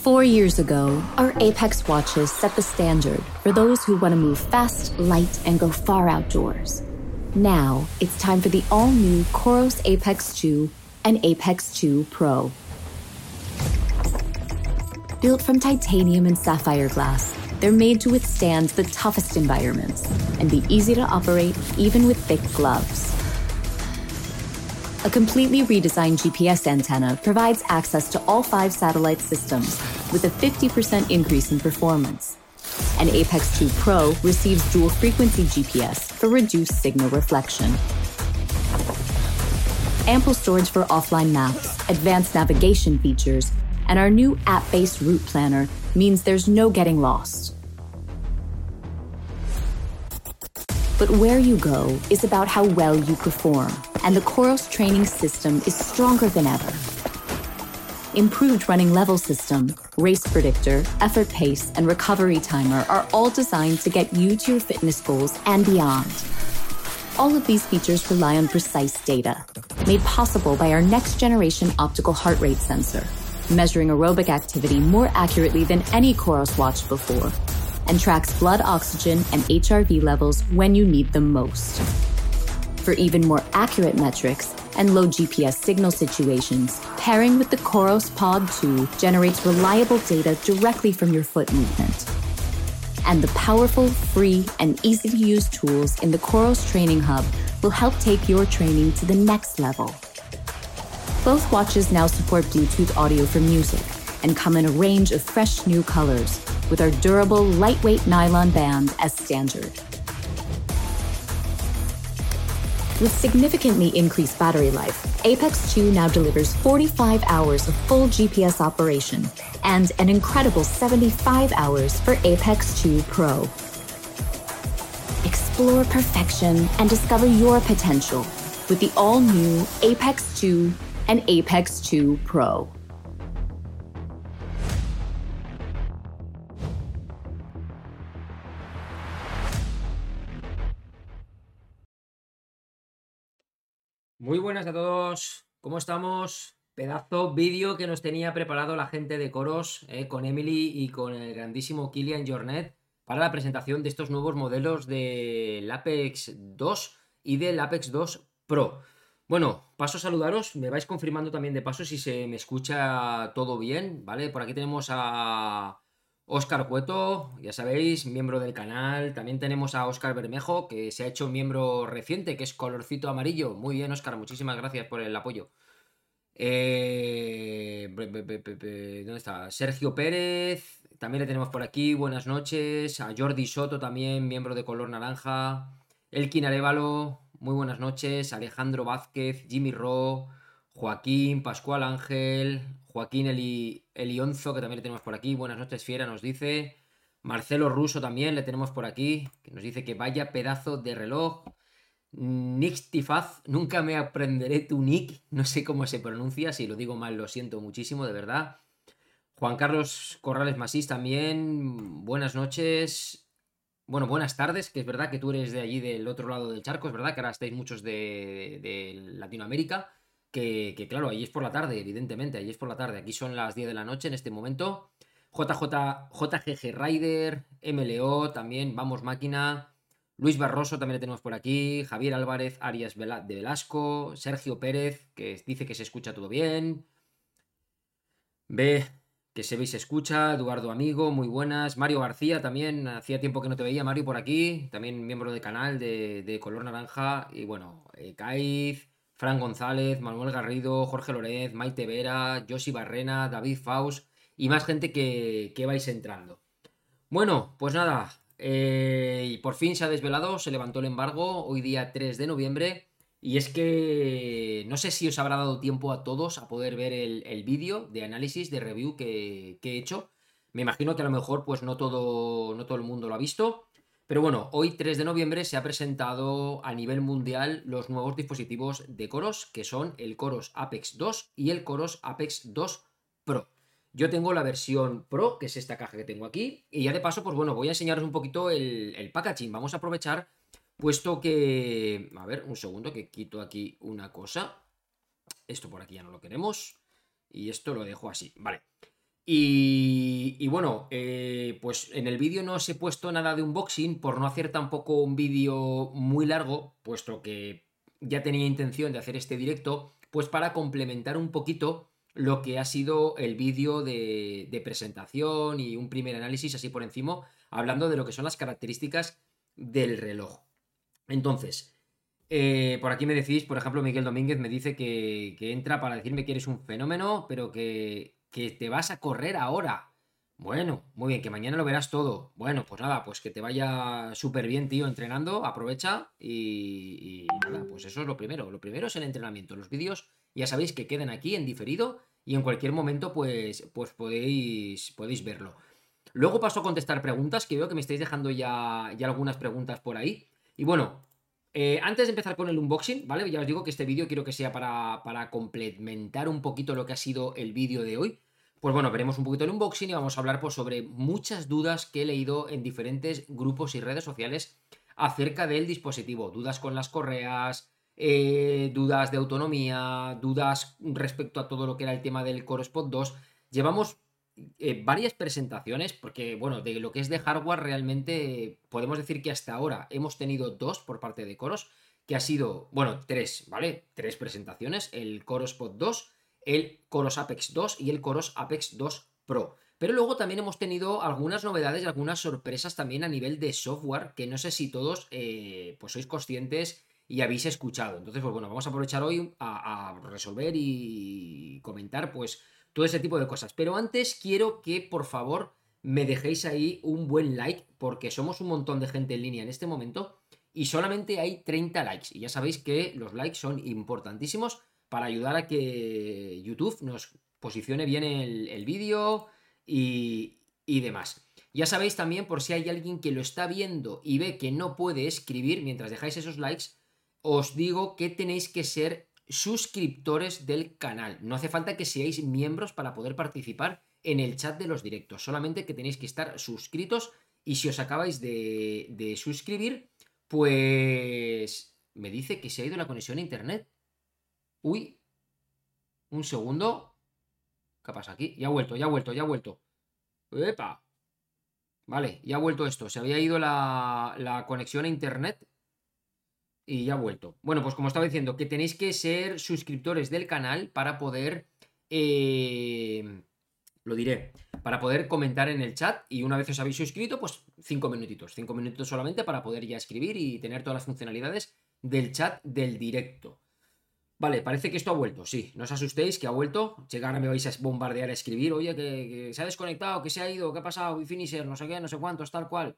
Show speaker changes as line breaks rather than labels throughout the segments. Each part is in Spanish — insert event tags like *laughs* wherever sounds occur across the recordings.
Four years ago, our Apex watches set the standard for those who want to move fast, light, and go far outdoors. Now, it's time for the all new Koros Apex 2 and Apex 2 Pro. Built from titanium and sapphire glass, they're made to withstand the toughest environments and be easy to operate even with thick gloves. A completely redesigned GPS antenna provides access to all five satellite systems with a 50% increase in performance. And Apex 2 Pro receives dual frequency GPS for reduced signal reflection. Ample storage for offline maps, advanced navigation features, and our new app based route planner means there's no getting lost. But where you go is about how well you perform, and the Koros training system is stronger than ever. Improved running level system, race predictor, effort pace, and recovery timer are all designed to get you to your fitness goals and beyond. All of these features rely on precise data, made possible by our next generation optical heart rate sensor, measuring aerobic activity more accurately than any Koros watch before, and tracks blood oxygen and HRV levels when you need them most. For even more accurate metrics and low GPS signal situations, pairing with the Koros Pod 2 generates reliable data directly from your foot movement. And the powerful, free, and easy to use tools in the Koros Training Hub will help take your training to the next level. Both watches now support Bluetooth audio for music and come in a range of fresh new colors with our durable, lightweight nylon band as standard. With significantly increased battery life, Apex 2 now delivers 45 hours of full GPS operation and an incredible 75 hours for Apex 2 Pro. Explore perfection and discover your potential with the all new Apex 2 and Apex 2 Pro.
Muy buenas a todos, ¿cómo estamos? Pedazo vídeo que nos tenía preparado la gente de Coros eh, con Emily y con el grandísimo Kilian Jornet para la presentación de estos nuevos modelos del Apex 2 y del Apex 2 Pro. Bueno, paso a saludaros, me vais confirmando también de paso si se me escucha todo bien, ¿vale? Por aquí tenemos a Óscar Cueto, ya sabéis, miembro del canal. También tenemos a Óscar Bermejo, que se ha hecho miembro reciente, que es colorcito amarillo. Muy bien, Óscar, muchísimas gracias por el apoyo. Eh, ¿Dónde está? Sergio Pérez, también le tenemos por aquí. Buenas noches. A Jordi Soto también, miembro de color naranja. Elkin Arevalo, muy buenas noches. Alejandro Vázquez, Jimmy Ro, Joaquín, Pascual Ángel, Joaquín Eli, Elionzo, que también le tenemos por aquí. Buenas noches, Fiera, nos dice. Marcelo Russo también le tenemos por aquí, que nos dice que vaya pedazo de reloj. Nick Tifaz, nunca me aprenderé tu nick, no sé cómo se pronuncia, si lo digo mal lo siento muchísimo, de verdad. Juan Carlos Corrales Masís también, buenas noches. Bueno, buenas tardes, que es verdad que tú eres de allí del otro lado del charco, es verdad que ahora estáis muchos de, de Latinoamérica que, claro, allí es por la tarde, evidentemente, allí es por la tarde. Aquí son las 10 de la noche en este momento. JJ, JGG Rider, MLO también, Vamos Máquina. Luis Barroso también le tenemos por aquí. Javier Álvarez, Arias de Velasco. Sergio Pérez, que dice que se escucha todo bien. B, que se ve y se escucha. Eduardo Amigo, muy buenas. Mario García también, hacía tiempo que no te veía, Mario, por aquí. También miembro del canal de, color naranja. Y bueno, eh, Caiz. Fran González, Manuel Garrido, Jorge Lorez, Maite Vera, Josi Barrena, David Faust y más gente que, vais entrando. Bueno, pues nada, eh, por fin se ha desvelado, se levantó el embargo hoy día 3 de noviembre. Y es que no sé si os habrá dado tiempo a todos a poder ver el, vídeo de análisis, de review que, que, he hecho. Me imagino que a lo mejor pues no todo, no todo el mundo lo ha visto. Pero bueno, hoy 3 de noviembre se ha presentado a nivel mundial los nuevos dispositivos de Coros, que son el Coros Apex 2 y el Coros Apex 2 Pro. Yo tengo la versión Pro, que es esta caja que tengo aquí, y ya de paso, pues bueno, voy a enseñaros un poquito el, el packaging. Vamos a aprovechar, puesto que... A ver, un segundo, que quito aquí una cosa. Esto por aquí ya no lo queremos. Y esto lo dejo así, vale. Y, bueno, eh, pues en el vídeo no os he puesto nada de unboxing por no hacer tampoco un vídeo muy largo, puesto que ya tenía intención de hacer este directo, pues para complementar un poquito lo que ha sido el vídeo de, presentación y un primer análisis así por encima, hablando de lo que son las características del reloj. Entonces, eh, por aquí me decís, por ejemplo, Miguel Domínguez me dice que, entra para decirme que eres un fenómeno, pero que, te vas a correr ahora. Bueno, muy bien, que mañana lo verás todo. Bueno, pues nada, pues que te vaya súper bien, tío, entrenando, aprovecha y, nada, pues eso es lo primero. Lo primero es el entrenamiento. Los vídeos ya sabéis que quedan aquí en diferido y en cualquier momento pues, pues podéis, podéis verlo. Luego paso a contestar preguntas, que veo que me estáis dejando ya, ya algunas preguntas por ahí. Y bueno, eh, antes de empezar con el unboxing, ¿vale? Ya os digo que este vídeo quiero que sea para, complementar un poquito lo que ha sido el vídeo de hoy. Pues bueno, veremos un poquito el unboxing y vamos a hablar pues, sobre muchas dudas que he leído en diferentes grupos y redes sociales acerca del dispositivo. Dudas con las correas, eh, dudas de autonomía, dudas respecto a todo lo que era el tema del Core Spot 2. Llevamos eh, varias presentaciones, porque bueno, de lo que es de hardware realmente podemos decir que hasta ahora hemos tenido dos por parte de Coros, que ha sido, bueno, tres, ¿vale? Tres presentaciones, el Coros Pod 2, el Coros Apex 2 y el Coros Apex 2 Pro. Pero luego también hemos tenido algunas novedades y algunas sorpresas también a nivel de software que no sé si todos eh, pues sois conscientes y habéis escuchado. Entonces, pues bueno, vamos a aprovechar hoy a, a resolver y comentar pues todo ese tipo de cosas. Pero antes quiero que por favor me dejéis ahí un buen like, porque somos un montón de gente en línea en este momento y solamente hay 30 likes. Y ya sabéis que los likes son importantísimos para ayudar a que YouTube nos posicione bien el, vídeo y, y demás. Ya sabéis también, por si hay alguien que lo está viendo y ve que no puede escribir mientras dejáis esos likes, os digo que tenéis que ser suscriptores del canal. No hace falta que seáis miembros para poder participar en el chat de los directos. Solamente que tenéis que estar suscritos y si os acabáis de, suscribir, pues me dice que se ha ido la conexión a internet. Uy, un segundo. ¿Qué pasa aquí? Ya ha vuelto, ya ha vuelto, ya ha vuelto. ¡Epa! Vale, ya ha vuelto esto. Se había ido la, la conexión a internet y ya ha vuelto. Bueno, pues como estaba diciendo, que tenéis que ser suscriptores del canal para poder... Eh, lo diré, para poder comentar en el chat y una vez os habéis suscrito, pues cinco minutitos, cinco minutos solamente para poder ya escribir y tener todas las funcionalidades del chat del directo. Vale, parece que esto ha vuelto, sí, no os asustéis que ha vuelto, llegar me vais a bombardear a escribir, oye, que, se ha desconectado, que se ha ido, que ha pasado, finisher, no sé qué, no sé cuántos, tal cual.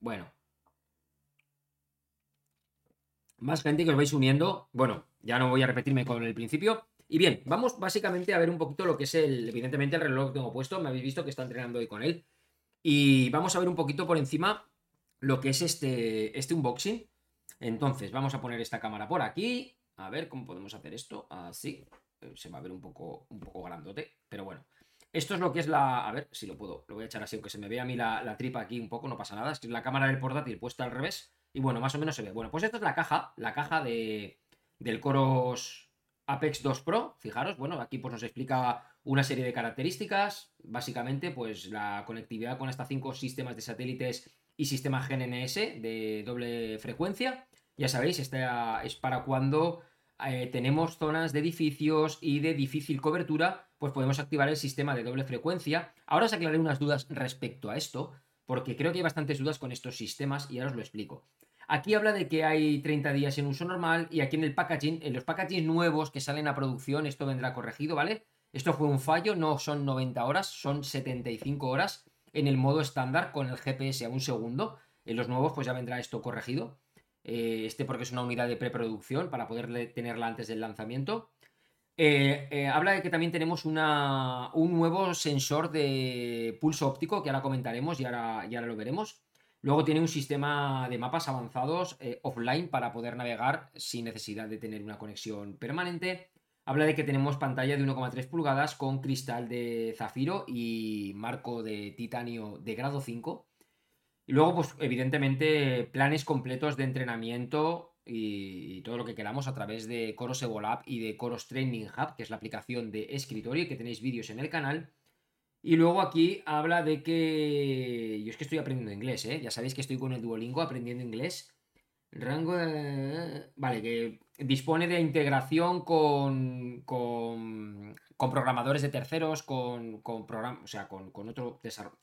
Bueno, más gente que os vais uniendo. Bueno, ya no voy a repetirme con el principio. Y bien, vamos básicamente a ver un poquito lo que es el, evidentemente el reloj que tengo puesto. Me habéis visto que está entrenando hoy con él. Y vamos a ver un poquito por encima lo que es este, este unboxing. Entonces, vamos a poner esta cámara por aquí. A ver cómo podemos hacer esto. Así. Eh, se va a ver un poco, un poco grandote. Pero bueno. Esto es lo que es la... A ver si lo puedo. Lo voy a echar así, aunque se me vea a mí la, la tripa aquí un poco, no pasa nada. Es que la cámara del portátil puesta al revés. Y bueno, más o menos se ve. Bueno, pues esta es la caja, la caja de, del Coros Apex 2 Pro. Fijaros, bueno, aquí pues nos explica una serie de características. Básicamente, pues la conectividad con hasta cinco sistemas de satélites y sistema GNS de doble frecuencia. Ya sabéis, esta es para cuando eh, tenemos zonas de edificios y de difícil cobertura, pues podemos activar el sistema de doble frecuencia. Ahora os aclaré unas dudas respecto a esto, porque creo que hay bastantes dudas con estos sistemas y ahora os lo explico. Aquí habla de que hay 30 días en uso normal y aquí en el packaging, en los packaging nuevos que salen a producción, esto vendrá corregido, ¿vale? Esto fue un fallo, no son 90 horas, son 75 horas en el modo estándar con el GPS a un segundo. En los nuevos pues ya vendrá esto corregido. Eh, este porque es una unidad de preproducción para poder tenerla antes del lanzamiento. Eh, eh, habla de que también tenemos un nuevo sensor de pulso óptico que ahora comentaremos y ahora, y ahora lo veremos. Luego tiene un sistema de mapas avanzados eh, offline para poder navegar sin necesidad de tener una conexión permanente. Habla de que tenemos pantalla de 1,3 pulgadas con cristal de zafiro y marco de titanio de grado 5. Y luego, pues evidentemente, planes completos de entrenamiento y, todo lo que queramos a través de Coros Evolab y de Coros Training Hub, que es la aplicación de escritorio que tenéis vídeos en el canal. Y luego aquí habla de que. Yo es que estoy aprendiendo inglés, ¿eh? Ya sabéis que estoy con el Duolingo aprendiendo inglés. Rango. Vale, que dispone de integración con, con, con programadores de terceros, con, con o sea, con, con otro desarrollo.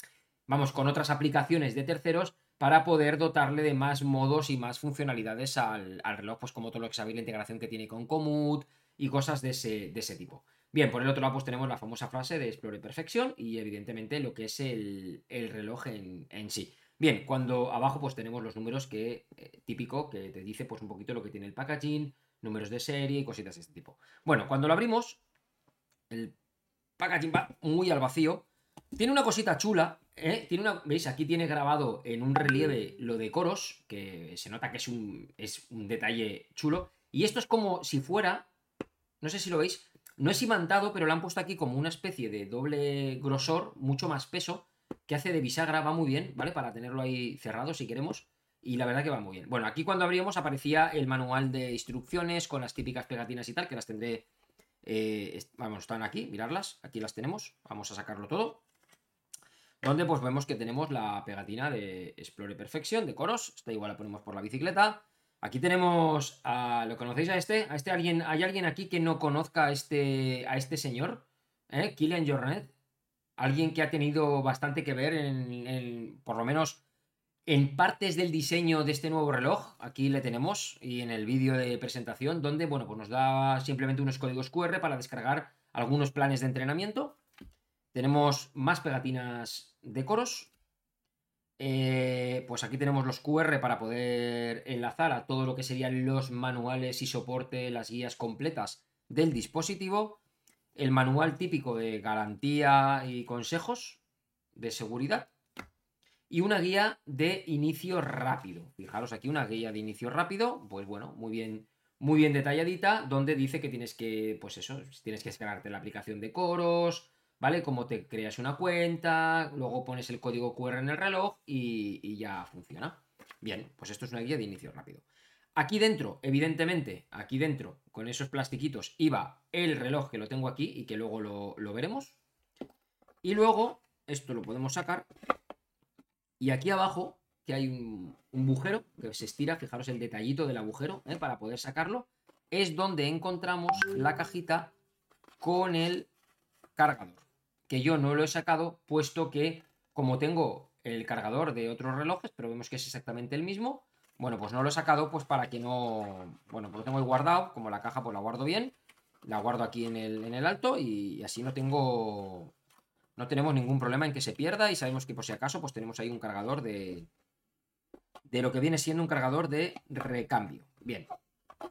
Vamos, con otras aplicaciones de terceros para poder dotarle de más modos y más funcionalidades al, reloj, pues como todo lo que sabéis, la integración que tiene con Komoot y cosas de ese, tipo. Bien, por el otro lado, pues tenemos la famosa frase de Explore Perfección y evidentemente lo que es el, el reloj en, en sí. Bien, cuando abajo pues tenemos los números que eh, típico que te dice pues un poquito lo que tiene el packaging, números de serie y cositas de este tipo. Bueno, cuando lo abrimos, el packaging va muy al vacío. Tiene una cosita chula, ¿eh? Tiene una, ¿veis? Aquí tiene grabado en un relieve lo de coros, que se nota que es un, es un detalle chulo. Y esto es como si fuera, no sé si lo veis, no es imantado, pero lo han puesto aquí como una especie de doble grosor, mucho más peso, que hace de bisagra, va muy bien, ¿vale? Para tenerlo ahí cerrado si queremos. Y la verdad que va muy bien. Bueno, aquí cuando abríamos aparecía el manual de instrucciones con las típicas pegatinas y tal, que las tendré. Eh, vamos, están aquí, mirarlas. Aquí las tenemos. Vamos a sacarlo todo. Donde pues vemos que tenemos la pegatina de Explore Perfection de Coros. Esta igual la ponemos por la bicicleta. Aquí tenemos a. ¿Lo conocéis a este? ¿A este alguien? ¿Hay alguien aquí que no conozca a este, a este señor? ¿Eh? Killian Jornet alguien que ha tenido bastante que ver en, por lo menos en partes del diseño de este nuevo reloj, aquí le tenemos, y en el vídeo de presentación, donde, bueno, pues nos da simplemente unos códigos QR para descargar algunos planes de entrenamiento. Tenemos más pegatinas de coros. Eh, pues aquí tenemos los QR para poder enlazar a todo lo que serían los manuales y soporte, las guías completas del dispositivo el manual típico de garantía y consejos de seguridad y una guía de inicio rápido. Fijaros aquí una guía de inicio rápido, pues bueno, muy bien, muy bien detalladita, donde dice que tienes que, pues eso, tienes que descargarte la aplicación de coros, ¿vale? Cómo te creas una cuenta, luego pones el código QR en el reloj y, ya funciona. Bien, pues esto es una guía de inicio rápido. Aquí dentro, evidentemente, aquí dentro, con esos plastiquitos, iba el reloj que lo tengo aquí y que luego lo, veremos. Y luego, esto lo podemos sacar. Y aquí abajo, que hay un, un bujero que se estira, fijaros el detallito del agujero, ¿eh? para poder sacarlo, es donde encontramos la cajita con el cargador. Que yo no lo he sacado, puesto que, como tengo el cargador de otros relojes, pero vemos que es exactamente el mismo, bueno, pues no lo he sacado pues para que no... Bueno, pues lo tengo ahí guardado, como la caja pues la guardo bien, la guardo aquí en el, en el alto y, así no tengo... No tenemos ningún problema en que se pierda y sabemos que por si acaso pues tenemos ahí un cargador de... De lo que viene siendo un cargador de recambio. Bien.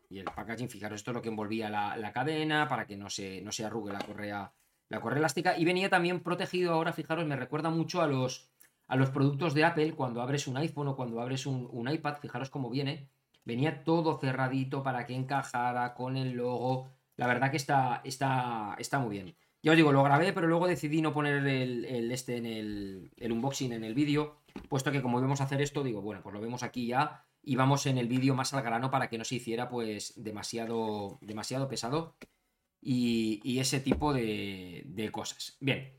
Y el packaging, fijaros, esto es lo que envolvía la, la cadena para que no se, no se arrugue la correa, la correa elástica. Y venía también protegido ahora, fijaros, me recuerda mucho a los a los productos de Apple, cuando abres un iPhone o cuando abres un, iPad, fijaros cómo viene, venía todo cerradito para que encajara con el logo. La verdad que está, está, está muy bien. Ya os digo, lo grabé, pero luego decidí no poner el, este en el, el, unboxing en el vídeo, puesto que como íbamos a hacer esto, digo, bueno, pues lo vemos aquí ya y vamos en el vídeo más al grano para que no se hiciera pues demasiado, demasiado pesado y, ese tipo de, cosas. Bien,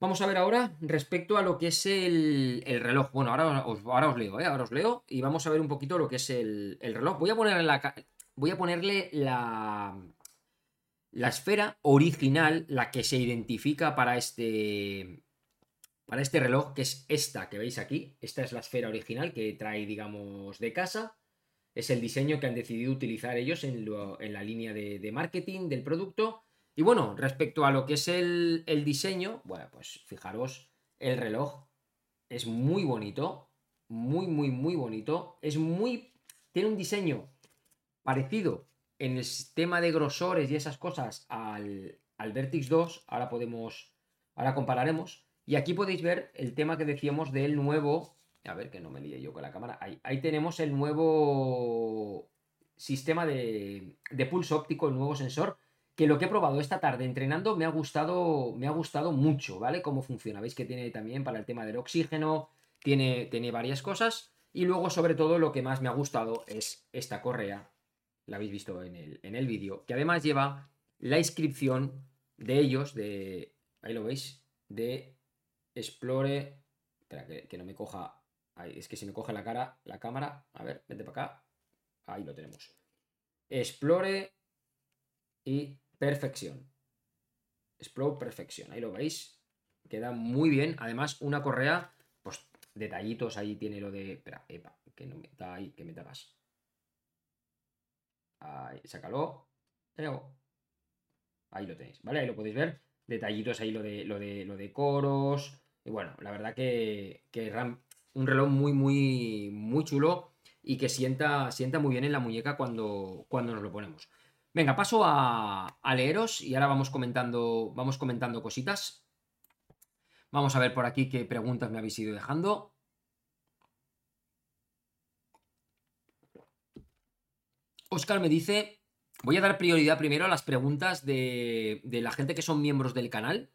Vamos a ver ahora respecto a lo que es el, reloj. Bueno, ahora os, ahora os leo, ¿eh? Ahora os leo y vamos a ver un poquito lo que es el, reloj. Voy a, ponerle la, voy a ponerle la, la esfera original, la que se identifica para este, para este reloj, que es esta que veis aquí. Esta es la esfera original que trae, digamos, de casa. Es el diseño que han decidido utilizar ellos en, la línea de, marketing del producto. Y bueno, respecto a lo que es el, diseño, bueno, pues fijaros, el reloj es muy bonito, muy, muy, muy bonito. Es muy... Tiene un diseño parecido en el sistema de grosores y esas cosas al, al Vertix 2. Ahora podemos... Ahora compararemos. Y aquí podéis ver el tema que decíamos del nuevo... A ver, que no me líe yo con la cámara. Ahí, ahí tenemos el nuevo sistema de, de pulso óptico, el nuevo sensor que lo que he probado esta tarde entrenando me ha gustado, me ha gustado mucho, ¿vale? Cómo funciona. Veis que tiene también para el tema del oxígeno, tiene, tiene varias cosas. Y luego, sobre todo, lo que más me ha gustado es esta correa, la habéis visto en el, en el vídeo, que además lleva la inscripción de ellos, de, ahí lo veis, de Explore. Espera, que, no me coja. Es que si me coge la cara, la cámara. A ver, vete para acá. Ahí lo tenemos. Explore y perfección. Explore perfección. Ahí lo veis. Queda muy bien. Además, una correa, pues detallitos. Ahí tiene lo de. Espera, epa, que no me da ahí, que me tapas. Ahí, sácalo. Ahí lo tenéis, ¿vale? Ahí lo podéis ver. Detallitos ahí lo de, lo de, lo de coros. Y bueno, la verdad que, que un reloj muy, muy, muy chulo y que sienta, sienta muy bien en la muñeca cuando, cuando nos lo ponemos. Venga, paso a, leeros y ahora vamos comentando, vamos comentando cositas. Vamos a ver por aquí qué preguntas me habéis ido dejando. Oscar me dice Voy a dar prioridad primero a las preguntas de, la gente que son miembros del canal,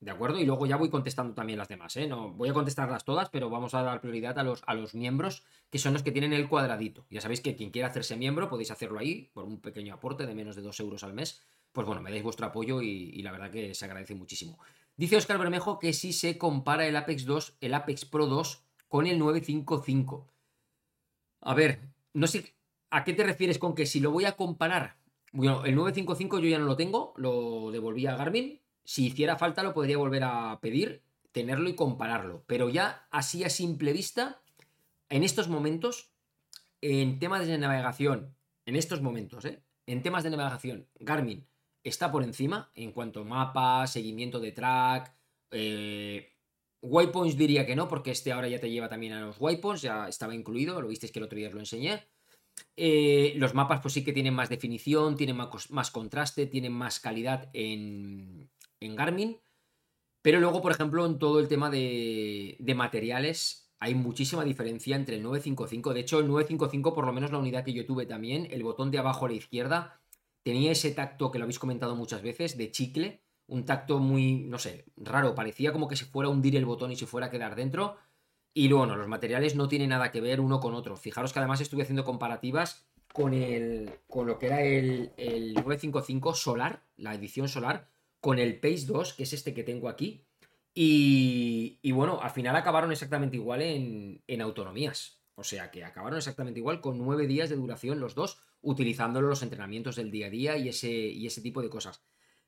¿de acuerdo? Y luego ya voy contestando también las demás, ¿eh? No, voy a contestarlas todas, pero vamos a dar prioridad a los, a los miembros que son los que tienen el cuadradito. Ya sabéis que quien quiera hacerse miembro podéis hacerlo ahí por un pequeño aporte de menos de 2 euros al mes. Pues bueno, me dais vuestro apoyo y, la verdad que se agradece muchísimo. Dice Oscar Bermejo que si se compara el Apex 2, el Apex Pro 2 con el 955. A ver, no sé a qué te refieres con que si lo voy a comparar bueno, el 955 yo ya no lo tengo, lo devolví a Garmin. Si hiciera falta lo podría volver a pedir, tenerlo y compararlo. Pero ya así a simple vista, en estos momentos, en temas de navegación, en estos momentos, ¿eh? en temas de navegación, Garmin está por encima en cuanto a mapa, seguimiento de track. Eh, waypoints diría que no, porque este ahora ya te lleva también a los waypoints, ya estaba incluido, lo visteis que el otro día os lo enseñé. Eh, los mapas pues sí que tienen más definición, tienen más, contraste, tienen más calidad en, Garmin. Pero luego, por ejemplo, en todo el tema de, materiales hay muchísima diferencia entre el 955. De hecho, el 955, por lo menos la unidad que yo tuve también, el botón de abajo a la izquierda, tenía ese tacto que lo habéis comentado muchas veces, de chicle. Un tacto muy, no sé, raro. Parecía como que se fuera a hundir el botón y se fuera a quedar dentro. Y bueno, los materiales no tienen nada que ver uno con otro. Fijaros que además estuve haciendo comparativas con, el, con lo que era el, 955 Solar, la edición Solar, con el Pace 2, que es este que tengo aquí. Y, bueno, al final acabaron exactamente igual en, en, autonomías. O sea que acabaron exactamente igual con nueve días de duración los dos, utilizándolo los entrenamientos del día a día y ese, y ese tipo de cosas.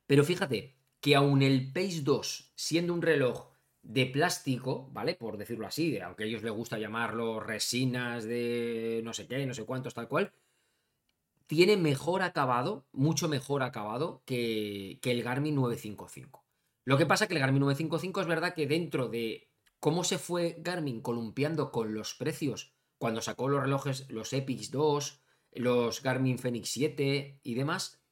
Pero fíjate que aún el Pace 2, siendo un reloj de plástico, ¿vale? Por decirlo así, aunque a ellos les gusta llamarlo resinas de no sé qué, no sé cuántos, tal cual, tiene mejor acabado, mucho mejor acabado que, que el Garmin 955. Lo que pasa que el Garmin 955 es verdad que dentro de cómo se fue Garmin columpiando con los precios cuando sacó los relojes, los Epix 2, los Garmin Fenix 7 y demás,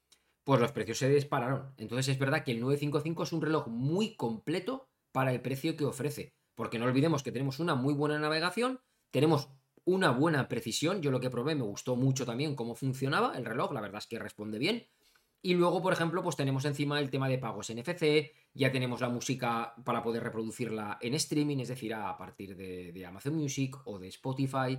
pues los precios se dispararon. Entonces es verdad que el 955 es un reloj muy completo para el precio que ofrece. Porque no olvidemos que tenemos una muy buena navegación, tenemos una buena precisión. Yo lo que probé me gustó mucho también cómo funcionaba el reloj, la verdad es que responde bien. Y luego, por ejemplo, pues tenemos encima el tema de pagos NFC, ya tenemos la música para poder reproducirla en streaming, es decir, a partir de, Amazon Music o de Spotify.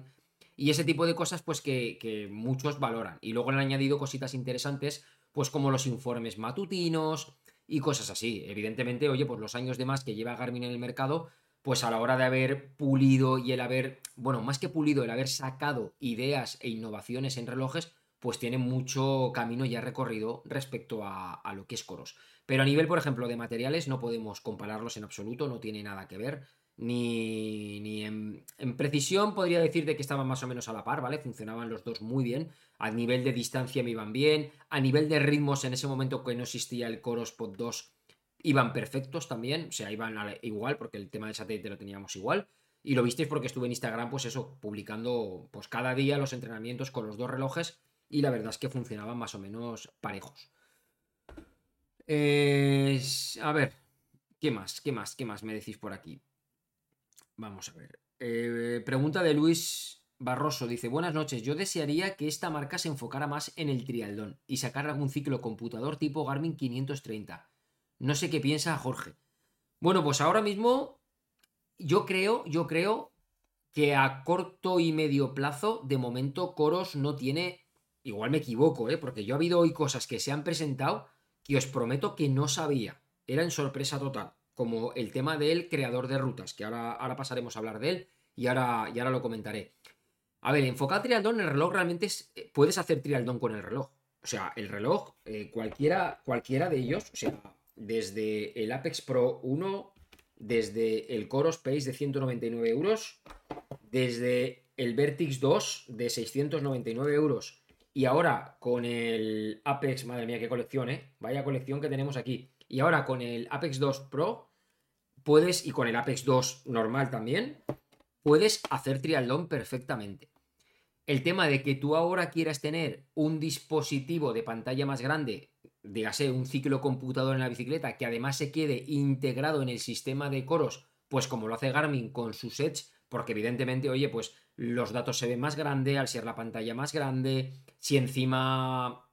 Y ese tipo de cosas, pues que, muchos valoran. Y luego han añadido cositas interesantes, pues como los informes matutinos, y cosas así. Evidentemente, oye, pues los años de más que lleva Garmin en el mercado, pues a la hora de haber pulido y el haber, bueno, más que pulido, el haber sacado ideas e innovaciones en relojes, pues tiene mucho camino ya recorrido respecto a, lo que es Coros. Pero a nivel, por ejemplo, de materiales no podemos compararlos en absoluto, no tiene nada que ver ni, ni en, precisión podría decir de que estaban más o menos a la par, ¿vale? Funcionaban los dos muy bien. A nivel de distancia me iban bien. A nivel de ritmos, en ese momento que no existía el Core Spot 2, iban perfectos también. O sea, iban igual, porque el tema del satélite lo teníamos igual. Y lo visteis porque estuve en Instagram, pues eso, publicando pues cada día los entrenamientos con los dos relojes. Y la verdad es que funcionaban más o menos parejos. a ver, ¿qué más? ¿Qué más? ¿Qué más me decís por aquí? Vamos a ver. Eh, pregunta de Luis Barroso. Dice, buenas noches. Yo desearía que esta marca se enfocara más en el trialdón y sacara algún ciclo computador tipo Garmin 530. No sé qué piensa Jorge. Bueno, pues ahora mismo yo creo, yo creo que a corto y medio plazo, de momento, Coros no tiene. Igual me equivoco, ¿eh? porque yo ha habido hoy cosas que se han presentado que os prometo que no sabía. Era en sorpresa total. como el tema del creador de rutas, que ahora, ahora pasaremos a hablar de él y ahora, y ahora lo comentaré. A ver, enfocado trialdón, el reloj realmente es, eh, puedes hacer trialdón con el reloj. O sea, el reloj, eh, cualquiera, cualquiera de ellos, o sea, desde el Apex Pro 1, desde el Core Space de 199 euros, desde el Vertix 2 de 699 euros y ahora con el Apex, madre mía, qué colección, ¿eh? Vaya colección que tenemos aquí. Y ahora con el Apex 2 Pro, puedes, y con el Apex 2 normal también, puedes hacer trialdón perfectamente. El tema de que tú ahora quieras tener un dispositivo de pantalla más grande, dígase un ciclo computador en la bicicleta, que además se quede integrado en el sistema de coros, pues como lo hace Garmin con sus Edge, porque evidentemente, oye, pues los datos se ven más grande, al ser la pantalla más grande, si encima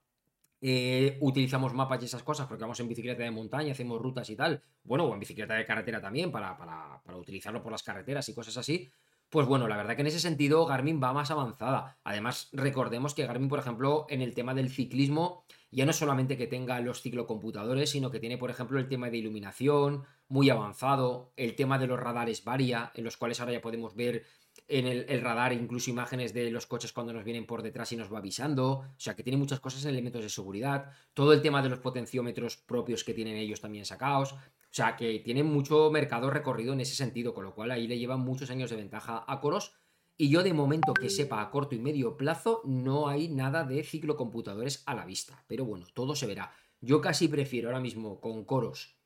eh, utilizamos mapas y esas cosas, porque vamos en bicicleta de montaña, hacemos rutas y tal, bueno, o en bicicleta de carretera también, para, para, utilizarlo por las carreteras y cosas así, pues bueno, la verdad que en ese sentido Garmin va más avanzada. Además, recordemos que Garmin, por ejemplo, en el tema del ciclismo, ya no solamente que tenga los ciclocomputadores, sino que tiene, por ejemplo, el tema de iluminación muy avanzado, el tema de los radares varia, en los cuales ahora ya podemos ver en el, radar incluso imágenes de los coches cuando nos vienen por detrás y nos va avisando. O sea, que tiene muchas cosas en elementos de seguridad. Todo el tema de los potenciómetros propios que tienen ellos también sacados. O sea, que tiene mucho mercado recorrido en ese sentido, con lo cual ahí le llevan muchos años de ventaja a Coros. Y yo de momento que sepa a corto y medio plazo no hay nada de ciclocomputadores a la vista. Pero bueno, todo se verá. Yo casi prefiero ahora mismo con Coros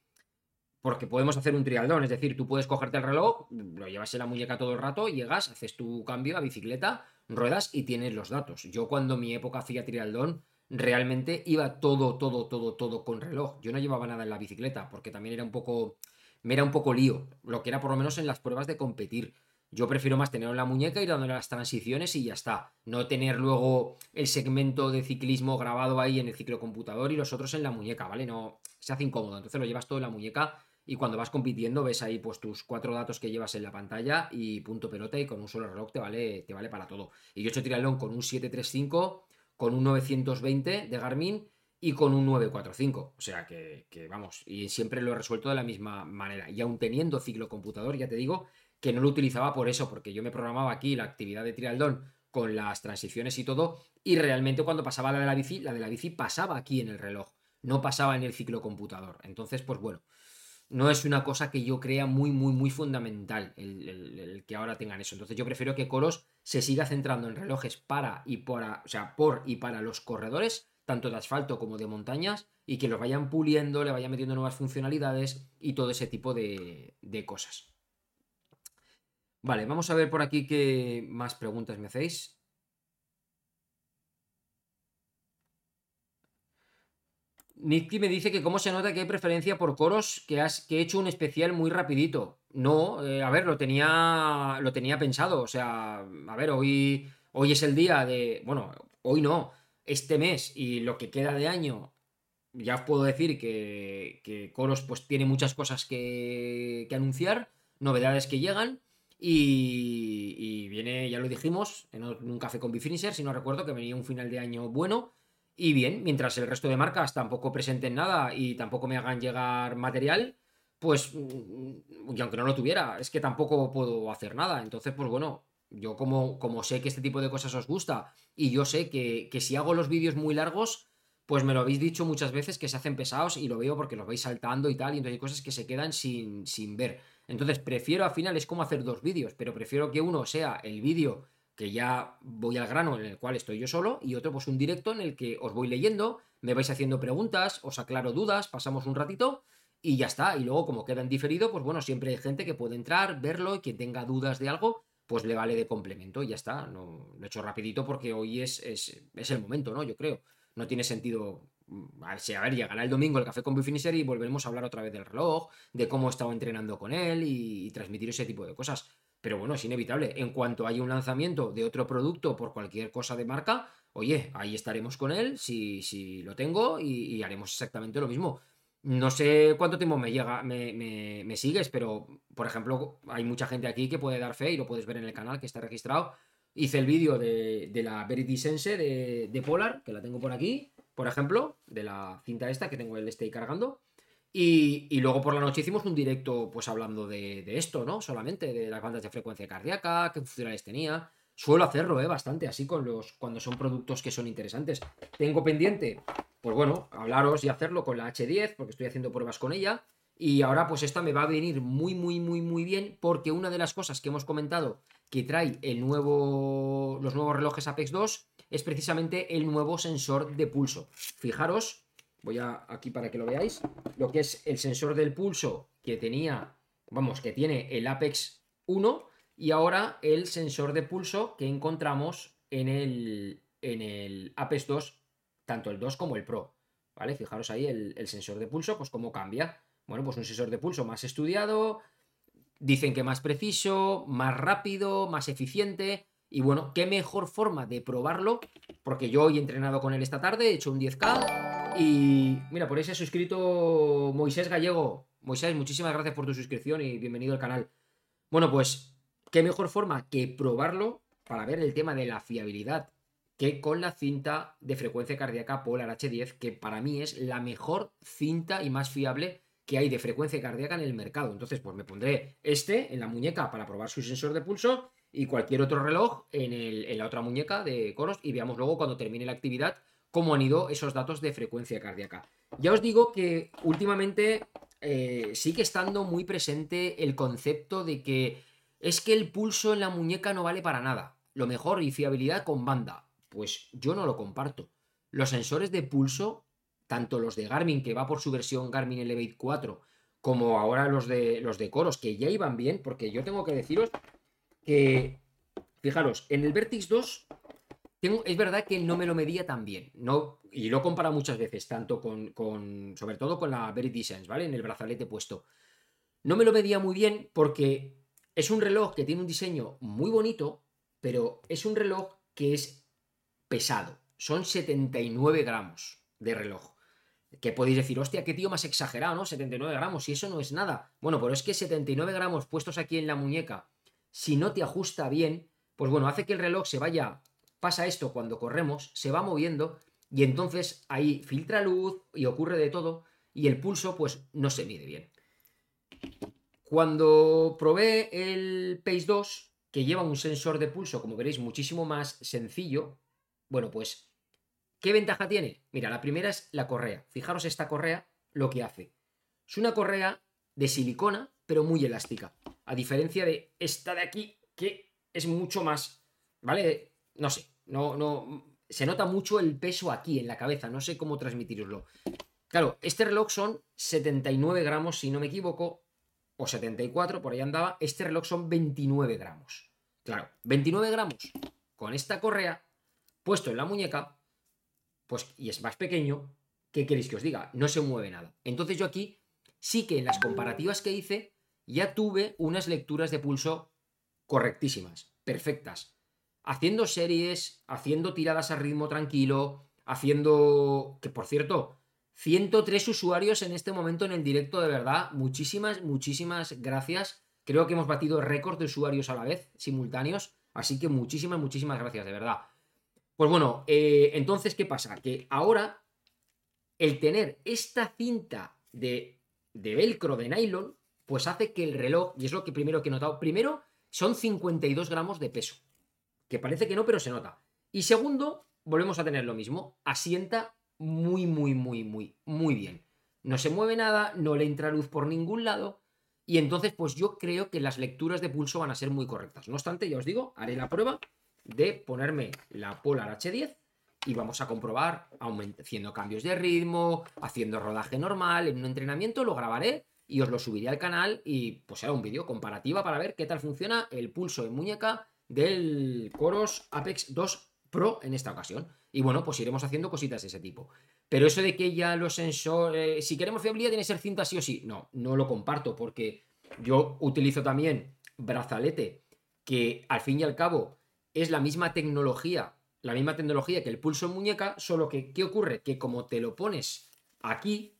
porque podemos hacer un trialdón, es decir, tú puedes cogerte el reloj, lo llevas en la muñeca todo el rato, llegas, haces tu cambio a bicicleta, ruedas y tienes los datos. Yo cuando mi época hacía trialdón, realmente iba todo, todo, todo, todo con reloj. Yo no llevaba nada en la bicicleta, porque también era un poco, me era un poco lío, lo que era por lo menos en las pruebas de competir. Yo prefiero más tenerlo en la muñeca, ir dándole las transiciones y ya está. No tener luego el segmento de ciclismo grabado ahí en el ciclocomputador y los otros en la muñeca, ¿vale? No se hace incómodo. Entonces lo llevas todo en la muñeca y cuando vas compitiendo ves ahí pues tus cuatro datos que llevas en la pantalla y punto pelota y con un solo reloj te vale, te vale para todo. Y yo he hecho triatlón con un 735, con un 920 de Garmin y con un 945. O sea que, vamos, y siempre lo he resuelto de la misma manera. Y aún teniendo ciclo computador, ya te digo que no lo utilizaba por eso, porque yo me programaba aquí la actividad de trialdón con las transiciones y todo, y realmente cuando pasaba la de la bici, la de la bici pasaba aquí en el reloj, no pasaba en el ciclo computador. Entonces, pues bueno, no es una cosa que yo crea muy, muy, muy fundamental el, que ahora tengan eso. Entonces yo prefiero que Coros se siga centrando en relojes para y para, o sea, por y para los corredores, tanto de asfalto como de montañas, y que los vayan puliendo, le vayan metiendo nuevas funcionalidades y todo ese tipo de, de cosas. Vale, vamos a ver por aquí qué más preguntas me hacéis. Nicky me dice que cómo se nota que hay preferencia por coros, que, has, que he hecho un especial muy rapidito. No, eh, a ver, lo tenía, lo tenía pensado. O sea, a ver, hoy, hoy es el día de... Bueno, hoy no, este mes y lo que queda de año, ya os puedo decir que, Coros pues tiene muchas cosas que anunciar, novedades que llegan. Y, y, viene, ya lo dijimos, en un café con Bifinisher, si no recuerdo, que venía un final de año bueno y bien, mientras el resto de marcas tampoco presenten nada y tampoco me hagan llegar material, pues, mm, y aunque no lo tuviera, es que tampoco puedo hacer nada. Entonces, pues bueno, yo como, como sé que este tipo de cosas os gusta y yo sé que, que si hago los vídeos muy largos, pues me lo habéis dicho muchas veces que se hacen pesados y lo veo porque los vais saltando y tal, y entonces hay cosas que se quedan sin, sin ver. Entonces prefiero al final, es como hacer dos vídeos, pero prefiero que uno sea el vídeo que ya voy al grano en el cual estoy yo solo, y otro pues un directo en el que os voy leyendo, me vais haciendo preguntas, os aclaro dudas, pasamos un ratito y ya está. Y luego como queda en diferido, pues bueno, siempre hay gente que puede entrar, verlo y quien tenga dudas de algo, pues le vale de complemento y ya está. No, lo he hecho rapidito porque hoy es, es, el momento, ¿no? Yo creo. No tiene sentido a ver, a ver, llegará el domingo el café con Bifinisher y volveremos a hablar otra vez del reloj, de cómo he estado entrenando con él y, transmitir ese tipo de cosas. Pero bueno, es inevitable. En cuanto haya un lanzamiento de otro producto por cualquier cosa de marca, oye, ahí estaremos con él, si, si lo tengo, y, haremos exactamente lo mismo. No sé cuánto tiempo me llega, me, me, sigues, pero por ejemplo, hay mucha gente aquí que puede dar fe y lo puedes ver en el canal que está registrado. Hice el vídeo de, de, la Verity Sense de, de, Polar, que la tengo por aquí, por ejemplo, de la cinta esta que tengo el stay cargando. Y, luego por la noche hicimos un directo pues hablando de, esto, ¿no? Solamente de las bandas de frecuencia cardíaca, qué funcionales tenía. Suelo hacerlo, ¿eh? Bastante así con los cuando son productos que son interesantes. Tengo pendiente, pues bueno, hablaros y hacerlo con la H10 porque estoy haciendo pruebas con ella. Y ahora pues esta me va a venir muy, muy, muy, muy bien porque una de las cosas que hemos comentado que trae el nuevo, los nuevos relojes Apex 2 es precisamente el nuevo sensor de pulso. Fijaros, voy a, aquí para que lo veáis, lo que es el sensor del pulso que tenía, vamos, que tiene el Apex 1 y ahora el sensor de pulso que encontramos en el, en el Apex 2, tanto el 2 como el Pro. ¿Vale? Fijaros ahí el, el sensor de pulso, pues cómo cambia. Bueno, pues un sensor de pulso más estudiado, dicen que más preciso, más rápido, más eficiente. Y bueno, qué mejor forma de probarlo, porque yo hoy he entrenado con él esta tarde, he hecho un 10K y mira, por ahí se ha suscrito Moisés Gallego. Moisés, muchísimas gracias por tu suscripción y bienvenido al canal. Bueno, pues qué mejor forma que probarlo para ver el tema de la fiabilidad que con la cinta de frecuencia cardíaca Polar H10, que para mí es la mejor cinta y más fiable que hay de frecuencia cardíaca en el mercado. Entonces, pues me pondré este en la muñeca para probar su sensor de pulso y cualquier otro reloj en, la otra muñeca de coros y veamos luego cuando termine la actividad cómo han ido esos datos de frecuencia cardíaca. Ya os digo que últimamente eh, sigue estando muy presente el concepto de que es que el pulso en la muñeca no vale para nada. Lo mejor y fiabilidad con banda. Pues yo no lo comparto. Los sensores de pulso tanto los de Garmin, que va por su versión Garmin Elevate 4, como ahora los de, los de Coros, que ya iban bien, porque yo tengo que deciros que, fijaros, en el Vertix 2 tengo, es verdad que no me lo medía tan bien, no, y lo he comparado muchas veces, tanto con, sobre todo con la Verity Sense, ¿vale? En el brazalete puesto. No me lo medía muy bien porque es un reloj que tiene un diseño muy bonito, pero es un reloj que es pesado. Son 79 gramos de reloj. Que podéis decir, hostia, qué tío más exagerado, ¿no? 79 gramos, y eso no es nada. Bueno, pero es que 79 gramos puestos aquí en la muñeca, si no te ajusta bien, pues bueno, hace que el reloj se vaya, pasa esto cuando corremos, se va moviendo, y entonces ahí filtra luz y ocurre de todo, y el pulso pues no se mide bien. Cuando probé el Pace 2, que lleva un sensor de pulso, como veréis, muchísimo más sencillo, bueno, pues ¿Qué ventaja tiene? Mira, la primera es la correa. Fijaros esta correa, lo que hace. Es una correa de silicona, pero muy elástica. A diferencia de esta de aquí, que es mucho más, ¿vale? No sé, no, no, se nota mucho el peso aquí en la cabeza, no sé cómo transmitiroslo. Claro, este reloj son 79 gramos, si no me equivoco, o 74, por ahí andaba. Este reloj son 29 gramos. Claro, 29 gramos con esta correa puesto en la muñeca, pues, y es más pequeño, ¿qué queréis que os diga? No se mueve nada. Entonces yo aquí sí que en las comparativas que hice ya tuve unas lecturas de pulso correctísimas, perfectas. Haciendo series, haciendo tiradas a ritmo tranquilo, haciendo... que por cierto, 103 usuarios en este momento en el directo, de verdad. Muchísimas, muchísimas gracias. Creo que hemos batido récord de usuarios a la vez, simultáneos. Así que muchísimas, muchísimas gracias, de verdad. Pues bueno, eh, entonces, ¿qué pasa? Que ahora el tener esta cinta de, de velcro de nylon, pues hace que el reloj, y es lo que primero que he notado, primero son 52 gramos de peso, que parece que no, pero se nota. Y segundo, volvemos a tener lo mismo, asienta muy, muy, muy, muy, muy bien. No se mueve nada, no le entra luz por ningún lado, y entonces pues yo creo que las lecturas de pulso van a ser muy correctas. No obstante, ya os digo, haré la prueba de ponerme la Polar H10 y vamos a comprobar haciendo cambios de ritmo, haciendo rodaje normal, en un entrenamiento lo grabaré y os lo subiré al canal y pues será un vídeo comparativa para ver qué tal funciona el pulso en muñeca del Coros Apex 2 Pro en esta ocasión. Y bueno, pues iremos haciendo cositas de ese tipo. Pero eso de que ya los sensores, si queremos fiabilidad tiene que ser cinta sí o sí. No, no lo comparto porque yo utilizo también brazalete que al fin y al cabo es la misma tecnología, la misma tecnología que el pulso en muñeca, solo que, ¿qué ocurre? Que como te lo pones aquí,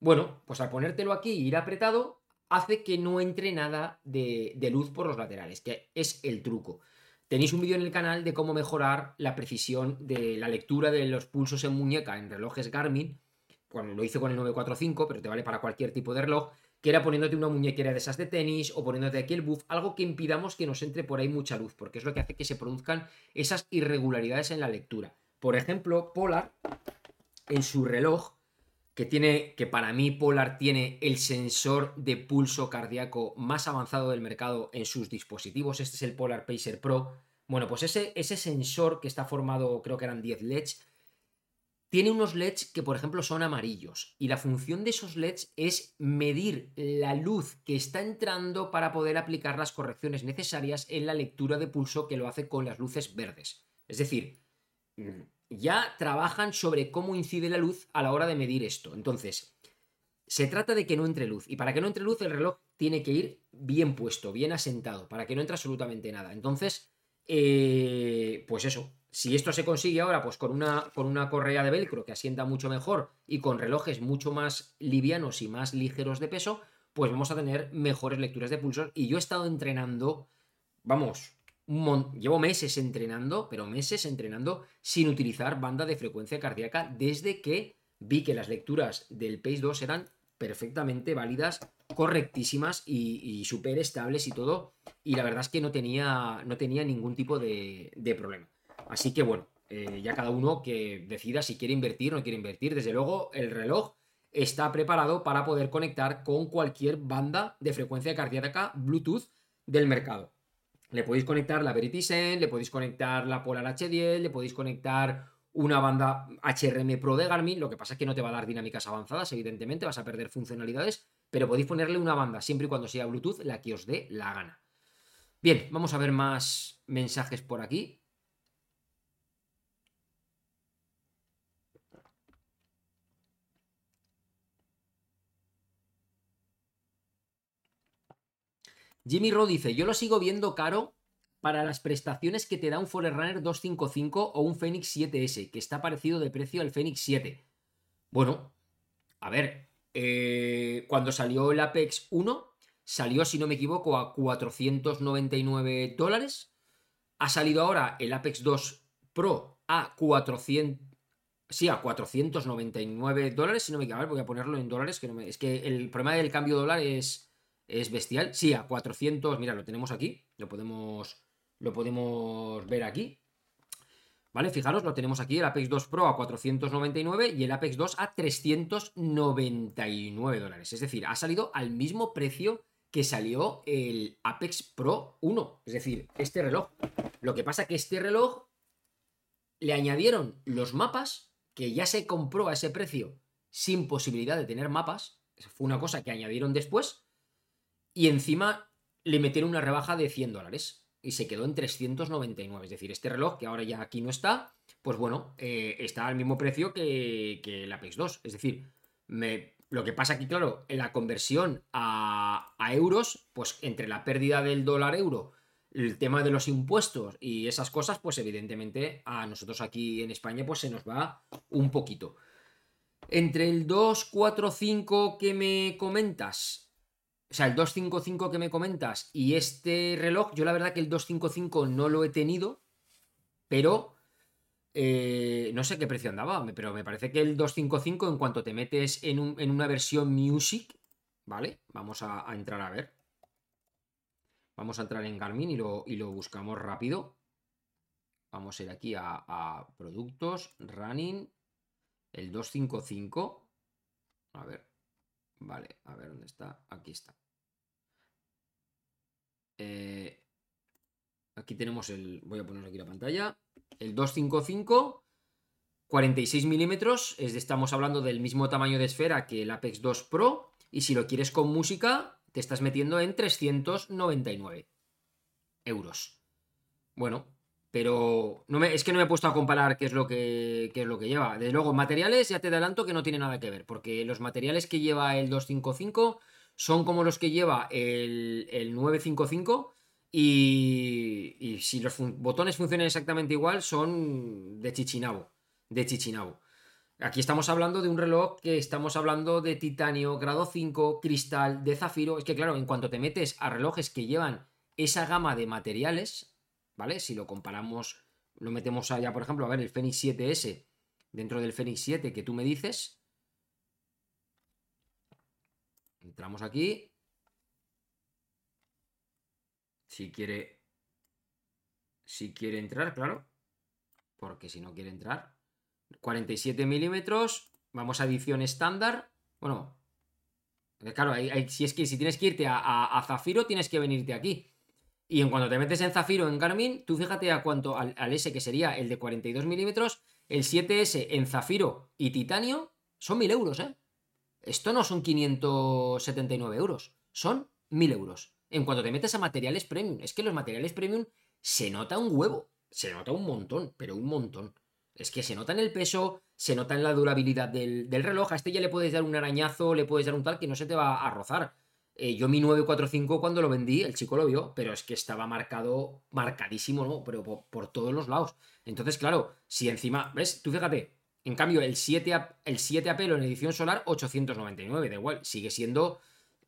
bueno, pues al ponértelo aquí y ir apretado, hace que no entre nada de, luz por los laterales, que es el truco. Tenéis un vídeo en el canal de cómo mejorar la precisión de la lectura de los pulsos en muñeca en relojes Garmin lo hice con el 945, pero te vale para cualquier tipo de reloj, que era poniéndote una muñequera de esas de tenis o poniéndote aquí el buff, algo que impidamos que nos entre por ahí mucha luz, porque es lo que hace que se produzcan esas irregularidades en la lectura. Por ejemplo, Polar, en su reloj, que tiene, que para mí Polar tiene el sensor de pulso cardíaco más avanzado del mercado en sus dispositivos. Este es el Polar Pacer Pro. Bueno, pues ese, ese sensor que está formado, creo que eran 10 LEDs, tiene unos LEDs que, por ejemplo, son amarillos. Y la función de esos LEDs es medir la luz que está entrando para poder aplicar las correcciones necesarias en la lectura de pulso que lo hace con las luces verdes. Es decir, ya trabajan sobre cómo incide la luz a la hora de medir esto. Entonces, se trata de que no entre luz. Y para que no entre luz, el reloj tiene que ir bien puesto, bien asentado, para que no entre absolutamente nada. Entonces, eh, pues eso. Si esto se consigue ahora, pues con una, con una correa de velcro que asienta mucho mejor y con relojes mucho más livianos y más ligeros de peso, pues vamos a tener mejores lecturas de pulsos. Y yo he estado entrenando, vamos, llevo meses entrenando, pero meses entrenando sin utilizar banda de frecuencia cardíaca desde que vi que las lecturas del Pace 2 eran perfectamente válidas, correctísimas y, súper estables y todo. Y la verdad es que no tenía, no tenía ningún tipo de, problema. Así que bueno, eh, ya cada uno que decida si quiere invertir o no quiere invertir. Desde luego, el reloj está preparado para poder conectar con cualquier banda de frecuencia cardíaca Bluetooth del mercado. Le podéis conectar la Veritizen, le podéis conectar la Polar H10, le podéis conectar una banda HRM Pro de Garmin, lo que pasa es que no te va a dar dinámicas avanzadas, evidentemente, vas a perder funcionalidades, pero podéis ponerle una banda siempre y cuando sea Bluetooth, la que os dé la gana. Bien, vamos a ver más mensajes por aquí. Jimmy Rowe dice, yo lo sigo viendo caro para las prestaciones que te da un Forerunner 255 o un Fenix 7S, que está parecido de precio al Fenix 7. Bueno, a ver, eh, cuando salió el Apex 1, salió, si no me equivoco, a 499 dólares. Ha salido ahora el Apex 2 Pro a 400... Sí, a 499 dólares, si no me equivoco. voy a ponerlo en dólares, que no me... Es que el problema del cambio de dólar es es bestial. Sí, a 400, mira, lo tenemos aquí, lo podemos, lo podemos ver aquí. ¿Vale? Fijaros, lo tenemos aquí, el Apex 2 Pro a 499 y el Apex 2 a 399 dólares. Es decir, ha salido al mismo precio que salió el Apex Pro 1. Es decir, este reloj. Lo que pasa que este reloj le añadieron los mapas, que ya se compró a ese precio sin posibilidad de tener mapas. fue una cosa que añadieron después. Y encima le metieron una rebaja de 100 dólares y se quedó en 399. Es decir, este reloj, que ahora ya aquí no está, pues bueno, eh, está al mismo precio que, el Apex 2. Es decir, lo que pasa aquí, claro, en la conversión a, a euros, pues entre la pérdida del dólar euro, el tema de los impuestos y esas cosas, pues evidentemente a nosotros aquí en España, pues se nos va un poquito. Entre el 245 que me comentas o sea, el 255 que me comentas y este reloj, yo la verdad que el 255 no lo he tenido, pero eh, no sé qué precio andaba, pero me parece que el 255 en cuanto te metes en, una versión Music, ¿vale? Vamos a, entrar a ver. Vamos a entrar en Garmin y lo, y lo buscamos rápido. Vamos a ir aquí a, a productos, running, el 255. A ver, Vale, a ver dónde está. Aquí está. Eh, aquí tenemos el. Voy a poner aquí la pantalla. El 255, 46 milímetros. Estamos hablando del mismo tamaño de esfera que el Apex 2 Pro. Y si lo quieres con música, te estás metiendo en 399 euros. Bueno, pero es que no me he puesto a comparar qué es lo que, es lo que lleva. Desde luego, materiales ya te adelanto que no tiene nada que ver, porque los materiales que lleva el 255 son como los que lleva el, 955 y, y, si los botones funcionan exactamente igual son de chichinabo, de chichinabo. Aquí estamos hablando de un reloj que estamos hablando de titanio, grado 5, cristal, de zafiro. Es que claro, en cuanto te metes a relojes que llevan esa gama de materiales, ¿vale? Si lo comparamos, lo metemos allá, por ejemplo, a ver, el Fenix 7S dentro del Fenix 7 que tú me dices, Entramos aquí. Si quiere. Si quiere entrar, claro. Porque si no quiere entrar. 47 milímetros. Vamos a edición estándar. Bueno. Claro, si es que si tienes que irte a, Zafiro, tienes que venirte aquí. Y en cuanto te metes en Zafiro, en Garmin, tú fíjate a cuánto, al, S que sería el de 42 milímetros, el 7S en Zafiro y Titanio, son 1000 euros, ¿eh? Esto no son 579 euros, son 1000 euros. En cuanto te metes a materiales premium, es que los materiales premium se nota un huevo, se nota un montón, pero un montón. Es que se nota en el peso, se nota en la durabilidad del, reloj. A este ya le puedes dar un arañazo, le puedes dar un tal que no se te va a rozar. Eh, yo mi 945 cuando lo vendí, el chico lo vio, pero es que estaba marcado, marcadísimo, ¿no? Pero por, todos los lados. Entonces, claro, si encima, ¿ves? Tú fíjate, en cambio, el 7, el 7 Apelo en edición solar, 899. Da igual, sigue siendo.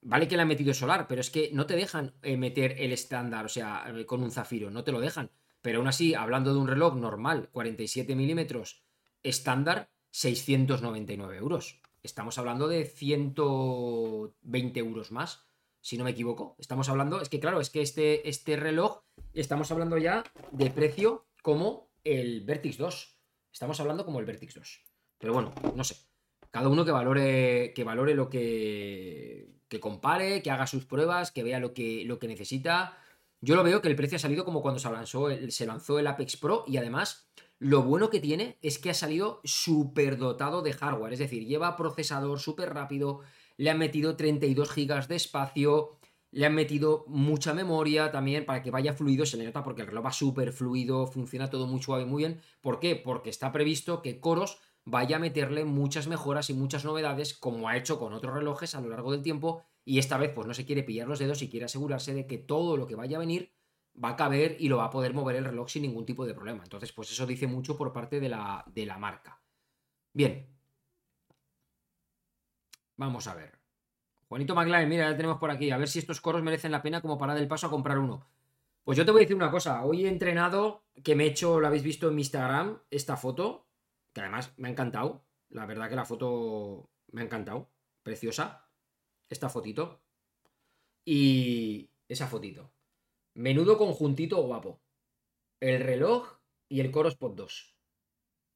Vale que le han metido solar, pero es que no te dejan eh, meter el estándar, o sea, eh, con un zafiro, no te lo dejan. Pero aún así, hablando de un reloj normal, 47 milímetros, estándar, 699 euros. Estamos hablando de 120 euros más, si no me equivoco. Estamos hablando, es que claro, es que este, este reloj, estamos hablando ya de precio como el Vertix 2. Estamos hablando como el Vertix 2. Pero bueno, no sé. Cada uno que valore, que valore lo que, que compare, que haga sus pruebas, que vea lo que, lo que necesita. Yo lo veo que el precio ha salido como cuando se lanzó, el, se lanzó el Apex Pro y además lo bueno que tiene es que ha salido súper dotado de hardware, es decir, lleva procesador súper rápido, le han metido 32 GB de espacio, le han metido mucha memoria también para que vaya fluido, se le nota porque el reloj va súper fluido, funciona todo muy suave, muy bien. ¿Por qué? Porque está previsto que Coros vaya a meterle muchas mejoras y muchas novedades, como ha hecho con otros relojes a lo largo del tiempo, y esta vez pues no se quiere pillar los dedos y quiere asegurarse de que todo lo que vaya a venir va a caber y lo va a poder mover el reloj sin ningún tipo de problema. Entonces, pues eso dice mucho por parte de la, de la marca. Bien. Vamos a ver. Juanito McLaren, mira, ya tenemos por aquí. A ver si estos coros merecen la pena como para dar el paso a comprar uno. Pues yo te voy a decir una cosa. Hoy he entrenado, que me he hecho, lo habéis visto en mi Instagram, esta foto, que además me ha encantado. La verdad que la foto me ha encantado. Preciosa. Esta fotito. Y esa fotito. Menudo conjuntito guapo. El reloj y el Coros Pod 2.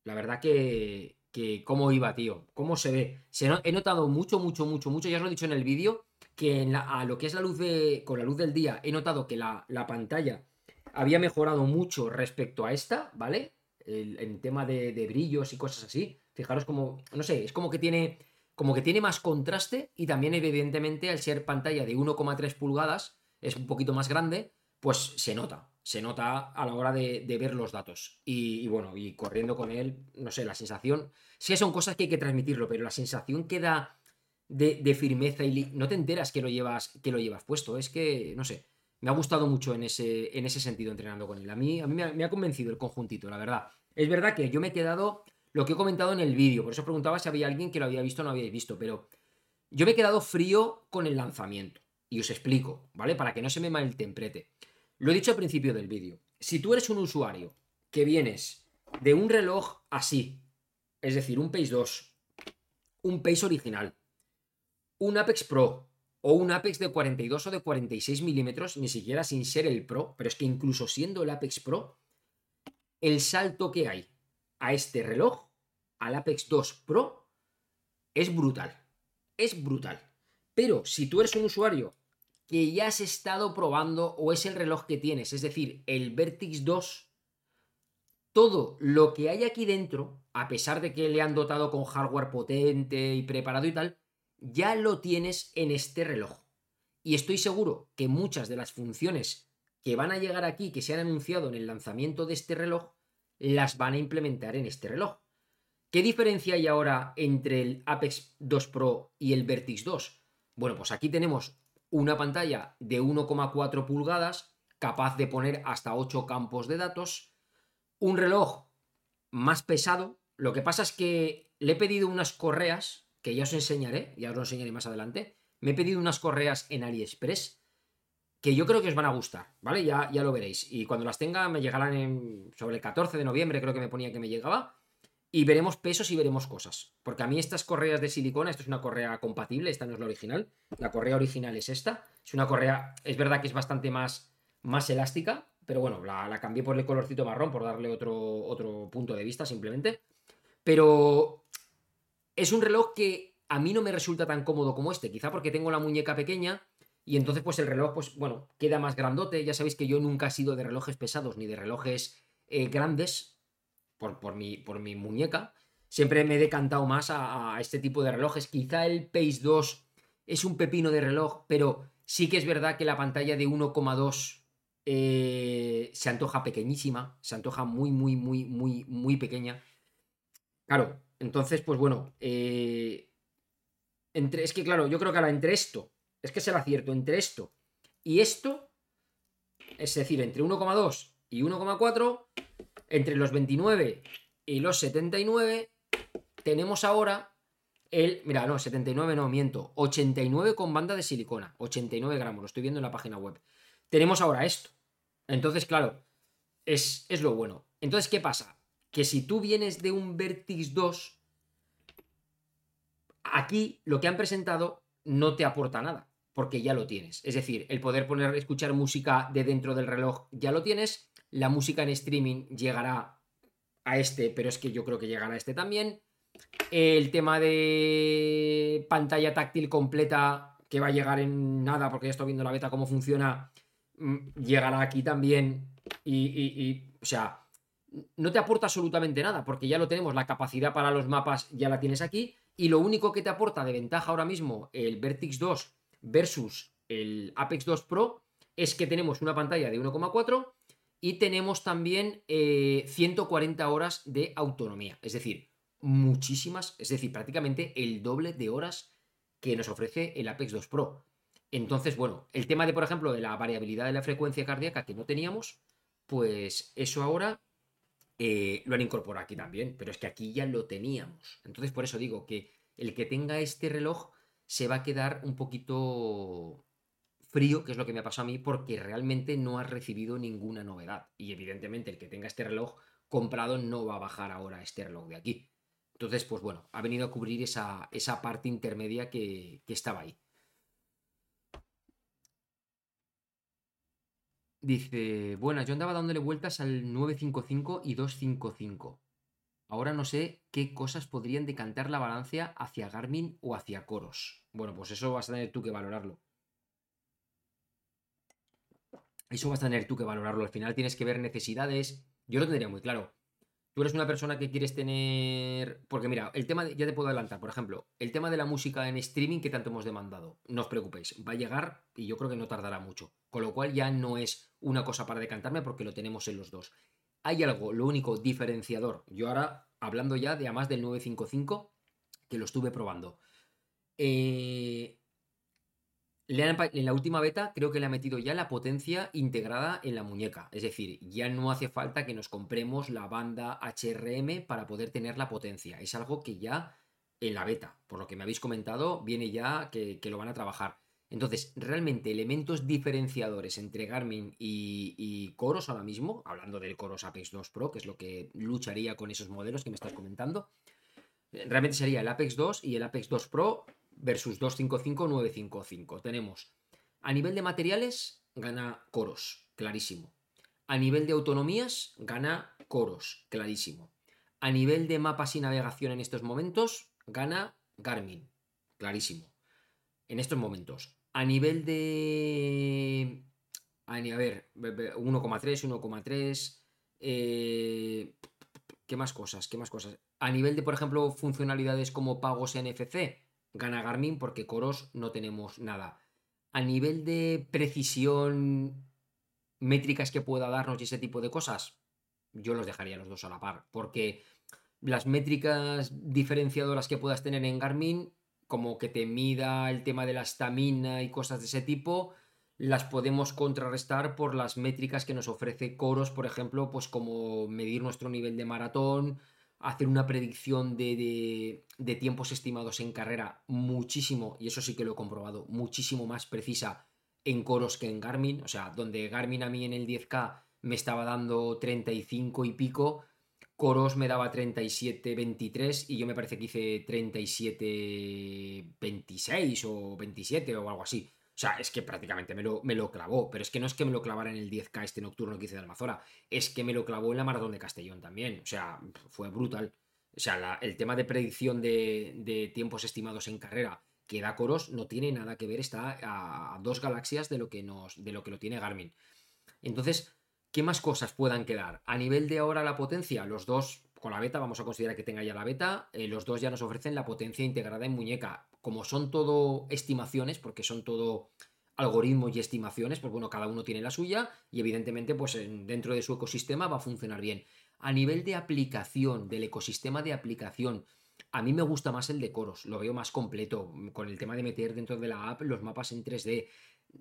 La verdad que, que cómo iba, tío, cómo se ve. Se he notado mucho, mucho, mucho, mucho, ya os lo he dicho en el vídeo, que a lo que es la luz de, con la luz del día, he notado que la, pantalla había mejorado mucho respecto a esta, ¿vale? El, en tema de, brillos y cosas así. Fijaros como, no sé, es como que tiene, como que tiene más contraste y también evidentemente al ser pantalla de 1,3 pulgadas, es un poquito más grande, pues se nota, se nota a la hora de, ver los datos. Y, bueno, y corriendo con él, no sé, la sensación, sí son cosas que hay que transmitirlo, pero la sensación que da de, firmeza y no te enteras que lo llevas, que lo llevas puesto. Es que, no sé, me ha gustado mucho en ese, en ese sentido entrenando con él. A mí, a mí me, ha, convencido el conjuntito, la verdad. Es verdad que yo me he quedado, lo que he comentado en el vídeo, por eso preguntaba si había alguien que lo había visto o no habíais visto, pero yo me he quedado frío con el lanzamiento. Y os explico, ¿vale? Para que no se me malinterprete. Lo he dicho al principio del vídeo. Si tú eres un usuario que vienes de un reloj así, es decir, un Pace 2, un Pace original, un Apex Pro o un Apex de 42 o de 46 milímetros, ni siquiera sin ser el Pro, pero es que incluso siendo el Apex Pro, el salto que hay a este reloj, al Apex 2 Pro, es brutal. Es brutal. Pero si tú eres un usuario que ya has estado probando o es el reloj que tienes, es decir, el Vertix 2, todo lo que hay aquí dentro, a pesar de que le han dotado con hardware potente y preparado y tal, ya lo tienes en este reloj. Y estoy seguro que muchas de las funciones que van a llegar aquí, que se han anunciado en el lanzamiento de este reloj, las van a implementar en este reloj. ¿Qué diferencia hay ahora entre el Apex 2 Pro y el Vertix 2? Bueno, pues aquí tenemos una pantalla de 1,4 pulgadas, capaz de poner hasta 8 campos de datos, un reloj más pesado. Lo que pasa es que le he pedido unas correas, que ya os enseñaré, ya os lo enseñaré más adelante. Me he pedido unas correas en AliExpress que yo creo que os van a gustar, ¿vale? Ya, ya lo veréis. Y cuando las tenga me llegarán en, sobre el 14 de noviembre, creo que me ponía que me llegaba. Y veremos pesos y veremos cosas. Porque a mí estas correas de silicona, esto es una correa compatible, esta no es la original. La correa original es esta. Es una correa, es verdad que es bastante más, más elástica, pero bueno, la, cambié por el colorcito marrón, por darle otro, otro punto de vista simplemente. Pero es un reloj que a mí no me resulta tan cómodo como este, quizá porque tengo la muñeca pequeña y entonces pues el reloj, pues bueno, queda más grandote. Ya sabéis que yo nunca he sido de relojes pesados ni de relojes eh, grandes por, por, mi, por mi muñeca. Siempre me he decantado más a, este tipo de relojes. Quizá el Pace 2 es un pepino de reloj, pero sí que es verdad que la pantalla de 1,2 eh, se antoja pequeñísima, se antoja muy, muy, muy, muy, muy pequeña. Claro, entonces, pues bueno, eh, entre, es que claro, yo creo que ahora entre esto, es que será cierto, entre esto y esto, es decir, entre 1,2 y 1,4, entre los 29 y los 79, tenemos ahora el, mira, no, 79 no, miento, 89 con banda de silicona, 89 gramos, lo estoy viendo en la página web. Tenemos ahora esto. Entonces, claro, es, es lo bueno. Entonces, ¿qué pasa? Que si tú vienes de un Vertix 2, aquí lo que han presentado no te aporta nada, porque ya lo tienes. Es decir, el poder poner, escuchar música de dentro del reloj ya lo tienes. La música en streaming llegará a este, pero es que yo creo que llegará a este también. El tema de pantalla táctil completa, que va a llegar en nada, porque ya estoy viendo la beta cómo funciona, mm, llegará aquí también. Y, o sea, no te aporta absolutamente nada, porque ya lo tenemos, la capacidad para los mapas ya la tienes aquí. Y lo único que te aporta de ventaja ahora mismo el Vertix 2 versus el Apex 2 Pro es que tenemos una pantalla de 1,4 y tenemos también 140 eh, horas de autonomía. Es decir, muchísimas, es decir, prácticamente el doble de horas que nos ofrece el Apex 2 Pro. Entonces, bueno, el tema de, por ejemplo, de la variabilidad de la frecuencia cardíaca que no teníamos, pues eso ahora eh, lo han incorporado aquí también, pero es que aquí ya lo teníamos. Entonces, por eso digo que el que tenga este reloj se va a quedar un poquito frío, que es lo que me ha pasado a mí, porque realmente no ha recibido ninguna novedad. Y evidentemente el que tenga este reloj comprado no va a bajar ahora este reloj de aquí. Entonces, pues bueno, ha venido a cubrir esa, esa parte intermedia que, estaba ahí. Dice, bueno, yo andaba dándole vueltas al 955 y 255. Ahora no sé qué cosas podrían decantar la balanza hacia Garmin o hacia Coros. Bueno, pues eso vas a tener tú que valorarlo. Eso vas a tener tú que valorarlo. Al final tienes que ver necesidades. Yo lo tendría muy claro. Tú eres una persona que quieres tener. Porque mira, el tema, ya te puedo adelantar, por ejemplo, el tema de la música en streaming que tanto hemos demandado. No os preocupéis, va a llegar y yo creo que no tardará mucho. Con lo cual ya no es una cosa para decantarme porque lo tenemos en los dos. Hay algo, lo único diferenciador. Yo ahora, hablando ya de a más del 955, que lo estuve probando. Eh, en la última beta creo que le ha metido ya la potencia integrada en la muñeca. Es decir, ya no hace falta que nos compremos la banda HRM para poder tener la potencia. Es algo que ya en la beta, por lo que me habéis comentado, viene ya que, lo van a trabajar. Entonces, realmente elementos diferenciadores entre Garmin y, y, Coros ahora mismo, hablando del Coros Apex 2 Pro, que es lo que lucharía con esos modelos que me estás comentando, realmente sería el Apex 2 y el Apex 2 Pro versus 255, 955. Tenemos a nivel de materiales, gana Coros, clarísimo. A nivel de autonomías, gana Coros, clarísimo. A nivel de mapas y navegación en estos momentos, gana Garmin, clarísimo. En estos momentos. A nivel de... A ver, 1,3, 1,3. Eh, ¿Qué más cosas? ¿Qué más cosas? A nivel de, por ejemplo, funcionalidades como pagos NFC, gana Garmin porque Coros no tenemos nada. A nivel de precisión, métricas que pueda darnos y ese tipo de cosas, yo los dejaría los dos a la par, porque las métricas diferenciadoras que puedas tener en Garmin, como que te mida el tema de la estamina y cosas de ese tipo, las podemos contrarrestar por las métricas que nos ofrece Coros, por ejemplo, pues como medir nuestro nivel de maratón, hacer una predicción de, tiempos estimados en carrera muchísimo, y eso sí que lo he comprobado, muchísimo más precisa en coros que en Garmin. O sea, donde Garmin a mí en el 10K me estaba dando 35 y pico, Coros me daba 37-23 y yo me parece que hice 37-26 o 27 o algo así. O sea, es que prácticamente me lo, me lo clavó, pero es que no es que me lo clavara en el 10K este nocturno que hice de Almazora, es que me lo clavó en la maratón de Castellón también. O sea, fue brutal. O sea, el tema de predicción de, tiempos estimados en carrera que da Coros no tiene nada que ver, está a, dos galaxias de lo que nos, de lo que lo tiene Garmin. Entonces, ¿qué más cosas puedan quedar? A nivel de ahora la potencia, los dos con la beta, vamos a considerar que tenga ya la beta, eh, los dos ya nos ofrecen la potencia integrada en muñeca como son todo estimaciones, porque son todo algoritmos y estimaciones, pues bueno, cada uno tiene la suya y evidentemente pues dentro de su ecosistema va a funcionar bien. A nivel de aplicación, del ecosistema de aplicación, a mí me gusta más el de Coros, lo veo más completo, con el tema de meter dentro de la app los mapas en 3D.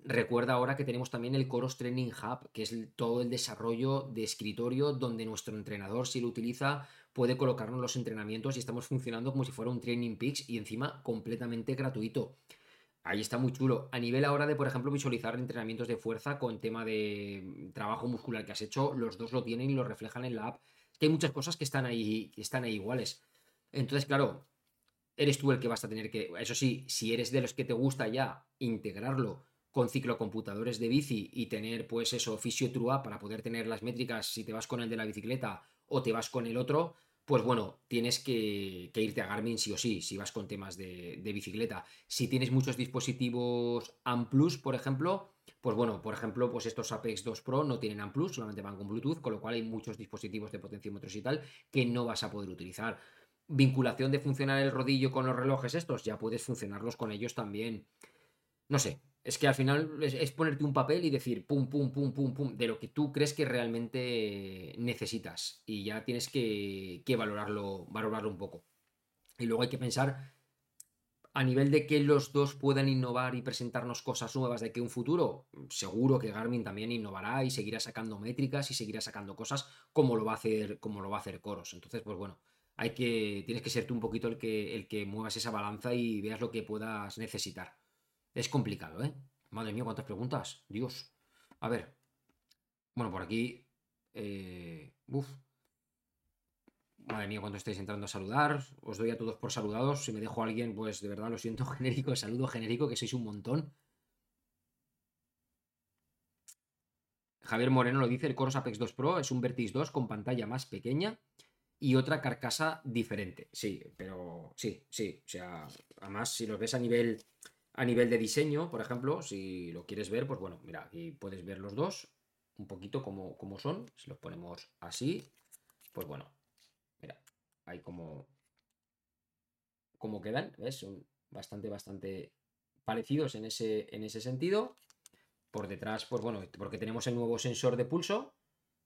Recuerda ahora que tenemos también el Coros Training Hub, que es todo el desarrollo de escritorio donde nuestro entrenador, si lo utiliza, puede colocarnos los entrenamientos y estamos funcionando como si fuera un Training Peaks y encima completamente gratuito. Ahí está muy chulo. A nivel ahora de, por ejemplo, visualizar entrenamientos de fuerza con tema de trabajo muscular que has hecho, los dos lo tienen y lo reflejan en la app. que hay muchas cosas que están ahí, que están ahí iguales. Entonces, claro, eres tú el que vas a tener que. Eso sí, si eres de los que te gusta ya integrarlo con ciclocomputadores de bici y tener, pues eso, Fisio Trua para poder tener las métricas si te vas con el de la bicicleta o te vas con el otro, pues bueno, tienes que, irte a Garmin sí o sí, si vas con temas de, bicicleta. Si tienes muchos dispositivos AMPLUS, por ejemplo, pues bueno, por ejemplo, pues estos Apex 2 Pro no tienen AMPLUS, solamente van con Bluetooth, con lo cual hay muchos dispositivos de potenciómetros y tal que no vas a poder utilizar. Vinculación de funcionar el rodillo con los relojes estos, ya puedes funcionarlos con ellos también. No sé, es que al final es, ponerte un papel y decir pum, pum, pum, pum, pum, de lo que tú crees que realmente necesitas. Y ya tienes que, valorarlo, valorarlo un poco. Y luego hay que pensar a nivel de que los dos puedan innovar y presentarnos cosas nuevas de que un futuro, seguro que Garmin también innovará y seguirá sacando métricas y seguirá sacando cosas como lo va a hacer, como lo va a hacer Coros. Entonces, pues bueno, hay que, tienes que ser tú un poquito el que, el que muevas esa balanza y veas lo que puedas necesitar. Es complicado, ¿eh? Madre mía, cuántas preguntas. Dios. A ver. Bueno, por aquí. Eh. Madre mía, cuánto estáis entrando a saludar. Os doy a todos por saludados. Si me dejo alguien, pues de verdad lo siento *laughs* genérico, saludo genérico, que sois un montón. Javier Moreno lo dice, el Coros Apex 2 Pro es un Vertix 2 con pantalla más pequeña y otra carcasa diferente. Sí, pero sí, sí. O sea, además, si lo ves a nivel a nivel de diseño, por ejemplo, si lo quieres ver, pues bueno, mira, aquí puedes ver los dos un poquito como, como son. Si los ponemos así, pues bueno, mira, hay como, como quedan, ¿ves? Son bastante, bastante parecidos en ese, en ese sentido. Por detrás, pues bueno, porque tenemos el nuevo sensor de pulso,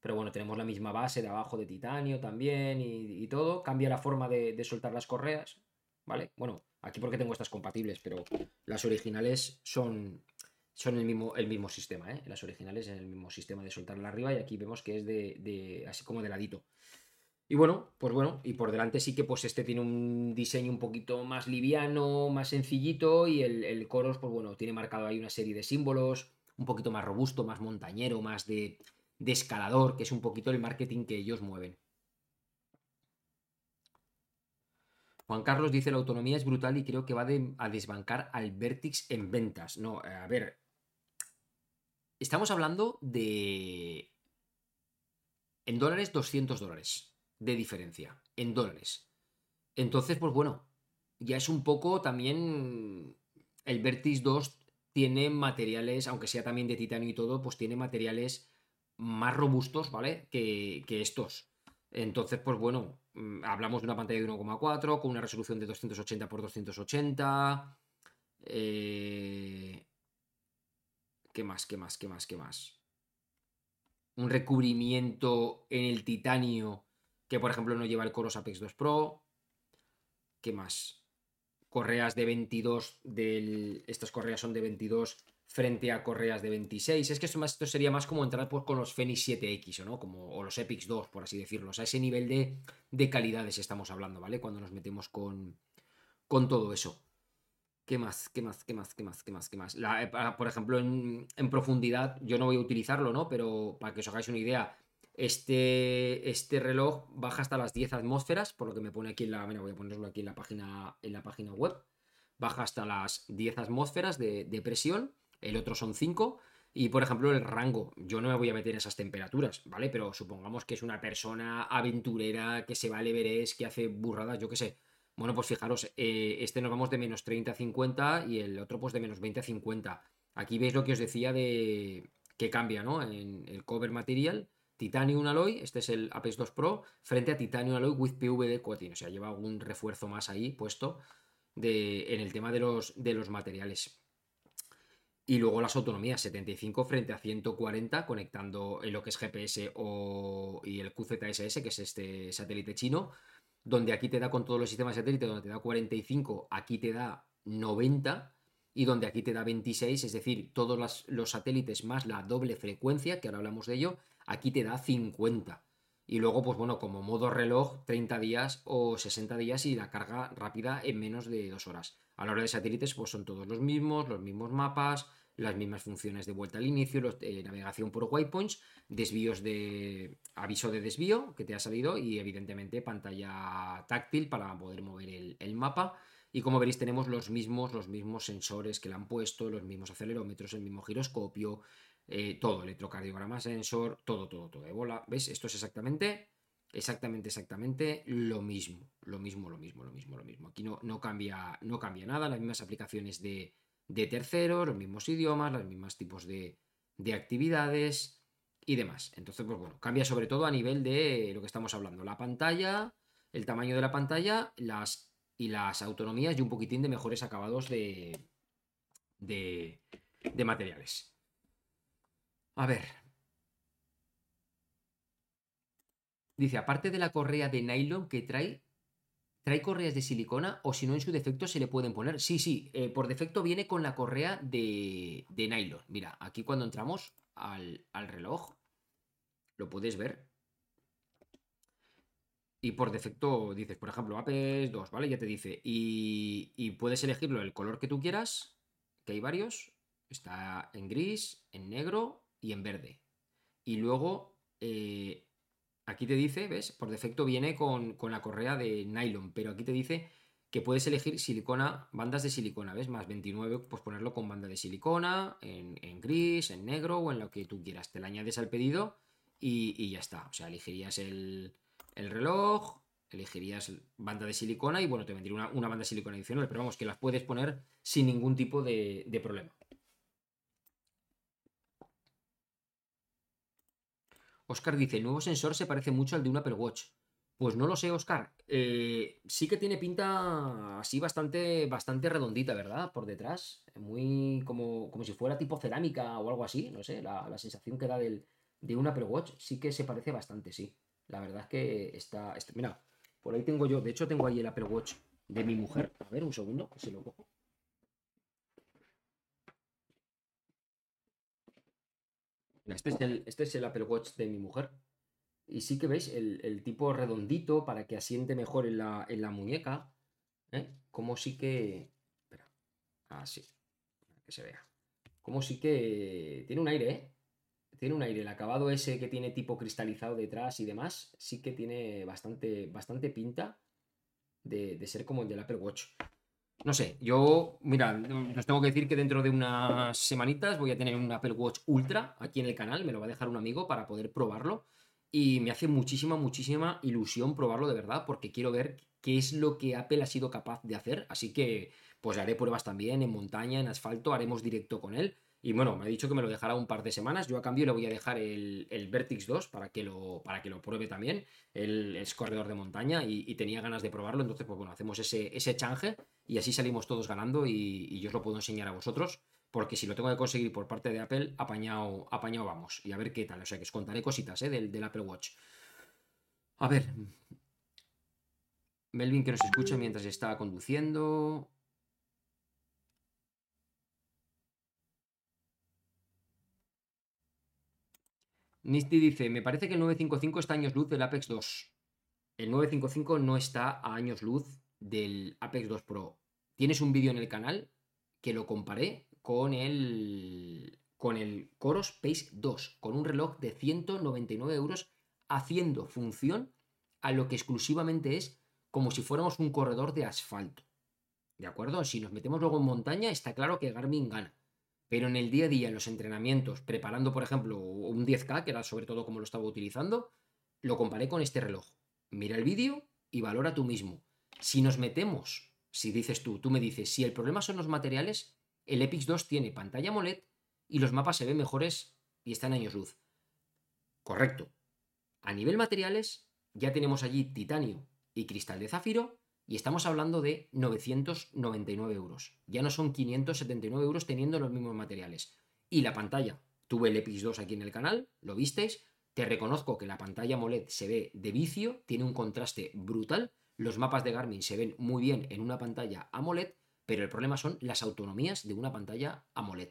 pero bueno, tenemos la misma base de abajo de titanio también y, todo. Cambia la forma de, de soltar las correas, ¿vale? Bueno, Aquí porque tengo estas compatibles, pero las originales son, son el, mismo, el mismo sistema, ¿eh? Las originales en el mismo sistema de soltarla arriba y aquí vemos que es de, así como de ladito. Y bueno, pues bueno, y por delante sí que pues este tiene un diseño un poquito más liviano, más sencillito y el, el Coros pues bueno, tiene marcado ahí una serie de símbolos, un poquito más robusto, más montañero, más de, de escalador, que es un poquito el marketing que ellos mueven. Juan Carlos dice la autonomía es brutal y creo que va a desbancar al Vertix en ventas. No, eh, a ver. Estamos hablando de... En dólares, 200 dólares de diferencia. En dólares. Entonces, pues bueno, ya es un poco también... El Vertix 2 tiene materiales, aunque sea también de titanio y todo, pues tiene materiales más robustos, ¿vale? Que, que estos. Entonces, pues bueno, mm, hablamos de una pantalla de 1,4 con una resolución de 280 x 280. ¿Qué más? ¿Qué más? ¿Qué más? ¿Qué más? Un recubrimiento en el titanio que, por ejemplo, no lleva el Coros Apex 2 Pro. ¿Qué más? Correas de 22 del... Estas correas son de 22 frente a correas de 26. Es que esto, sería más como entrar pues, con los Fenix 7X o, ¿no? como, o los Epix 2, por así decirlo. O sea, ese nivel de, de calidades estamos hablando, ¿vale? Cuando nos metemos con, con todo eso. ¿Qué más? ¿Qué más? ¿Qué más? ¿Qué más? ¿Qué más? ¿Qué más? Eh, por ejemplo, en, profundidad, yo no voy a utilizarlo, ¿no? Pero para que os hagáis una idea, Este, este reloj baja hasta las 10 atmósferas, por lo que me pone aquí en la. Bueno, voy a ponerlo aquí en la página, en la página web. Baja hasta las 10 atmósferas de, de presión. El otro son 5. Y por ejemplo, el rango, yo no me voy a meter en esas temperaturas, ¿vale? Pero supongamos que es una persona aventurera que se va al Everest, que hace burradas, yo qué sé. Bueno, pues fijaros, eh, este nos vamos de menos 30 a 50 y el otro pues de menos 20 a 50. Aquí veis lo que os decía de que cambia, ¿no? En el cover material, Titanium Alloy, este es el Apex 2 Pro, frente a Titanium Alloy with PVD coating, o sea, lleva algún refuerzo más ahí puesto de, en el tema de los, de los materiales. Y luego las autonomías, 75 frente a 140, conectando en lo que es GPS o, y el QZSS, que es este satélite chino, donde aquí te da con todos los sistemas satélites, donde te da 45, aquí te da 90, y donde aquí te da 26, es decir, todos los satélites más la doble frecuencia, que ahora hablamos de ello, aquí te da 50. Y luego, pues bueno, como modo reloj, 30 días o 60 días y la carga rápida en menos de dos horas. A la hora de satélites, pues son todos los mismos, los mismos mapas, las mismas funciones de vuelta al inicio, eh, navegación por waypoints, desvíos de aviso de desvío que te ha salido y evidentemente pantalla táctil para poder mover el, mapa. Y como veréis, tenemos los mismos, los mismos sensores que le han puesto, los mismos acelerómetros, el mismo giroscopio, eh, todo, electrocardiograma sensor, todo, todo, todo. Bola, ¿ves? Esto es exactamente, exactamente, exactamente lo mismo. Lo mismo, lo mismo, lo mismo, lo mismo. Aquí no, no, cambia, no cambia nada, las mismas aplicaciones de, de terceros, los mismos idiomas, los mismos tipos de, de actividades y demás. Entonces, pues bueno, cambia sobre todo a nivel de lo que estamos hablando. La pantalla, el tamaño de la pantalla, las y las autonomías y un poquitín de mejores acabados de, de, de materiales. A ver. Dice, aparte de la correa de nylon que trae, ¿trae correas de silicona o si no en su defecto se le pueden poner? Sí, sí, eh, por defecto viene con la correa de, de nylon. Mira, aquí cuando entramos al, al reloj, lo puedes ver. Y por defecto dices, por ejemplo, Apex 2, ¿vale? Ya te dice. Y, y puedes elegirlo el color que tú quieras, que hay varios. Está en gris, en negro y en verde. Y luego, eh, aquí te dice, ¿ves? Por defecto viene con, la correa de nylon, pero aquí te dice que puedes elegir silicona, bandas de silicona, ¿ves? Más 29, pues ponerlo con banda de silicona, en, gris, en negro o en lo que tú quieras. Te la añades al pedido y, ya está. O sea, elegirías el, reloj, elegirías banda de silicona y bueno, te vendría una, banda de silicona adicional, pero vamos, que las puedes poner sin ningún tipo de problema. Oscar dice, el nuevo sensor se parece mucho al de un Apple Watch. Pues no lo sé, Oscar. Eh, sí que tiene pinta así bastante, bastante redondita, ¿verdad? Por detrás. Muy como, como si fuera tipo cerámica o algo así. No sé, la, sensación que da del, de un Apple Watch sí que se parece bastante, sí. La verdad es que está, está, Mira, por ahí tengo yo. De hecho, tengo ahí el Apple Watch de mi mujer. A ver, un segundo, que se lo cojo. Este es, el, este es el Apple Watch de mi mujer. Y sí que veis el, tipo redondito para que asiente mejor en la, en la muñeca. ¿eh? Como sí que. Espera. Así. Para que se vea. Como sí que. Tiene un aire, ¿eh? Tiene un aire. El acabado ese que tiene tipo cristalizado detrás y demás. Sí que tiene bastante, bastante pinta de, de ser como el del Apple Watch. No sé, yo, mira, os tengo que decir que dentro de unas semanitas voy a tener un Apple Watch Ultra aquí en el canal, me lo va a dejar un amigo para poder probarlo. Y me hace muchísima, muchísima ilusión probarlo de verdad, porque quiero ver qué es lo que Apple ha sido capaz de hacer. Así que, pues haré pruebas también en montaña, en asfalto, haremos directo con él. Y bueno, me ha dicho que me lo dejará un par de semanas. Yo a cambio le voy a dejar el, el Vertix 2 para que, lo, para que lo pruebe también. Él es corredor de montaña y, tenía ganas de probarlo. Entonces, pues bueno, hacemos ese, ese change y así salimos todos ganando y, yo os lo puedo enseñar a vosotros. Porque si lo tengo que conseguir por parte de Apple, apañado, vamos. Y a ver qué tal. O sea que os contaré cositas ¿eh? del, del Apple Watch. A ver. Melvin que nos escucha mientras está conduciendo. Nisty dice, me parece que el 955 está a años luz del Apex 2. El 955 no está a años luz del Apex 2 Pro. Tienes un vídeo en el canal que lo comparé con el con el Coros Pace 2, con un reloj de 199 euros haciendo función a lo que exclusivamente es como si fuéramos un corredor de asfalto. ¿De acuerdo? Si nos metemos luego en montaña, está claro que Garmin gana. Pero en el día a día, en los entrenamientos, preparando, por ejemplo, un 10K, que era sobre todo como lo estaba utilizando, lo comparé con este reloj. Mira el vídeo y valora tú mismo. Si nos metemos, si dices tú, tú me dices, si el problema son los materiales, el Epix 2 tiene pantalla AMOLED y los mapas se ven mejores y están años luz. Correcto. A nivel materiales, ya tenemos allí titanio y cristal de zafiro y estamos hablando de 999 euros. Ya no son 579 euros teniendo los mismos materiales. Y la pantalla, tuve el Epix 2 aquí en el canal, lo visteis. Te reconozco que la pantalla AMOLED se ve de vicio, tiene un contraste brutal. Los mapas de Garmin se ven muy bien en una pantalla AMOLED, pero el problema son las autonomías de una pantalla AMOLED.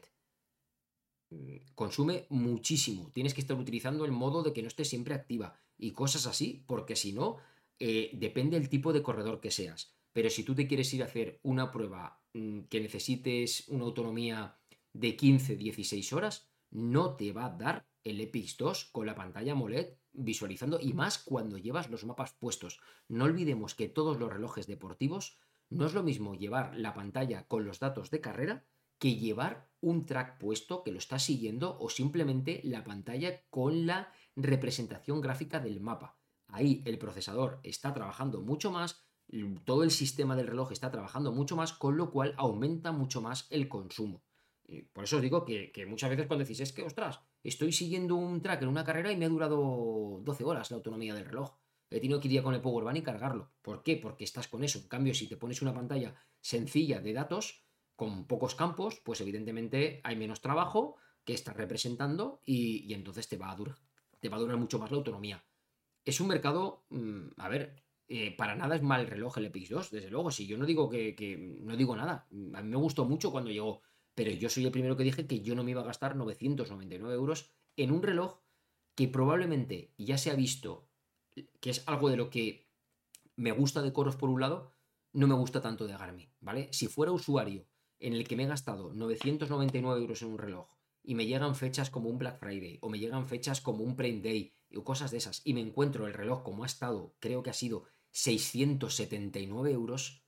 Mm, consume muchísimo. Tienes que estar utilizando el modo de que no esté siempre activa y cosas así, porque si no, eh, depende del tipo de corredor que seas. Pero si tú te quieres ir a hacer una prueba mm, que necesites una autonomía de 15-16 horas, no te va a dar el Epix 2 con la pantalla AMOLED visualizando y más cuando llevas los mapas puestos. No olvidemos que todos los relojes deportivos no es lo mismo llevar la pantalla con los datos de carrera que llevar un track puesto que lo está siguiendo o simplemente la pantalla con la representación gráfica del mapa. Ahí el procesador está trabajando mucho más, todo el sistema del reloj está trabajando mucho más, con lo cual aumenta mucho más el consumo. por eso os digo que, muchas veces cuando decís, es que, ostras, estoy siguiendo un track en una carrera y me ha durado 12 horas la autonomía del reloj. He tenido que ir con el Powerbank y cargarlo. ¿Por qué? Porque estás con eso. En cambio, si te pones una pantalla sencilla de datos, con pocos campos, pues evidentemente hay menos trabajo que estás representando y, entonces te va, a durar, te va a durar mucho más la autonomía. Es un mercado, mm, a ver, eh, para nada es mal el reloj el Epix 2, desde luego. Si yo no digo que, que, no digo nada, a mí me gustó mucho cuando llegó, pero yo soy el primero que dije que yo no me iba a gastar 999 euros en un reloj que probablemente ya se ha visto que es algo de lo que me gusta de Coros por un lado, no me gusta tanto de Garmin, ¿vale? Si fuera usuario en el que me he gastado 999 euros en un reloj y me llegan fechas como un Black Friday o me llegan fechas como un Prime Day o cosas de esas y me encuentro el reloj como ha estado, creo que ha sido 679 euros,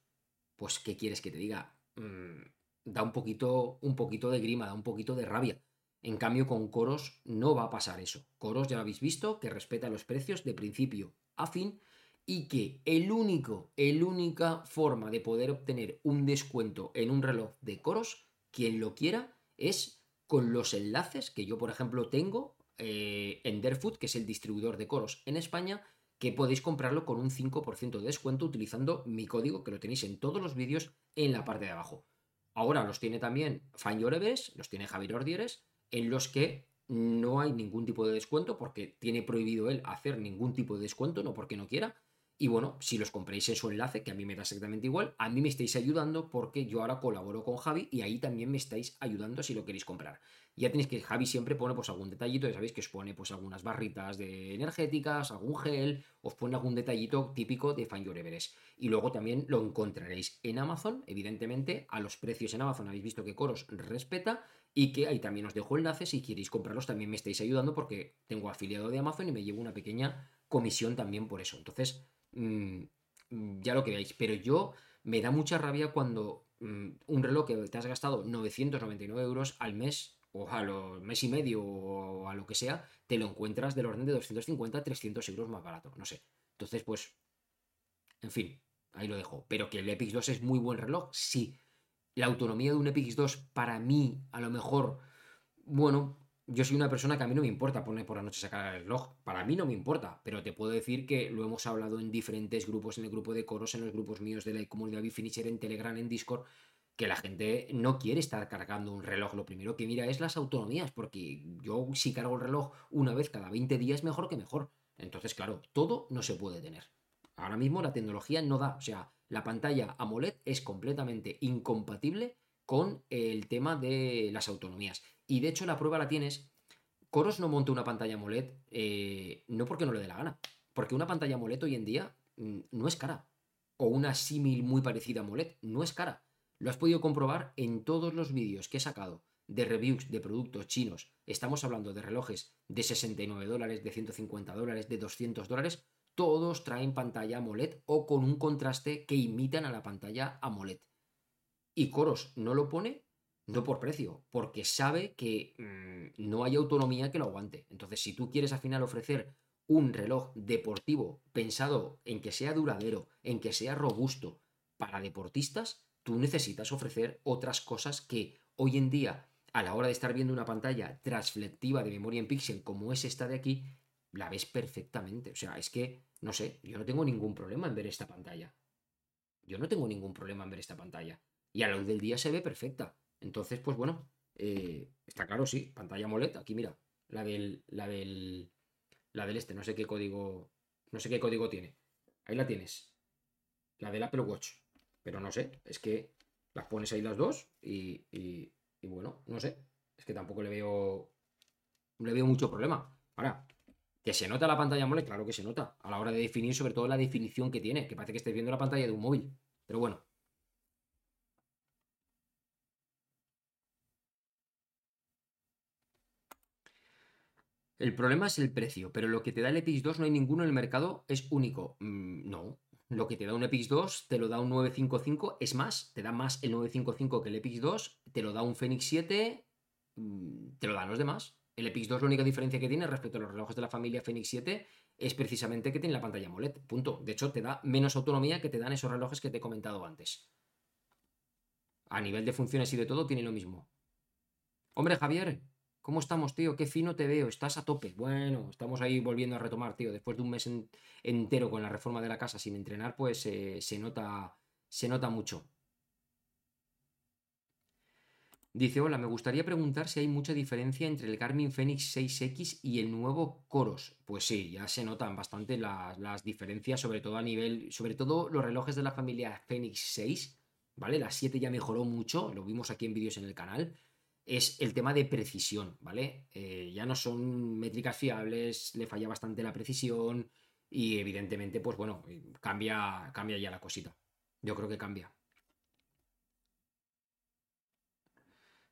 pues ¿qué quieres que te diga? Mm, da un poquito, un poquito de grima, da un poquito de rabia. En cambio, con Coros no va a pasar eso. Coros ya lo habéis visto, que respeta los precios de principio a fin y que el único, el única forma de poder obtener un descuento en un reloj de Coros, quien lo quiera, es con los enlaces que yo, por ejemplo, tengo eh, en Derfood, que es el distribuidor de Coros en España, que podéis comprarlo con un 5% de descuento utilizando mi código, que lo tenéis en todos los vídeos en la parte de abajo. Ahora los tiene también Fan los tiene Javier Ordieres, en los que no hay ningún tipo de descuento porque tiene prohibido él hacer ningún tipo de descuento, no porque no quiera. Y bueno, si los compréis en su enlace, que a mí me da exactamente igual, a mí me estáis ayudando porque yo ahora colaboro con Javi y ahí también me estáis ayudando si lo queréis comprar. Ya tenéis que Javi siempre pone pues algún detallito, ya sabéis que os pone pues algunas barritas de energéticas, algún gel, os pone algún detallito típico de Find Your Everest. Y luego también lo encontraréis en Amazon, evidentemente, a los precios en Amazon habéis visto que Coros respeta y que ahí también os dejo enlaces si queréis comprarlos también me estáis ayudando porque tengo afiliado de Amazon y me llevo una pequeña comisión también por eso. Entonces, mm, ya lo que veáis, pero yo me da mucha rabia cuando mm, un reloj que te has gastado 999 euros al mes o a los mes y medio o a lo que sea, te lo encuentras del orden de 250 300 euros más barato, no sé. Entonces, pues, en fin, ahí lo dejo. Pero que el Epix 2 es muy buen reloj, sí la autonomía de un Epix 2 para mí, a lo mejor, bueno, yo soy una persona que a mí no me importa poner por la noche sacar el reloj. Para mí no me importa, pero te puedo decir que lo hemos hablado en diferentes grupos, en el grupo de coros, en los grupos míos de la comunidad Bifinisher, en Telegram, en Discord, que la gente no quiere estar cargando un reloj. Lo primero que mira es las autonomías, porque yo si cargo el reloj una vez cada 20 días, mejor que mejor. Entonces, claro, todo no se puede tener. Ahora mismo la tecnología no da, o sea, la pantalla AMOLED es completamente incompatible con el tema de las autonomías. Y de hecho la prueba la tienes. Coros no monta una pantalla AMOLED eh, no porque no le dé la gana, porque una pantalla AMOLED hoy en día mm, no es cara. O una símil muy parecida a AMOLED no es cara. Lo has podido comprobar en todos los vídeos que he sacado de reviews de productos chinos, estamos hablando de relojes de 69 dólares, de 150 dólares, de 200 dólares, todos traen pantalla AMOLED o con un contraste que imitan a la pantalla AMOLED. Y Coros no lo pone no por precio, porque sabe que mm, no hay autonomía que lo aguante. Entonces, si tú quieres al final ofrecer un reloj deportivo pensado en que sea duradero, en que sea robusto para deportistas, tú necesitas ofrecer otras cosas que hoy en día, a la hora de estar viendo una pantalla transflectiva de memoria en píxel como es esta de aquí, la ves perfectamente. O sea, es que, no sé, yo no tengo ningún problema en ver esta pantalla. Yo no tengo ningún problema en ver esta pantalla. Y a la luz del día se ve perfecta. Entonces, pues bueno, eh, está claro, sí, pantalla AMOLED, aquí mira, la del, la del, la del este, no sé qué código, no sé qué código tiene. Ahí la tienes, la del Apple Watch, pero no sé, es que las pones ahí las dos y, y, bueno, no sé, es que tampoco le veo, le veo mucho problema. Ahora, que se nota la pantalla AMOLED, claro que se nota, a la hora de definir sobre todo la definición que tiene, que parece que estés viendo la pantalla de un móvil, pero bueno. El problema es el precio, pero lo que te da el Epix2 no hay ninguno en el mercado, es único. Mm, no. Lo que te da un Epix2 te lo da un 955, es más, te da más el 955 que el Epix2, te lo da un Fenix 7, mm, te lo dan los demás. El Epix2 la única diferencia que tiene respecto a los relojes de la familia Fenix 7 es precisamente que tiene la pantalla AMOLED, punto. De hecho, te da menos autonomía que te dan esos relojes que te he comentado antes. A nivel de funciones y de todo, tiene lo mismo. Hombre, Javier, ¿Cómo estamos, tío? Qué fino te veo, estás a tope. Bueno, estamos ahí volviendo a retomar, tío. Después de un mes entero con la reforma de la casa sin entrenar, pues eh, se, nota, se nota mucho. Dice, hola, me gustaría preguntar si hay mucha diferencia entre el Garmin Fenix 6X y el nuevo Coros. Pues sí, ya se notan bastante las, diferencias, sobre todo a nivel, sobre todo los relojes de la familia Fenix 6, ¿vale? La 7 ya mejoró mucho, lo vimos aquí en vídeos en el canal es el tema de precisión, ¿vale? Eh, ya no son métricas fiables, le falla bastante la precisión y evidentemente, pues bueno, cambia, cambia ya la cosita. Yo creo que cambia.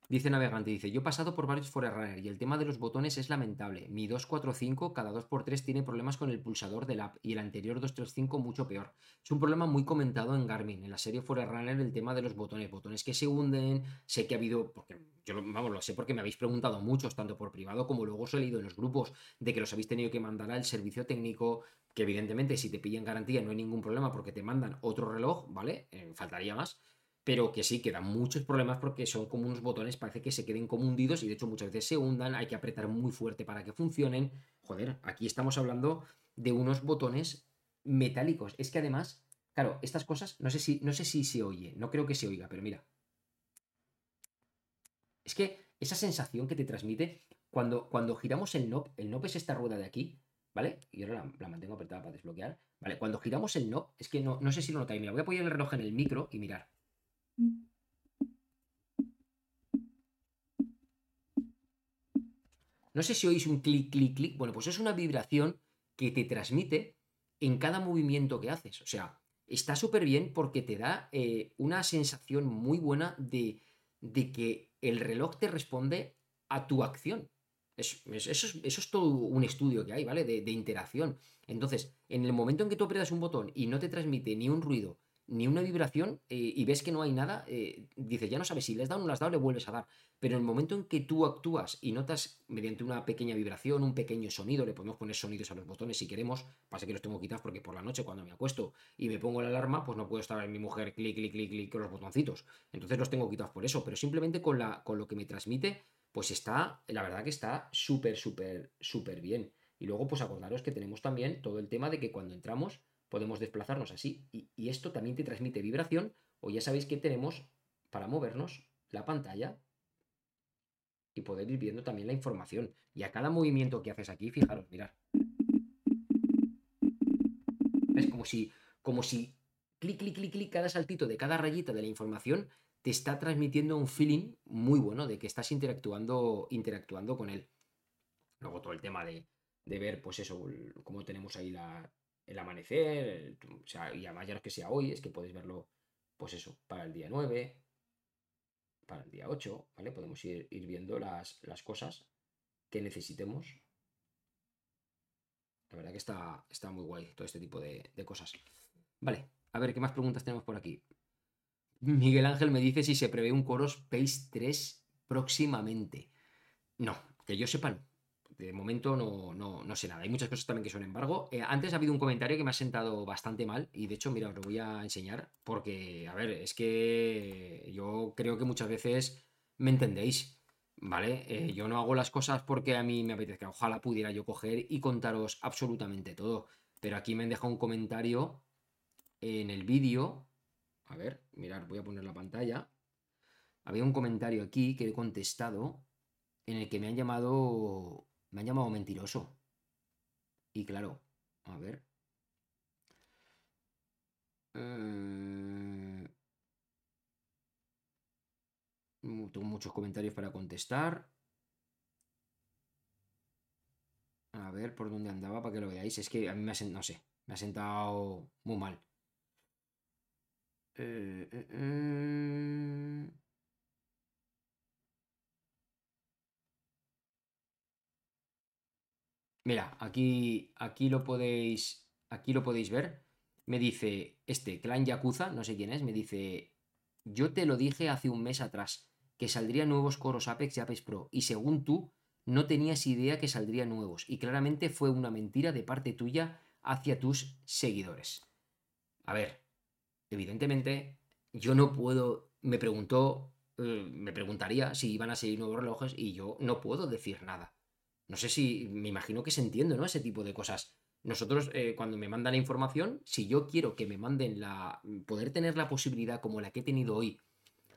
Dice Navegante, dice, yo he pasado por varios Forerunner y el tema de los botones es lamentable. Mi 245 cada 2x3 tiene problemas con el pulsador del app y el anterior 235 mucho peor. Es un problema muy comentado en Garmin, en la serie Forerunner, el tema de los botones. Botones que se hunden, sé que ha habido, porque yo vamos, lo sé porque me habéis preguntado muchos, tanto por privado como luego os he leído en los grupos, de que los habéis tenido que mandar al servicio técnico, que evidentemente si te pillan garantía no hay ningún problema porque te mandan otro reloj, ¿vale? Eh, faltaría más pero que sí, que dan muchos problemas porque son como unos botones, parece que se queden como hundidos y de hecho muchas veces se hundan, hay que apretar muy fuerte para que funcionen. Joder, aquí estamos hablando de unos botones metálicos. Es que además, claro, estas cosas, no sé si, no sé si se oye, no creo que se oiga, pero mira. Es que esa sensación que te transmite cuando, cuando giramos el knob, el knob es esta rueda de aquí, ¿vale? Y ahora la, mantengo apretada para desbloquear, ¿vale? Cuando giramos el knob, es que no, no sé si lo notáis, mira, voy a poner el reloj en el micro y mirar. No sé si oís un clic, clic, clic. Bueno, pues es una vibración que te transmite en cada movimiento que haces. O sea, está súper bien porque te da eh, una sensación muy buena de, que el reloj te responde a tu acción. eso, es, todo un estudio que hay, ¿vale? De, de, interacción. Entonces, en el momento en que tú aprietas un botón y no te transmite ni un ruido, ni una vibración eh, y ves que no hay nada, eh, dices, ya no sabes si le has dado o no le has dado, le vuelves a dar. Pero en el momento en que tú actúas y notas mediante una pequeña vibración, un pequeño sonido, le podemos poner sonidos a los botones si queremos, pasa que los tengo quitados porque por la noche cuando me acuesto y me pongo la alarma, pues no puedo estar en mi mujer clic, clic, clic, clic con los botoncitos. Entonces los tengo quitados por eso, pero simplemente con, la, con lo que me transmite, pues está, la verdad que está súper, súper, súper bien. Y luego, pues acordaros que tenemos también todo el tema de que cuando entramos, podemos desplazarnos así. Y, esto también te transmite vibración, o ya sabéis que tenemos para movernos la pantalla y poder ir viendo también la información. Y a cada movimiento que haces aquí, fijaros, mirad. Es como si, como si clic, clic, clic, clic, cada saltito de cada rayita de la información te está transmitiendo un feeling muy bueno de que estás interactuando, interactuando con él. Luego todo el tema de, de ver, pues eso, cómo tenemos ahí la, el amanecer, o sea, y además ya no que sea hoy, es que puedes verlo, pues eso, para el día 9. para el día 8, ¿vale? Podemos ir, ir viendo las, las cosas que necesitemos. La verdad que está, está muy guay todo este tipo de, de cosas. Vale, a ver, ¿qué más preguntas tenemos por aquí? Miguel Ángel me dice si se prevé un Coros Pace 3 próximamente. No, que yo sepa, no. De momento no, no, no sé nada. Hay muchas cosas también que son embargo. Eh, antes ha habido un comentario que me ha sentado bastante mal y de hecho, mira, os lo voy a enseñar porque, a ver, es que yo creo que muchas veces me entendéis, ¿vale? Eh, yo no hago las cosas porque a mí me apetezca. Ojalá pudiera yo coger y contaros absolutamente todo. Pero aquí me han dejado un comentario en el vídeo. A ver, mirad, voy a poner la pantalla. Había un comentario aquí que he contestado en el que me han llamado me han llamado mentiroso. Y claro, a ver. Eh, tengo muchos comentarios para contestar. A ver por dónde andaba para que lo veáis. Es que a mí me ha, no sé, me ha sentado muy mal. Eh, eh, Mira, aquí, aquí lo podéis. Aquí lo podéis ver. Me dice este Clan Yakuza, no sé quién es, me dice. Yo te lo dije hace un mes atrás, que saldrían nuevos coros Apex y Apex Pro. Y según tú, no tenías idea que saldrían nuevos. Y claramente fue una mentira de parte tuya hacia tus seguidores. A ver, evidentemente, yo no puedo. Me preguntó. Eh, me preguntaría si iban a seguir nuevos relojes y yo no puedo decir nada. No sé si, me imagino que se entiende, ¿no? Ese tipo de cosas. Nosotros, eh, cuando me mandan la información, si yo quiero que me manden la. poder tener la posibilidad como la que he tenido hoy,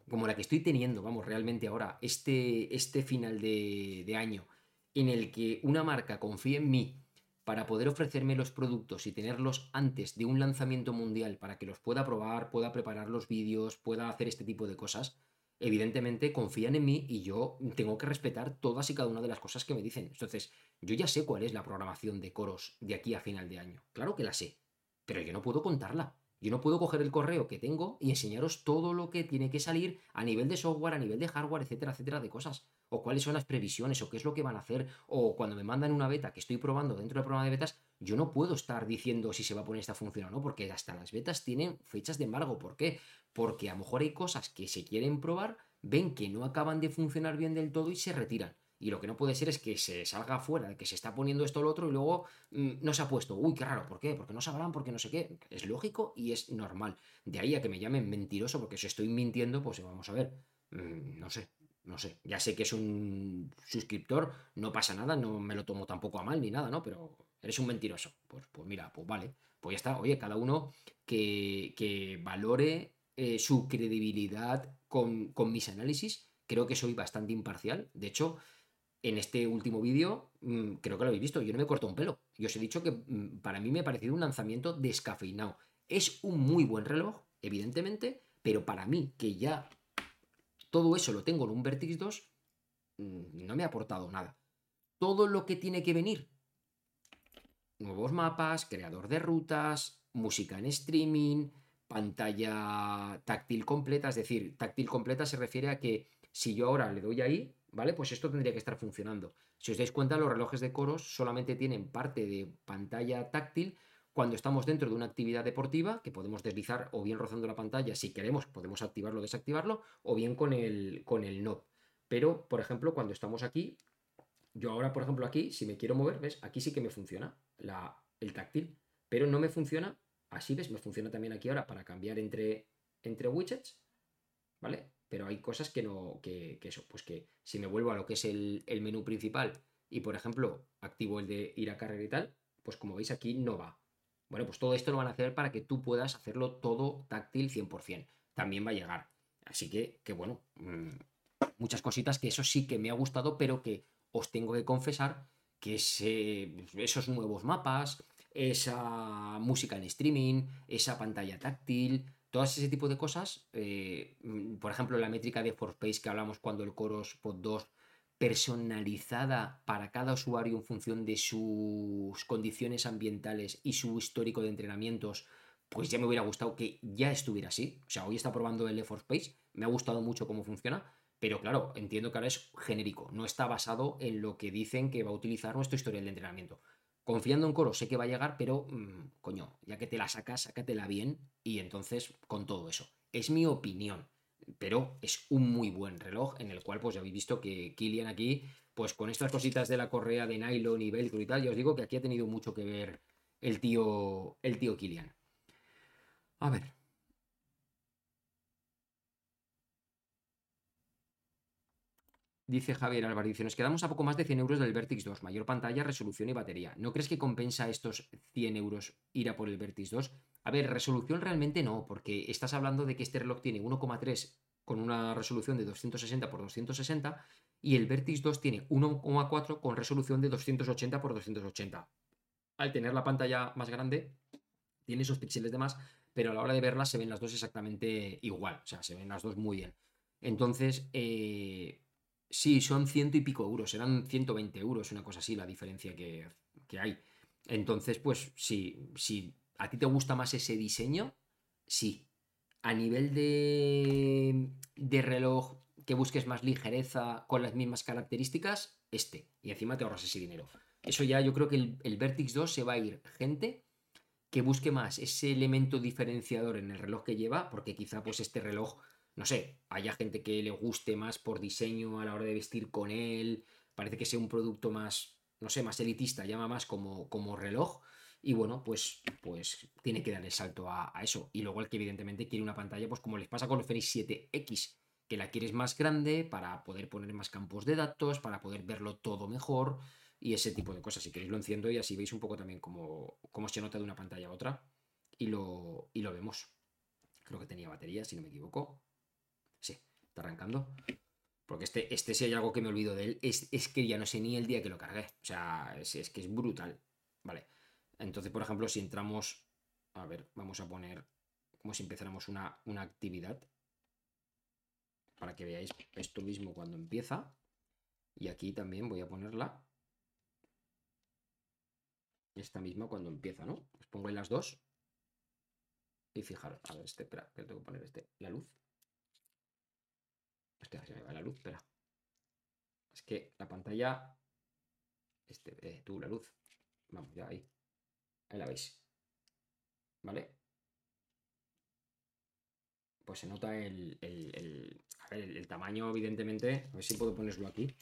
como la que estoy teniendo, vamos, realmente ahora, este, este final de, de año, en el que una marca confíe en mí para poder ofrecerme los productos y tenerlos antes de un lanzamiento mundial para que los pueda probar, pueda preparar los vídeos, pueda hacer este tipo de cosas, evidentemente confían en mí y yo tengo que respetar todas y cada una de las cosas que me dicen. Entonces, yo ya sé cuál es la programación de coros de aquí a final de año. Claro que la sé, pero yo no puedo contarla. Yo no puedo coger el correo que tengo y enseñaros todo lo que tiene que salir a nivel de software, a nivel de hardware, etcétera, etcétera, de cosas. O cuáles son las previsiones, o qué es lo que van a hacer, o cuando me mandan una beta que estoy probando dentro del programa de betas, yo no puedo estar diciendo si se va a poner esta función o no, porque hasta las betas tienen fechas de embargo. ¿Por qué? Porque a lo mejor hay cosas que se quieren probar, ven que no acaban de funcionar bien del todo y se retiran. Y lo que no puede ser es que se salga fuera que se está poniendo esto o lo otro y luego mm, no se ha puesto. Uy, qué raro, ¿por qué? Porque no sabrán, porque no sé qué. Es lógico y es normal. De ahí a que me llamen mentiroso porque si estoy mintiendo, pues vamos a ver. Mm, no sé, no sé. Ya sé que es un suscriptor, no pasa nada, no me lo tomo tampoco a mal ni nada, ¿no? Pero eres un mentiroso. Pues, pues mira, pues vale. Pues ya está. Oye, cada uno que, que valore eh, su credibilidad con, mis análisis. Creo que soy bastante imparcial. De hecho, en este último vídeo, mm, creo que lo habéis visto, yo no me corto un pelo. Yo os he dicho que mm, para mí me ha parecido un lanzamiento descafeinado. Es un muy buen reloj, evidentemente, pero para mí, que ya todo eso lo tengo en un Vertix 2, mm, no me ha aportado nada. Todo lo que tiene que venir, nuevos mapas, creador de rutas, música en streaming, pantalla táctil completa, es decir, táctil completa se refiere a que si yo ahora le doy ahí, ¿vale? Pues esto tendría que estar funcionando. Si os dais cuenta, los relojes de coros solamente tienen parte de pantalla táctil cuando estamos dentro de una actividad deportiva, que podemos deslizar o bien rozando la pantalla, si queremos, podemos activarlo o desactivarlo, o bien con el, con el knob. Pero, por ejemplo, cuando estamos aquí, yo ahora, por ejemplo, aquí, si me quiero mover, ¿ves? Aquí sí que me funciona la, el táctil, pero no me funciona, así ves, me funciona también aquí ahora para cambiar entre, entre widgets, ¿vale? pero hay cosas que no, que, eso, pues que si me vuelvo a lo que es el, menú principal y, por ejemplo, activo el de ir a carrera y tal, pues como veis aquí no va. Bueno, pues todo esto lo van a hacer para que tú puedas hacerlo todo táctil 100%. También va a llegar. Así que, que bueno, mm, muchas cositas que eso sí que me ha gustado, pero que os tengo que confesar que esos nuevos mapas, esa música en streaming, esa pantalla táctil, Todas ese tipo de cosas, eh, por ejemplo, la métrica de Force que hablamos cuando el Coros Pod 2 personalizada para cada usuario en función de sus condiciones ambientales y su histórico de entrenamientos, pues ya me hubiera gustado que ya estuviera así. O sea, hoy está probando el Force Pace, me ha gustado mucho cómo funciona, Pero claro, entiendo que ahora es genérico, no está basado en lo que dicen que va a utilizar nuestro historial de entrenamiento. Confiando en Coro, sé que va a llegar, pero mm, coño, ya que te la sacas, sácatela bien y entonces con todo eso. Es mi opinión, pero es un muy buen reloj en el cual pues ya habéis visto que Kilian aquí, pues con estas cositas de la correa de nylon y velcro y tal, ya os digo que aquí ha tenido mucho que ver el tío, el tío Kilian. A ver, Dice Javier Álvarez, nos quedamos a poco más de 100 euros del Vertix 2, mayor pantalla, resolución y batería. ¿No crees que compensa estos 100 euros ir a por el Vertix 2? A ver, resolución realmente no, porque estás hablando de que este reloj tiene 1,3 con una resolución de 260 x 260 y el Vertix 2 tiene 1,4 con resolución de 280 x 280. Al tener la pantalla más grande, tiene esos píxeles de más, pero a la hora de verlas se ven las dos exactamente igual, o sea, se ven las dos muy bien. Entonces, eh, Sí, son ciento y pico euros, eran 120 euros, una cosa así, la diferencia que, hay. Entonces, pues si a ti te gusta más ese diseño, sí. A nivel de, de reloj que busques más ligereza con las mismas características, este. Y encima te ahorras ese dinero. Eso ya yo creo que el, el Vertix 2 se va a ir gente que busque más ese elemento diferenciador en el reloj que lleva, porque quizá pues este reloj no sé, haya gente que le guste más por diseño a la hora de vestir con él, parece que sea un producto más, no sé, más elitista, llama más como, como reloj. Y bueno, pues, pues tiene que dar el salto a, eso. Y luego el que evidentemente quiere una pantalla, pues como les pasa con los Fenix 7X, que la quieres más grande para poder poner más campos de datos, para poder verlo todo mejor y ese tipo de cosas. Si queréis lo enciendo y así veis un poco también cómo, cómo se nota de una pantalla a otra y lo, y lo vemos. Creo que tenía batería, si no me equivoco. Arrancando. Porque este, este si hay algo que me olvido de él, es, que ya no sé ni el día que lo cargué. O sea, es, que es brutal. Vale. Entonces, por ejemplo, si entramos. A ver, vamos a poner. Como si empezáramos una, una actividad. Para que veáis esto mismo cuando empieza. Y aquí también voy a ponerla. Esta misma cuando empieza, ¿no? Os pongo en las dos. Y fijaros, a ver, este, espera, que tengo que poner este, la luz. Se me va la luz, espera. Es que la pantalla. Este, eh, tú, la luz. Vamos, ya ahí. Ahí la veis. ¿Vale? Pues se nota el, el, el, tamaño, evidentemente. A ver si puedo ponerlo aquí.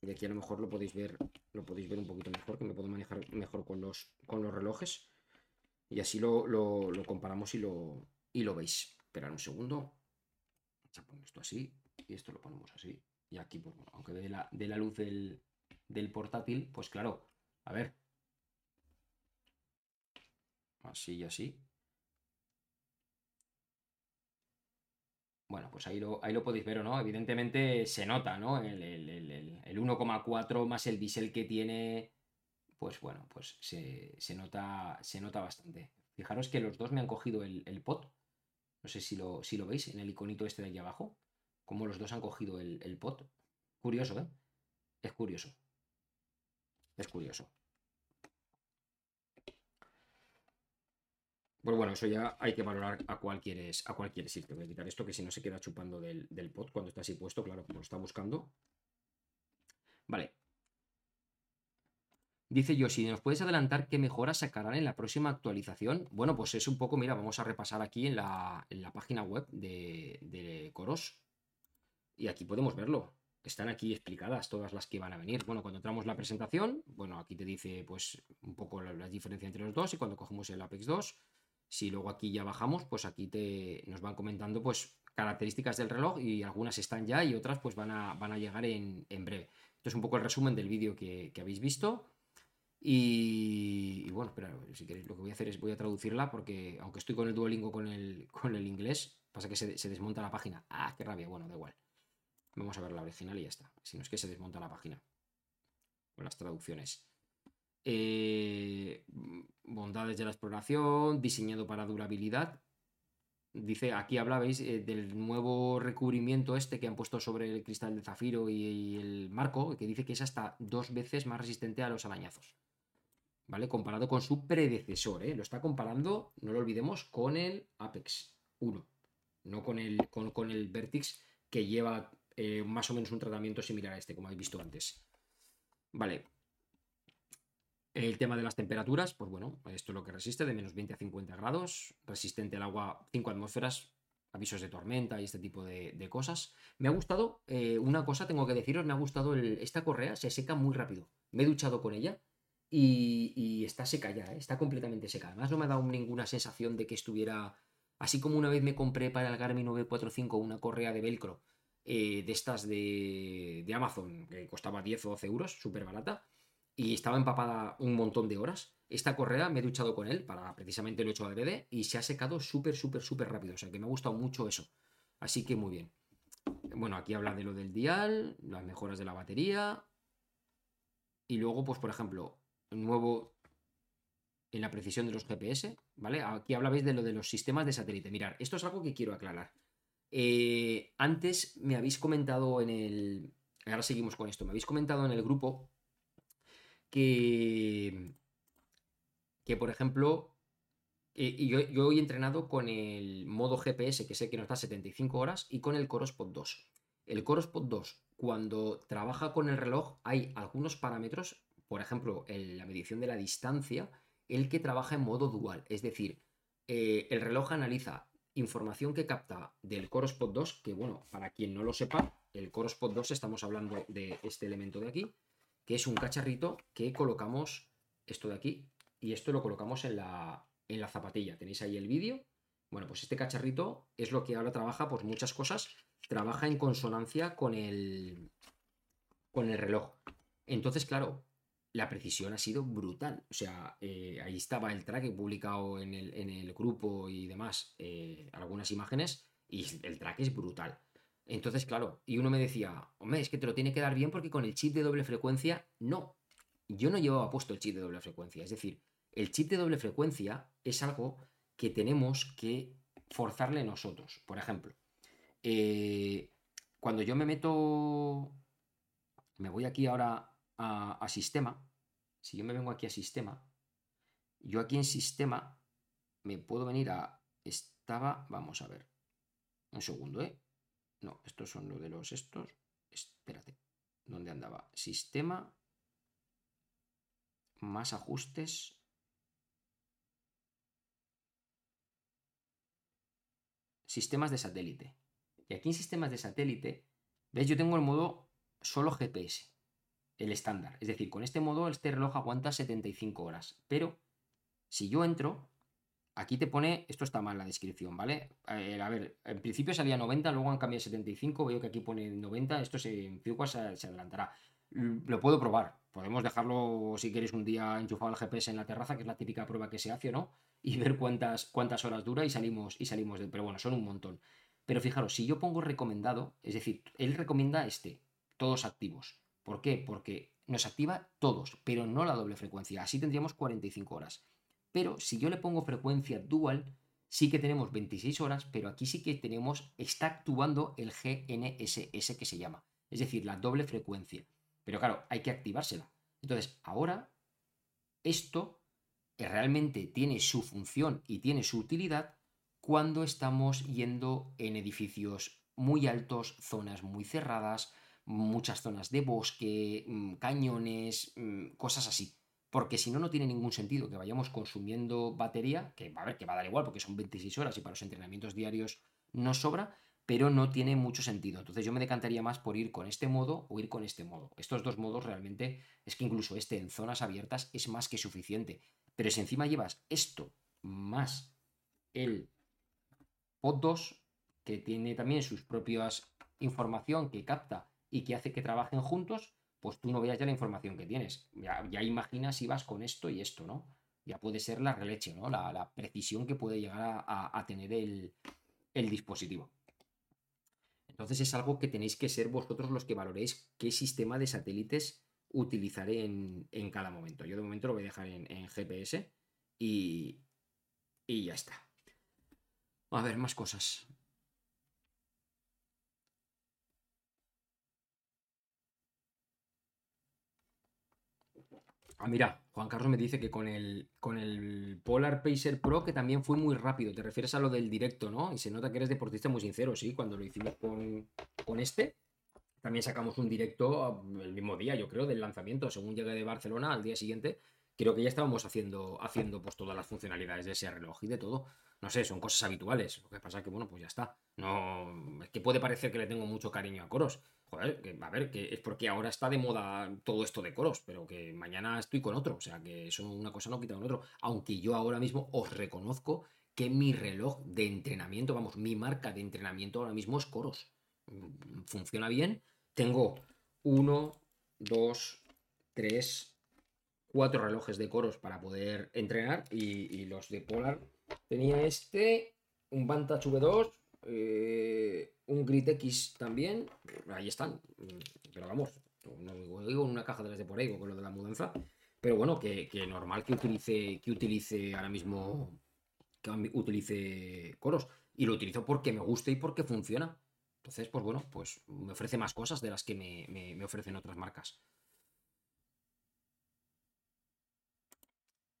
Y aquí a lo mejor lo podéis ver. Lo podéis ver un poquito mejor. Que me puedo manejar mejor con los, con los relojes. Y así lo, lo comparamos y lo, y lo veis. Esperad un segundo. Esto así y esto lo ponemos así. Y aquí, pues bueno, aunque de la, de la luz del, del portátil, pues claro, a ver. Así y así. Bueno, pues ahí lo, ahí lo podéis ver o no. Evidentemente se nota, ¿no? El, 1,4 más el bisel que tiene. Pues bueno, pues se, nota, se nota bastante. Fijaros que los dos me han cogido el, el pot. No sé si lo, si lo veis en el iconito este de ahí abajo cómo los dos han cogido el, pot. Curioso, ¿eh? Es curioso. Es curioso. Pues bueno, eso ya hay que valorar a cuál quieres, a cuál quieres ir. Te voy a quitar esto que si no se queda chupando del, del pot cuando está así puesto, claro, como lo está buscando. Vale. Dice yo, si nos puedes adelantar qué mejoras sacarán en la próxima actualización. Bueno, pues es un poco, mira, vamos a repasar aquí en la, página web de, de Coros. Y aquí podemos verlo. Están aquí explicadas todas las que van a venir. Bueno, cuando entramos la presentación, bueno, aquí te dice pues un poco la, diferencia entre los dos y cuando cogemos el Apex 2, si luego aquí ya bajamos, pues aquí te, nos van comentando pues características del reloj y algunas están ya y otras pues van a, van a llegar en, breve. Esto es un poco el resumen del vídeo que, habéis visto. Y, bueno, espera, si queréis, lo que voy a hacer es voy a traducirla porque aunque estoy con el Duolingo con el, con el inglés, pasa que se, se desmonta la página. Ah, qué rabia, bueno, da igual. Vamos a ver la original y ya está. Si no es que se desmonta la página. Con las traducciones. Eh, bondades de la exploración, diseñado para durabilidad. Dice, aquí hablabais eh, del nuevo recubrimiento este que han puesto sobre el cristal de zafiro y, el marco, que dice que es hasta dos veces más resistente a los arañazos. ¿Vale? Comparado con su predecesor, ¿eh? Lo está comparando, no lo olvidemos, con el Apex 1. No con el, con, con el Vertix que lleva eh, más o menos un tratamiento similar a este, como habéis visto antes. Vale. El tema de las temperaturas, pues bueno, esto es lo que resiste, de menos 20 a 50 grados, resistente al agua 5 atmósferas, avisos de tormenta y este tipo de, cosas. Me ha gustado, eh, una cosa tengo que deciros, me ha gustado esta correa, se seca muy rápido. Me he duchado con ella y, está seca ya, ¿eh? está completamente seca. Además no me ha dado ninguna sensación de que estuviera, así como una vez me compré para el Garmin 945 una correa de velcro eh, de estas de, Amazon, que costaba 10 o 12 euros, súper barata, y estaba empapada un montón de horas. Esta correa me he duchado con él para precisamente lo hecho adrede y se ha secado súper, súper, súper rápido. O sea que me ha gustado mucho eso. Así que muy bien. Bueno, aquí habla de lo del dial, las mejoras de la batería. Y luego, pues por ejemplo, nuevo en la precisión de los GPS, ¿vale? Aquí hablabais de lo de los sistemas de satélite. Mirar, esto es algo que quiero aclarar. Eh, antes me habéis comentado en el... Ahora seguimos con esto. Me habéis comentado en el grupo que que por ejemplo, eh, yo, yo, he entrenado con el modo GPS, que sé que nos da 75 horas, y con el Corospot 2. El Corospot 2, cuando trabaja con el reloj, hay algunos parámetros, por ejemplo, en la medición de la distancia, el que trabaja en modo dual. Es decir, eh, el reloj analiza información que capta del Corospot 2, que bueno, para quien no lo sepa, el Corospot 2 estamos hablando de este elemento de aquí, que es un cacharrito que colocamos esto de aquí, y esto lo colocamos en la, en la zapatilla. Tenéis ahí el vídeo. Bueno, pues este cacharrito es lo que ahora trabaja, pues muchas cosas, trabaja en consonancia con el, con el reloj. Entonces, claro, la precisión ha sido brutal. O sea, eh, ahí estaba el track publicado en el, en el grupo y demás, eh, algunas imágenes, y el track es brutal. Entonces, claro, y uno me decía, hombre, es que te lo tiene que dar bien porque con el chip de doble frecuencia, no. Yo no llevaba puesto el chip de doble frecuencia. Es decir, el chip de doble frecuencia es algo que tenemos que forzarle nosotros. Por ejemplo, eh, cuando yo me meto, me voy aquí ahora a, sistema, si yo me vengo aquí a sistema, yo aquí en sistema me puedo venir a, estaba, vamos a ver, un segundo, ¿eh? No, estos son los de los estos, espérate, ¿dónde andaba? Sistema, más ajustes, sistemas de satélite. Y aquí en sistemas de satélite, ¿ves? Yo tengo el modo solo GPS, el estándar. Es decir, con este modo este reloj aguanta 75 horas. Pero si yo entro, aquí te pone, esto está mal la descripción, ¿vale? Eh, a ver, en principio salía 90, luego han cambiado a 75, veo que aquí pone 90, esto se, en se, adelantará. Lo puedo probar, podemos dejarlo si queréis un día enchufado al GPS en la terraza, que es la típica prueba que se hace no y ver cuántas, cuántas horas dura y salimos, y salimos de. Pero bueno, son un montón. Pero fijaros, si yo pongo recomendado, es decir, él recomienda este, todos activos. ¿Por qué? Porque nos activa todos, pero no la doble frecuencia. Así tendríamos 45 horas. Pero si yo le pongo frecuencia dual, sí que tenemos 26 horas, pero aquí sí que tenemos, está actuando el GNSS que se llama. Es decir, la doble frecuencia. Pero claro, hay que activársela. Entonces, ahora, esto realmente tiene su función y tiene su utilidad cuando estamos yendo en edificios muy altos, zonas muy cerradas, muchas zonas de bosque, mm, cañones, mm, cosas así. Porque si no, no tiene ningún sentido que vayamos consumiendo batería, que va a ver que va a dar igual porque son 26 horas y para los entrenamientos diarios nos sobra, pero no tiene mucho sentido. Entonces yo me decantaría más por ir con este modo o ir con este modo. Estos dos modos realmente es que incluso este en zonas abiertas es más que suficiente. Pero si encima llevas esto más el Pod 2, que tiene también sus propias información que capta y que hace que trabajen juntos, pues tú no veas ya la información que tienes. Ya, imaginas si vas con esto y esto, ¿no? Ya puede ser la releche, ¿no? La, precisión que puede llegar a, tener el, dispositivo. Entonces es algo que tenéis que ser vosotros los que valoréis qué sistema de satélites utilizaré en, cada momento. Yo de momento lo voy a dejar en, GPS y, y ya está. A ver, más cosas. Ah, mira, Juan Carlos me dice que con el, con el Polar Pacer Pro, que también fue muy rápido. Te refieres a lo del directo, ¿no? Y se nota que eres deportista muy sincero, sí. Cuando lo hicimos con, con este, también sacamos un directo el mismo día, yo creo, del lanzamiento. Según llegué de Barcelona al día siguiente, creo que ya estábamos haciendo, haciendo pues todas las funcionalidades de ese reloj y de todo. No sé, son cosas habituales. Lo que pasa es que, bueno, pues ya está. No, es que puede parecer que le tengo mucho cariño a Coros. Joder, que, a ver, que es porque ahora está de moda todo esto de Coros, pero que mañana estoy con otro. O sea, que eso una cosa no quita con otro. Aunque yo ahora mismo os reconozco que mi reloj de entrenamiento, vamos, mi marca de entrenamiento ahora mismo es Coros. Funciona bien. Tengo uno, dos, tres, cuatro relojes de Coros para poder entrenar y, los de Polar. Tenía este, un Vantage V2, eh, un Grit X también. Ahí están. Pero vamos, no digo en una caja de las de por ahí con lo de la mudanza. Pero bueno, que, que normal que utilice, que utilice ahora mismo que utilice coros. Y lo utilizo porque me gusta y porque funciona. Entonces, pues bueno, pues me ofrece más cosas de las que me, ofrecen otras marcas.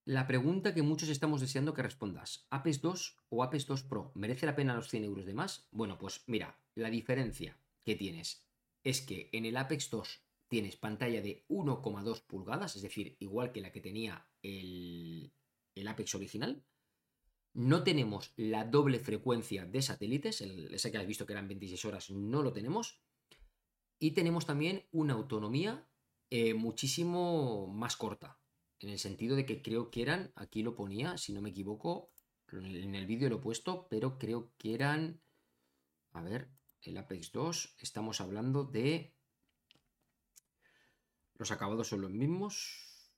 La pregunta que muchos estamos deseando que respondas, ¿Apex 2 o Apex 2 Pro merece la pena los 100 euros de más? Bueno, pues mira, la diferencia que tienes es que en el Apex 2 tienes pantalla de 1,2 pulgadas, es decir, igual que la que tenía el, el Apex original, no tenemos la doble frecuencia de satélites, ese que has visto que eran 26 horas, no lo tenemos. Y tenemos también una autonomía eh, muchísimo más corta, en el sentido de que creo que eran, aquí lo ponía, si no me equivoco, en el vídeo lo he puesto, pero creo que eran, a ver, el Apex 2, estamos hablando de... Los acabados son los mismos.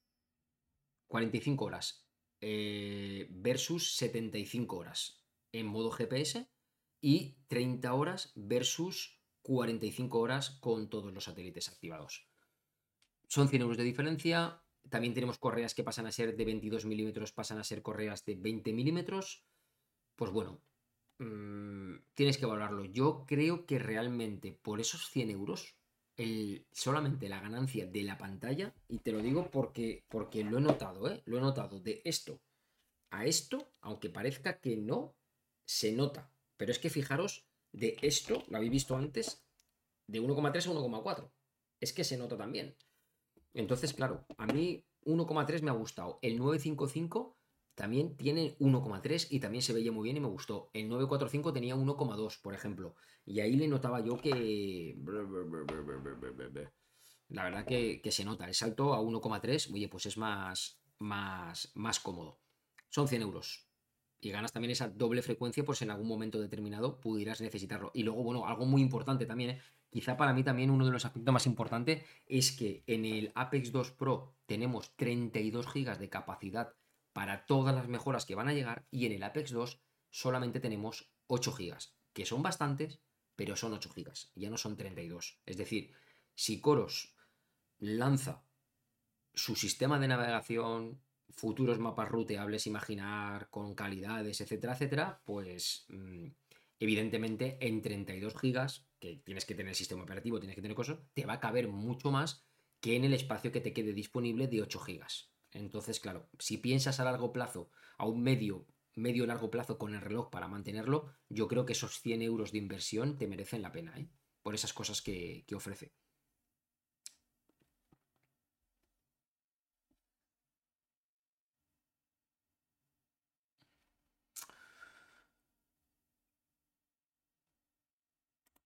45 horas. Eh, versus 75 horas en modo GPS y 30 horas versus 45 horas con todos los satélites activados. Son 100 euros de diferencia. También tenemos correas que pasan a ser de 22 milímetros, pasan a ser correas de 20 milímetros. Pues bueno, mm, tienes que valorarlo. Yo creo que realmente por esos 100 euros solamente la ganancia de la pantalla, y te lo digo porque, porque lo he notado, ¿eh? lo he notado de esto a esto, aunque parezca que no, se nota. Pero es que fijaros, de esto, lo habéis visto antes, de 1,3 a 1,4. Es que se nota también. Entonces, claro, a mí 1,3 me ha gustado. El 955 también tiene 1,3 y también se veía muy bien y me gustó. El 945 tenía 1,2, por ejemplo. Y ahí le notaba yo que... La verdad que, se nota. El salto a 1,3, oye, pues es más, más, más cómodo. Son 100 euros. Y ganas también esa doble frecuencia, pues en algún momento determinado pudieras necesitarlo. Y luego, bueno, algo muy importante también, ¿eh? Quizá para mí también uno de los aspectos más importantes es que en el Apex 2 Pro tenemos 32 GB de capacidad para todas las mejoras que van a llegar y en el Apex 2 solamente tenemos 8 GB, que son bastantes, pero son 8 GB, ya no son 32. Es decir, si Coros lanza su sistema de navegación, futuros mapas ruteables, imaginar con calidades, etcétera, etcétera, pues mm, evidentemente en 32 GB, que tienes que tener el sistema operativo, tienes que tener cosas, te va a caber mucho más que en el espacio que te quede disponible de 8 GB. Entonces, claro, si piensas a largo plazo, a un medio, medio largo plazo con el reloj para mantenerlo, yo creo que esos 100 euros de inversión te merecen la pena, ¿eh? por esas cosas que, que ofrece.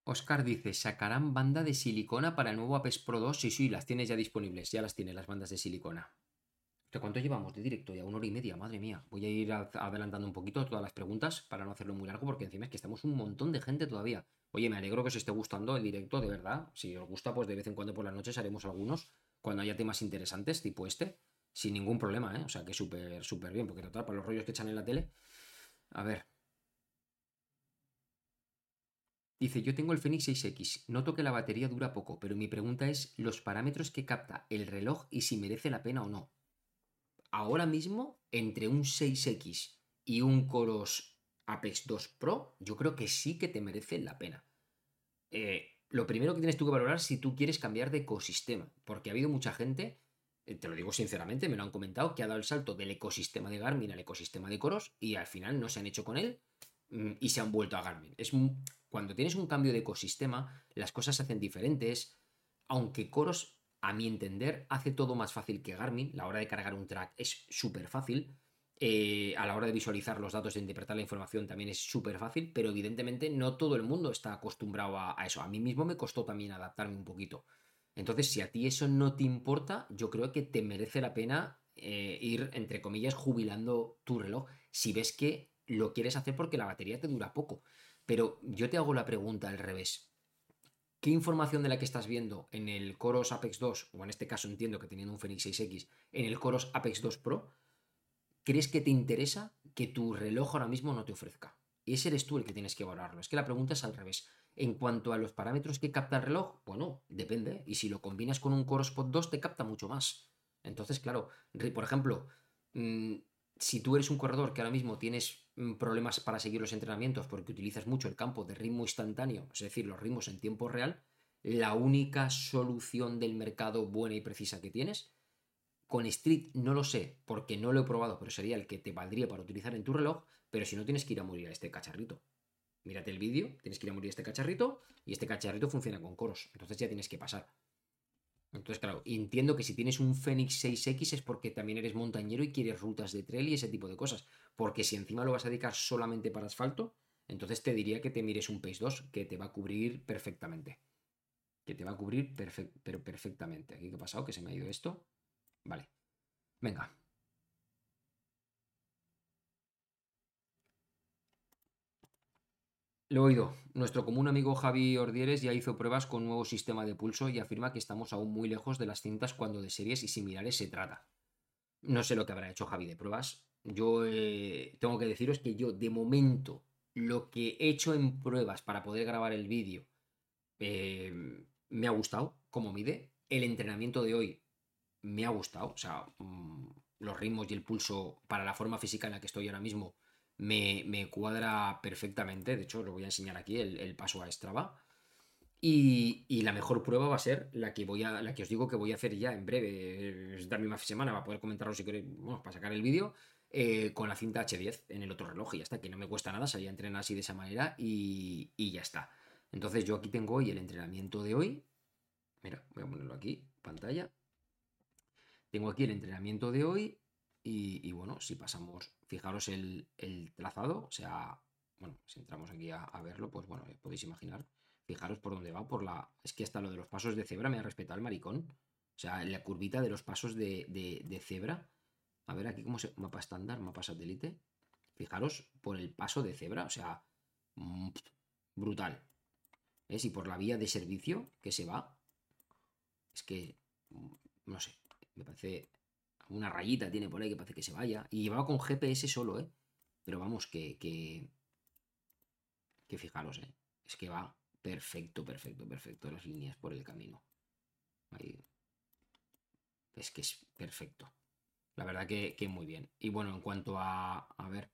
Oscar dice, ¿sacarán banda de silicona para el nuevo Apex Pro 2? Sí, sí, las tienes ya disponibles, ya las tiene las bandas de silicona. ¿Cuánto llevamos de directo? Ya una hora y media, madre mía. Voy a ir adelantando un poquito todas las preguntas para no hacerlo muy largo, porque encima es que estamos un montón de gente todavía. Oye, me alegro que os esté gustando el directo, de verdad. Si os gusta, pues de vez en cuando por las noches haremos algunos, cuando haya temas interesantes, tipo este, sin ningún problema, ¿eh? O sea que súper, súper bien, porque total, para los rollos que echan en la tele. A ver, Dice, yo tengo el Fenix 6X, noto que la batería dura poco, pero mi pregunta es los parámetros que capta el reloj y si merece la pena o no. Ahora mismo, entre un 6X y un Coros Apex 2 Pro, yo creo que sí que te merece la pena. Eh, lo primero que tienes tú que valorar si tú quieres cambiar de ecosistema, porque ha habido mucha gente, eh, te lo digo sinceramente, me lo han comentado, que ha dado el salto del ecosistema de Garmin al ecosistema de Coros y al final no se han hecho con él mm, y se han vuelto a Garmin. Es cuando tienes un cambio de ecosistema, las cosas se hacen diferentes, aunque Coros, a mi entender, hace todo más fácil que Garmin, la hora de cargar un track es súper fácil, eh, a la hora de visualizar los datos, de interpretar la información también es súper fácil, pero evidentemente no todo el mundo está acostumbrado a, eso. A mí mismo me costó también adaptarme un poquito. Entonces, si a ti eso no te importa, yo creo que te merece la pena eh, ir, entre comillas, jubilando tu reloj si ves que lo quieres hacer porque la batería te dura poco. Pero yo te hago la pregunta al revés. ¿Qué información de la que estás viendo en el Coros Apex 2, o en este caso entiendo que teniendo un Fenix 6X, en el Coros Apex 2 Pro, crees que te interesa que tu reloj ahora mismo no te ofrezca? Y ese eres tú el que tienes que valorarlo. Es que la pregunta es al revés. En cuanto a los parámetros que capta el reloj, bueno, depende. Y si lo combinas con un Coros Pod 2, te capta mucho más. Entonces, claro, por ejemplo, mm, si tú eres un corredor que ahora mismo tienes mm, problemas para seguir los entrenamientos porque utilizas mucho el campo de ritmo instantáneo, es decir, los ritmos en tiempo real, la única solución del mercado buena y precisa que tienes con Street no lo sé, porque no lo he probado, pero sería el que te valdría para utilizar en tu reloj, pero si no tienes que ir a morir a este cacharrito. Mírate el vídeo, tienes que ir a morir a este cacharrito y este cacharrito funciona con coros, entonces ya tienes que pasar. Entonces, claro, entiendo que si tienes un Fenix 6X es porque también eres montañero y quieres rutas de trail y ese tipo de cosas. Porque si encima lo vas a dedicar solamente para asfalto, entonces te diría que te mires un Pace 2 que te va a cubrir perfectamente. Que te va a cubrir pero perfectamente. ¿Aquí qué ha pasado? Que se me ha ido esto. Vale. Venga. Lo he oído. Nuestro común amigo Javi Ordieres ya hizo pruebas con un nuevo sistema de pulso y afirma que estamos aún muy lejos de las cintas cuando de series y similares se trata. No sé lo que habrá hecho Javi de pruebas. Yo eh, tengo que deciros que yo, de momento, lo que he hecho en pruebas para poder grabar el vídeo eh, me ha gustado, como mide. El entrenamiento de hoy me ha gustado. O sea, mm, los ritmos y el pulso para la forma física en la que estoy ahora mismo me, cuadra perfectamente. De hecho, lo voy a enseñar aquí, el, paso a Strava. Y, la mejor prueba va a ser la que voy a, la que os digo que voy a hacer ya en breve, esta misma semana, va a poder comentarlo si queréis, bueno, para sacar el vídeo, eh, con la cinta H10 en el otro reloj y ya está, que no me cuesta nada, salir a entrenar así de esa manera y, y ya está. Entonces yo aquí tengo hoy el entrenamiento de hoy. Mira, voy a ponerlo aquí, pantalla. Tengo aquí el entrenamiento de hoy y, bueno, si pasamos, fijaros el, trazado, o sea, bueno, si entramos aquí a, verlo, pues bueno, podéis imaginar, fijaros por dónde va, por la... Es que hasta lo de los pasos de cebra me ha respetado el maricón. O sea, la curvita de los pasos de, cebra. A ver aquí cómo se... Mapa estándar, mapa satélite. Fijaros por el paso de cebra, o sea, mm, brutal. ¿Ves? Y por la vía de servicio que se va. Es que, mm, no sé, me parece. Una rayita tiene por ahí que parece que se vaya. Y llevaba con GPS solo, ¿eh? Pero vamos, que. Que, que fijaros, ¿eh? Es que va perfecto, perfecto, perfecto las líneas por el camino. Ahí. Es que es perfecto. La verdad que, que muy bien. Y bueno, en cuanto a. A ver.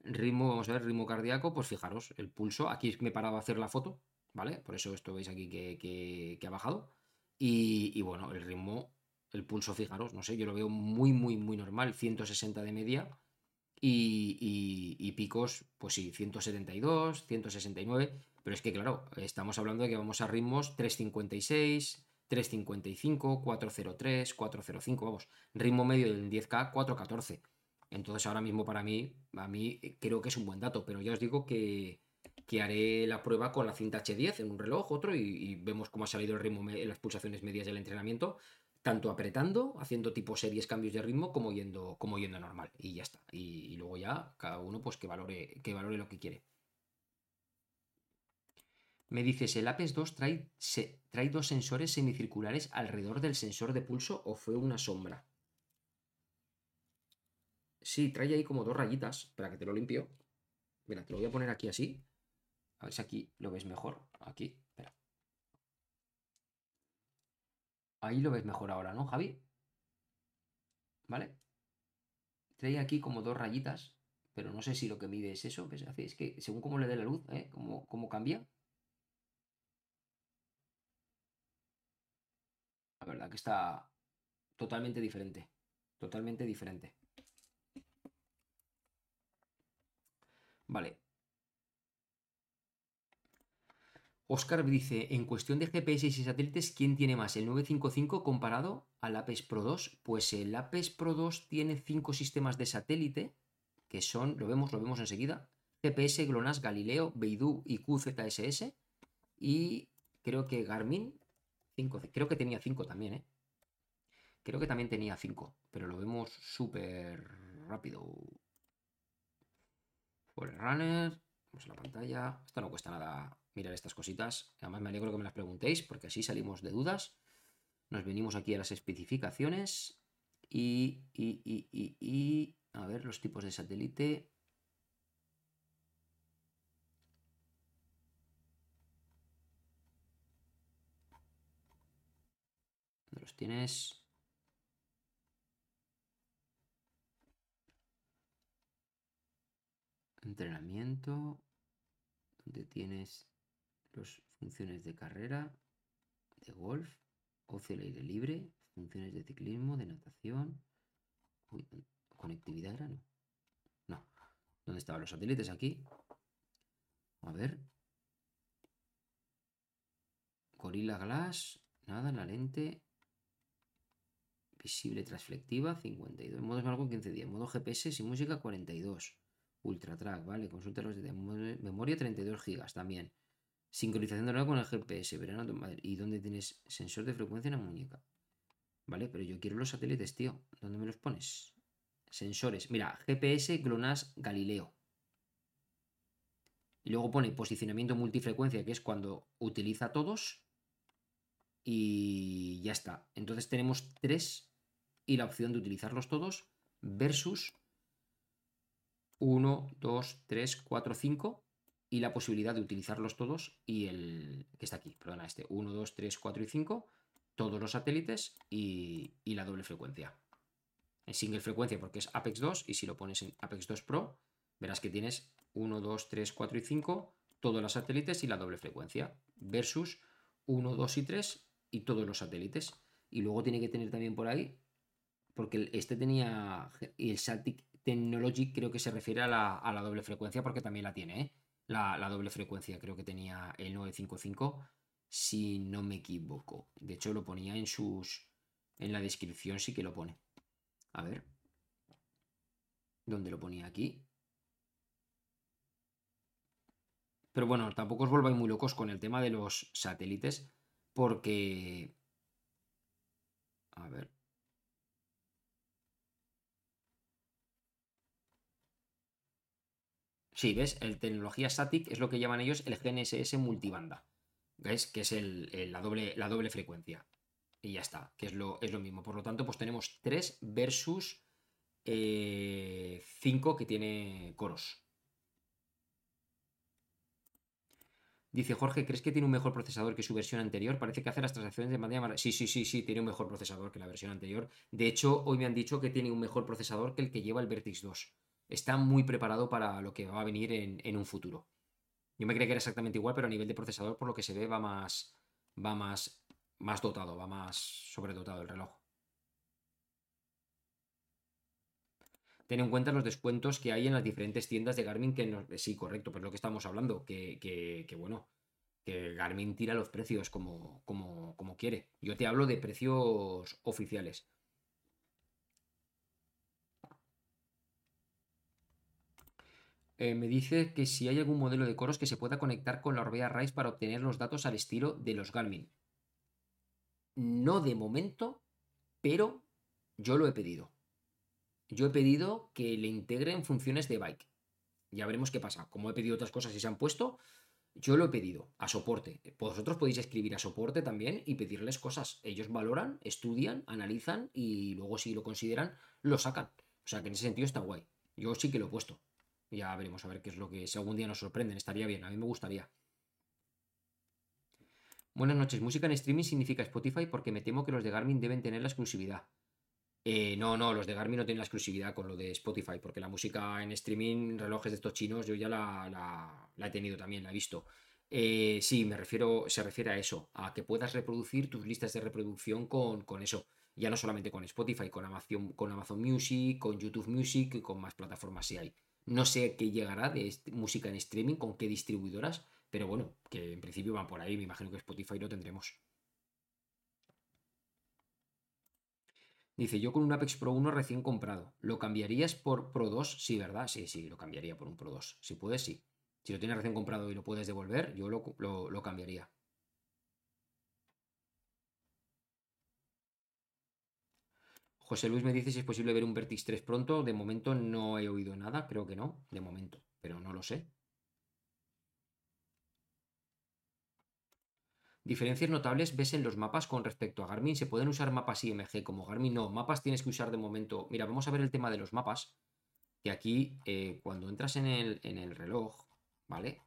Ritmo, vamos a ver, ritmo cardíaco, pues fijaros, el pulso. Aquí me he parado a hacer la foto, ¿vale? Por eso esto veis aquí que, que, ha bajado. Y, y, bueno, el ritmo el pulso, fijaros, no sé, yo lo veo muy, muy, muy normal, 160 de media y, picos, pues sí, 172, 169, pero es que claro, estamos hablando de que vamos a ritmos 356, 355, 403, 405, vamos, ritmo medio del 10K, 414. Entonces ahora mismo para mí, a mí creo que es un buen dato, pero ya os digo que, que haré la prueba con la cinta H10 en un reloj, otro, y, y vemos cómo ha salido el ritmo, las pulsaciones medias del entrenamiento, tanto apretando, haciendo tipo series, cambios de ritmo, como yendo, como yendo normal. Y ya está. Y, luego ya cada uno pues que valore, que valore lo que quiere. Me dices, ¿el Apex 2 trae, trae dos sensores semicirculares alrededor del sensor de pulso o fue una sombra? Sí, trae ahí como dos rayitas. para que te lo limpio. Mira, te lo voy a poner aquí así. A ver si aquí lo ves mejor. Aquí. Ahí lo ves mejor ahora, ¿no, Javi? ¿Vale? Trae aquí como dos rayitas, pero no sé si lo que mide es eso hace. Es que según cómo le dé la luz, ¿eh? Cómo, cómo cambia. La verdad que está totalmente diferente. Totalmente diferente. Vale. Oscar dice, en cuestión de GPS y satélites, ¿quién tiene más? ¿El 955 comparado al Apex Pro 2? Pues el Apex Pro 2 tiene cinco sistemas de satélite, que son, lo vemos, lo vemos enseguida, GPS, GLONASS, Galileo, Beidou y QZSS, y creo que Garmin, cinco, creo que tenía 5 también, ¿eh? Creo que también tenía 5, pero lo vemos súper rápido. Forerunner, vamos a la pantalla, esto no cuesta nada mirar estas cositas. Además me alegro que me las preguntéis porque así salimos de dudas. Nos venimos aquí a las especificaciones y, y, y, y a ver los tipos de satélite. ¿Dónde los tienes? Entrenamiento. ¿Dónde tienes las funciones de carrera, de golf, ocio al aire libre, funciones de ciclismo, de natación, conectividad era, no. No. ¿Dónde estaban los satélites? Aquí. A ver. Gorilla Glass, nada, la lente. Visible transflectiva, 52. Modo largo 15 días. Modo GPS sin música, 42. Ultra Track, vale. Consulta los de memoria, 32 gigas también. Sincronización de nuevo con el GPS, verano, ¿y dónde tienes sensor de frecuencia en la muñeca? Vale, pero yo quiero los satélites, tío. ¿Dónde me los pones? Sensores. Mira, GPS, GLONASS, Galileo. Y luego pone posicionamiento multifrecuencia, que es cuando utiliza todos. Y ya está. Entonces tenemos tres y la opción de utilizarlos todos versus 1, 2, 3, 4, 5 y la posibilidad de utilizarlos todos y el que está aquí, perdona, este 1, 2, 3, 4 y 5, todos los satélites y, la doble frecuencia. En single frecuencia porque es Apex 2 y si lo pones en Apex 2 Pro verás que tienes 1, 2, 3, 4 y 5, todos los satélites y la doble frecuencia versus 1, 2 y 3 y todos los satélites. Y luego tiene que tener también por ahí, porque este tenía, y el Satic Technology creo que se refiere a la, a la doble frecuencia porque también la tiene, ¿eh? La, doble frecuencia, creo que tenía el 955, si no me equivoco. De hecho, lo ponía en sus. En la descripción sí que lo pone. A ver. ¿Dónde lo ponía aquí? Pero bueno, tampoco os volváis muy locos con el tema de los satélites, porque. A ver. Sí, ¿ves? El tecnología SATIC es lo que llaman ellos el GNSS multibanda. ¿Ves? Que es la, doble, la doble frecuencia. Y ya está, que es lo, es lo mismo. Por lo tanto, pues tenemos 3 versus 5 eh, que tiene coros. Dice Jorge, ¿crees que tiene un mejor procesador que su versión anterior? Parece que hace las transacciones de manera... Sí, sí, sí, sí, tiene un mejor procesador que la versión anterior. De hecho, hoy me han dicho que tiene un mejor procesador que el que lleva el Vertex 2 está muy preparado para lo que va a venir en, un futuro. Yo me creía que era exactamente igual, pero a nivel de procesador, por lo que se ve, va más, va más, más dotado, va más sobredotado el reloj. Ten en cuenta los descuentos que hay en las diferentes tiendas de Garmin, que sí, correcto, pero es lo que estamos hablando, que, que, bueno, que Garmin tira los precios como, como, como quiere. Yo te hablo de precios oficiales. Eh, me dice que si hay algún modelo de coros que se pueda conectar con la Orbea Rise para obtener los datos al estilo de los Garmin. No de momento, pero yo lo he pedido. Yo he pedido que le integren funciones de bike. Ya veremos qué pasa. Como he pedido otras cosas y se han puesto, yo lo he pedido a soporte. Vosotros podéis escribir a soporte también y pedirles cosas. Ellos valoran, estudian, analizan y luego si lo consideran, lo sacan. O sea que en ese sentido está guay. Yo sí que lo he puesto. Ya veremos a ver qué es lo que, si algún día nos sorprenden, estaría bien, a mí me gustaría. Buenas noches, música en streaming significa Spotify porque me temo que los de Garmin deben tener la exclusividad. Eh, no, no, los de Garmin no tienen la exclusividad con lo de Spotify, porque la música en streaming, relojes de estos chinos, yo ya la, he tenido también, la he visto. Eh, sí, me refiero, se refiere a eso, a que puedas reproducir tus listas de reproducción con, con eso. Ya no solamente con Spotify, con Amazon, con Amazon Music, con YouTube Music y con más plataformas si hay. No sé qué llegará de música en streaming, con qué distribuidoras, Pero bueno, que en principio van por ahí, me imagino que Spotify lo tendremos. Dice, yo con un Apex Pro 1 recién comprado. ¿Lo cambiarías por Pro 2? Sí, ¿verdad? Sí, sí, lo cambiaría por un Pro 2. Si puedes, sí. Si lo tienes recién comprado y lo puedes devolver, yo lo, lo cambiaría. José Luis me dice si es posible ver un Vertix 3 pronto. De momento no he oído nada, creo que no, de momento, pero no lo sé. Diferencias notables ves en los mapas con respecto a Garmin. ¿Se pueden usar mapas IMG como Garmin? No, mapas tienes que usar de momento. Mira, vamos a ver el tema de los mapas. Que aquí, eh, cuando entras en el, en el reloj, ¿vale?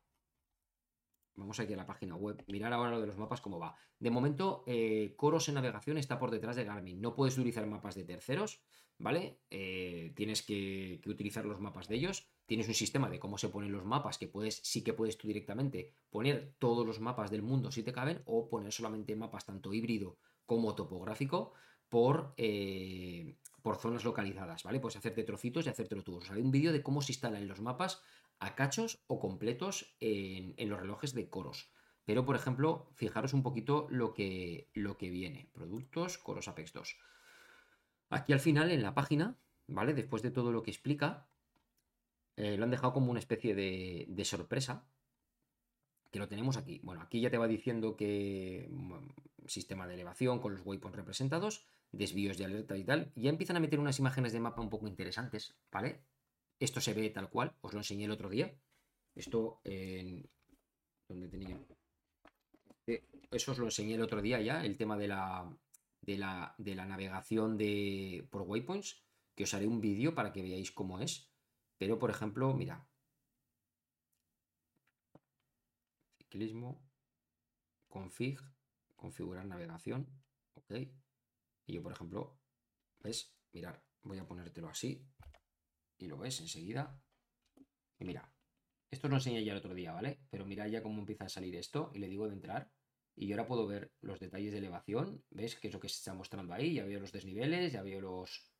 Vamos aquí a la página web, mirar ahora lo de los mapas cómo va. De momento, eh, Coros en navegación está por detrás de Garmin. No puedes utilizar mapas de terceros, ¿vale? Eh, tienes que, utilizar los mapas de ellos. Tienes un sistema de cómo se ponen los mapas que puedes, sí que puedes tú directamente poner todos los mapas del mundo si te caben o poner solamente mapas tanto híbrido como topográfico por, eh, por zonas localizadas, ¿vale? Puedes hacerte trocitos y hacerte tú. Os hay un vídeo de cómo se instalan los mapas a cachos o completos en, los relojes de coros. Pero, por ejemplo, fijaros un poquito lo que, lo que viene. Productos Coros Apex 2. Aquí al final, en la página, ¿vale? Después de todo lo que explica, eh, lo han dejado como una especie de, sorpresa. Que lo tenemos aquí. Bueno, aquí ya te va diciendo que sistema de elevación con los waypoints representados, desvíos de alerta y tal. Ya empiezan a meter unas imágenes de mapa un poco interesantes, ¿vale? Esto se ve tal cual, os lo enseñé el otro día. Esto en... ¿Dónde? Eh, eso os lo enseñé el otro día ya, el tema de la, de la, de la navegación de, por waypoints, que os haré un vídeo para que veáis cómo es. Pero, por ejemplo, mira. Ciclismo, config, configurar navegación, ok. Y yo, por ejemplo, ¿ves? Mirar, voy a ponértelo así, y lo ves enseguida. Y mira, esto lo enseñé ya el otro día, ¿vale? Pero mira ya cómo empieza a salir esto y le digo de entrar. Y ahora puedo ver los detalles de elevación. ¿Ves qué es lo que se está mostrando ahí? Ya veo los desniveles, ya veo los...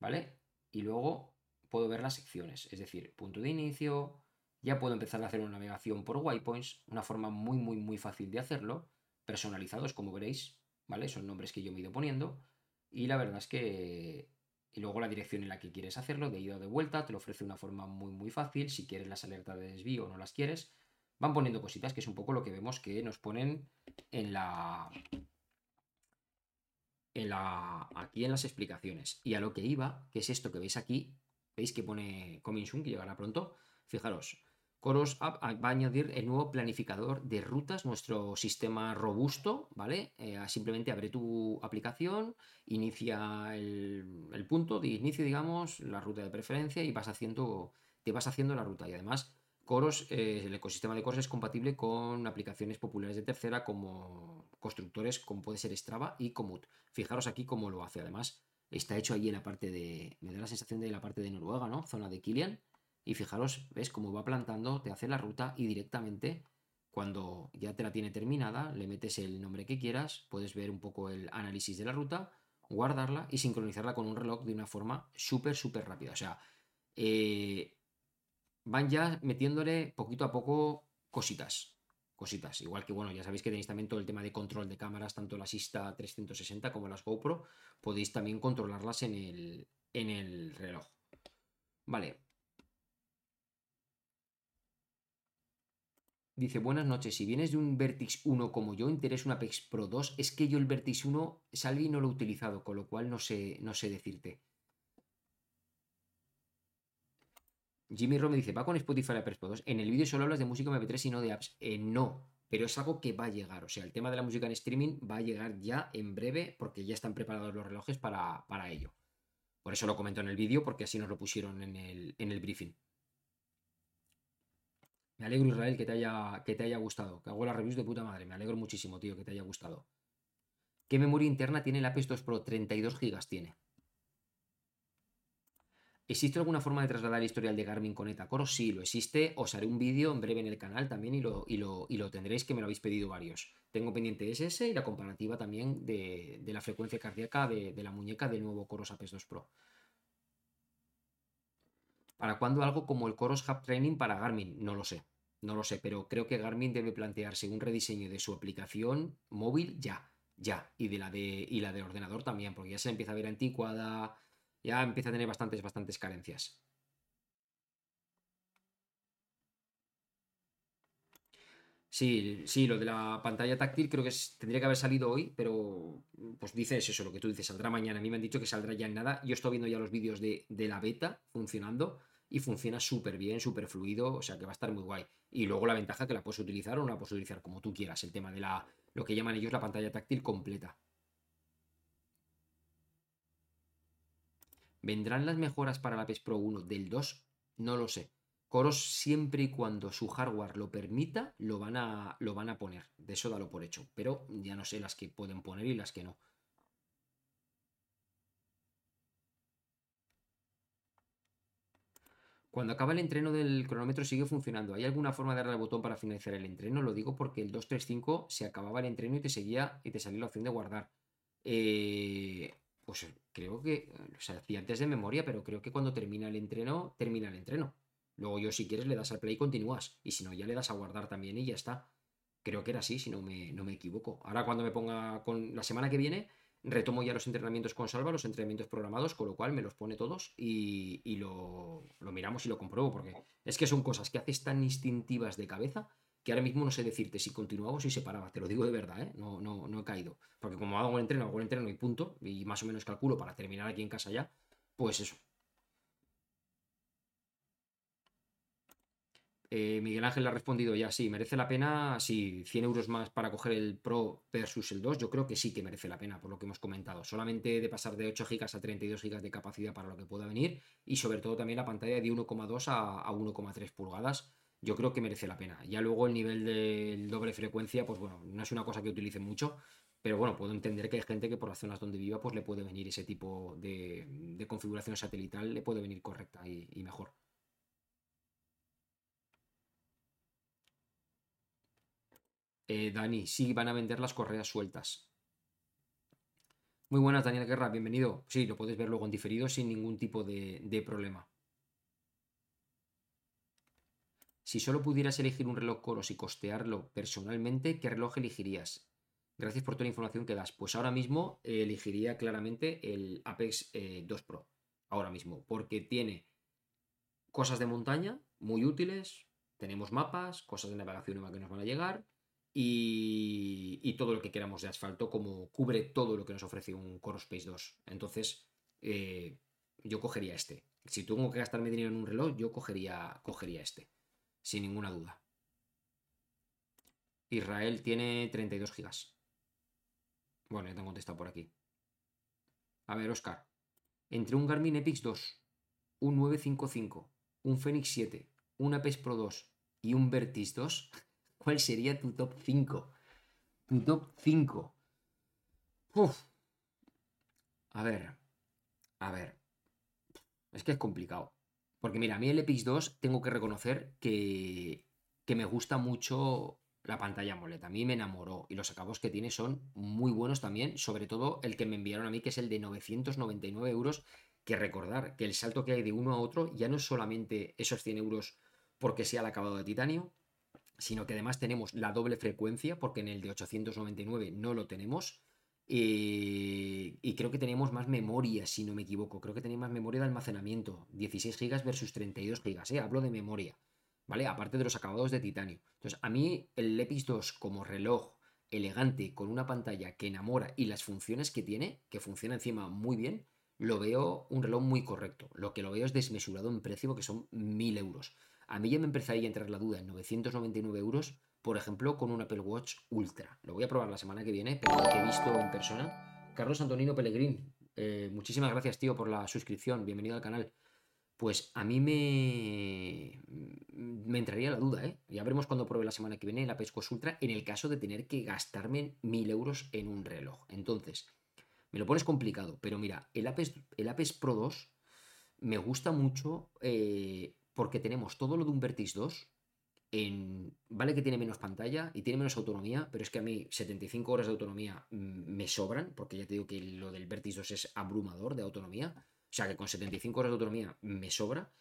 ¿Vale? Y luego puedo ver las secciones. Es decir, punto de inicio. Ya puedo empezar a hacer una navegación por waypoints. Una forma muy, muy, muy fácil de hacerlo. Personalizados, como veréis. ¿Vale? Son nombres que yo me he ido poniendo. Y la verdad es que y luego la dirección en la que quieres hacerlo, de ida o de vuelta, te lo ofrece de una forma muy muy fácil, si quieres las alertas de desvío o no las quieres, van poniendo cositas, que es un poco lo que vemos que nos ponen en la... En la aquí en las explicaciones. Y a lo que iba, que es esto que veis aquí, veis que pone Coming Soon, que llegará pronto, fijaros, Coros App va a añadir el nuevo planificador de rutas, nuestro sistema robusto, ¿vale? Eh, simplemente abre tu aplicación, inicia el, punto de inicio, digamos, la ruta de preferencia y vas haciendo, te vas haciendo la ruta. Y además, Coros, eh, el ecosistema de Coros es compatible con aplicaciones populares de tercera como constructores como puede ser Strava y Komoot. Fijaros aquí cómo lo hace. Además, está hecho ahí en la parte de, me da la sensación de la parte de Noruega, ¿no? Zona de Kilian y fijaros, ves cómo va plantando, te hace la ruta y directamente, cuando ya te la tiene terminada, le metes el nombre que quieras, puedes ver un poco el análisis de la ruta, guardarla y sincronizarla con un reloj de una forma súper, súper rápida. O sea, eh, van ya metiéndole poquito a poco cositas. Cositas. Igual que, bueno, ya sabéis que tenéis también todo el tema de control de cámaras, tanto las Insta 360 como las GoPro. Podéis también controlarlas en el, en el reloj. Vale, Dice, buenas noches, si vienes de un Vertix 1 como yo, interés un Apex Pro 2, es que yo el Vertix 1 salí y no lo he utilizado, con lo cual no sé, no sé decirte. Jimmy Ro me dice, va con Spotify Apex Pro 2. En el vídeo solo hablas de música MP3 y no de apps. Eh, no, pero es algo que va a llegar. O sea, el tema de la música en streaming va a llegar ya en breve porque ya están preparados los relojes para, para ello. Por eso lo comento en el vídeo, porque así nos lo pusieron en el, en el briefing. Me alegro, Israel, que te haya, que te haya gustado. Que hago las reviews de puta madre. Me alegro muchísimo, tío, que te haya gustado. ¿Qué memoria interna tiene el Apex 2 Pro? 32 GB tiene. ¿Existe alguna forma de trasladar el historial de Garmin con Etacoro? Sí, lo existe. Os haré un vídeo en breve en el canal también y lo, y lo, tendréis, que me lo habéis pedido varios. Tengo pendiente SS y la comparativa también de, la frecuencia cardíaca de, la muñeca del nuevo Coros Apex 2 Pro. ¿Para cuándo algo como el Coros Hub Training para Garmin? No lo sé. no lo sé, pero creo que Garmin debe plantearse un rediseño de su aplicación móvil ya, ya, y de la de, y la de ordenador también, porque ya se empieza a ver anticuada, ya empieza a tener bastantes, bastantes carencias. Sí, sí, lo de la pantalla táctil creo que tendría que haber salido hoy, pero pues dices eso, lo que tú dices, saldrá mañana. A mí me han dicho que saldrá ya en nada. Yo estoy viendo ya los vídeos de, de la beta funcionando y funciona súper bien, súper fluido, o sea que va a estar muy guay. Y luego la ventaja que la puedes utilizar o no la puedes utilizar como tú quieras, el tema de la, lo que llaman ellos la pantalla táctil completa. ¿Vendrán las mejoras para la PES Pro 1 del 2? No lo sé. Coros siempre y cuando su hardware lo permita, lo van a, lo van a poner. De eso dalo por hecho. Pero ya no sé las que pueden poner y las que no. Cuando acaba el entreno del cronómetro sigue funcionando. ¿Hay alguna forma de darle al botón para finalizar el entreno? Lo digo porque el 235 se acababa el entreno y te seguía y te salía la opción de guardar. Eh, pues creo que, o sea, hacía antes de memoria, pero creo que cuando termina el entreno, termina el entreno. Luego yo si quieres le das al play y continúas. Y si no, ya le das a guardar también y ya está. Creo que era así, si no me, no me equivoco. Ahora cuando me ponga con la semana que viene, retomo ya los entrenamientos con Salva, los entrenamientos programados, con lo cual me los pone todos y, lo, miramos y lo compruebo, porque es que son cosas que haces tan instintivas de cabeza que ahora mismo no sé decirte si continuaba o si se paraba, te lo digo de verdad, ¿eh? no, no, no he caído. Porque como hago el entreno, hago el entreno y punto, y más o menos calculo para terminar aquí en casa ya, pues eso, Eh, Miguel Ángel le ha respondido ya, sí, merece la pena, sí, 100 euros más para coger el Pro versus el 2, yo creo que sí que merece la pena, por lo que hemos comentado. Solamente de pasar de 8 GB a 32 GB de capacidad para lo que pueda venir y sobre todo también la pantalla de 1,2 a, 1,3 pulgadas, yo creo que merece la pena. Ya luego el nivel de doble frecuencia, pues bueno, no es una cosa que utilice mucho, pero bueno, puedo entender que hay gente que por las zonas donde viva, pues le puede venir ese tipo de, configuración satelital, le puede venir correcta y mejor. Eh, Dani, sí, van a vender las correas sueltas. Muy buenas, Daniel Guerra, bienvenido. Sí, lo puedes ver luego en diferido sin ningún tipo de, problema. Si solo pudieras elegir un reloj Coros y costearlo personalmente, ¿qué reloj elegirías? Gracias por toda la información que das. Pues ahora mismo elegiría claramente el Apex 2 eh, Pro. Ahora mismo, porque tiene cosas de montaña muy útiles, tenemos mapas, cosas de navegación nueva que nos van a llegar, y, todo lo que queramos de asfalto, como cubre todo lo que nos ofrece un Core Space 2. Entonces, eh, yo cogería este. Si tengo que gastarme dinero en un reloj, yo cogería, cogería este, sin ninguna duda. Israel tiene 32 gigas. Bueno, ya te han contestado por aquí. A ver, Oscar. Entre un Garmin Epix 2, un 955, un Fenix 7, un Apex Pro 2 y un Vertis 2, ¿Cuál sería tu top 5? Tu top 5. Uf. A ver. A ver. Es que es complicado. Porque mira, a mí el Epix 2 tengo que reconocer que, que me gusta mucho la pantalla AMOLED. A mí me enamoró y los acabos que tiene son muy buenos también. Sobre todo el que me enviaron a mí, que es el de 999 euros. Que recordar que el salto que hay de uno a otro ya no es solamente esos 100 euros porque sea el acabado de titanio, sino que además tenemos la doble frecuencia, porque en el de 899 no lo tenemos. Eh, y creo que tenemos más memoria, si no me equivoco. Creo que tenemos más memoria de almacenamiento. 16 GB versus 32 GB, ¿eh? hablo de memoria. ¿Vale? Aparte de los acabados de titanio. Entonces, a mí el Lepix 2 como reloj elegante, con una pantalla que enamora y las funciones que tiene, que funciona encima muy bien, lo veo un reloj muy correcto. Lo que lo veo es desmesurado en precio, porque son 1000 euros. A mí ya me empezaría a entrar la duda en 999 euros, por ejemplo, con un Apple Watch Ultra. Lo voy a probar la semana que viene, pero lo que he visto en persona. Carlos Antonino Pellegrín, eh, muchísimas gracias, tío, por la suscripción. Bienvenido al canal. Pues a mí me, me entraría la duda, ¿eh? Ya veremos cuando pruebe la semana que viene el Apple Watch Ultra en el caso de tener que gastarme 1000 euros en un reloj. Entonces, me lo pones complicado, pero mira, el Apex, el Pro 2 me gusta mucho eh, porque tenemos todo lo de un Vertis 2 en, vale que tiene menos pantalla y tiene menos autonomía, pero es que a mí 75 horas de autonomía mm, me sobran, porque ya te digo que lo del Vertis 2 es abrumador de autonomía, o sea que con 75 horas de autonomía me sobra.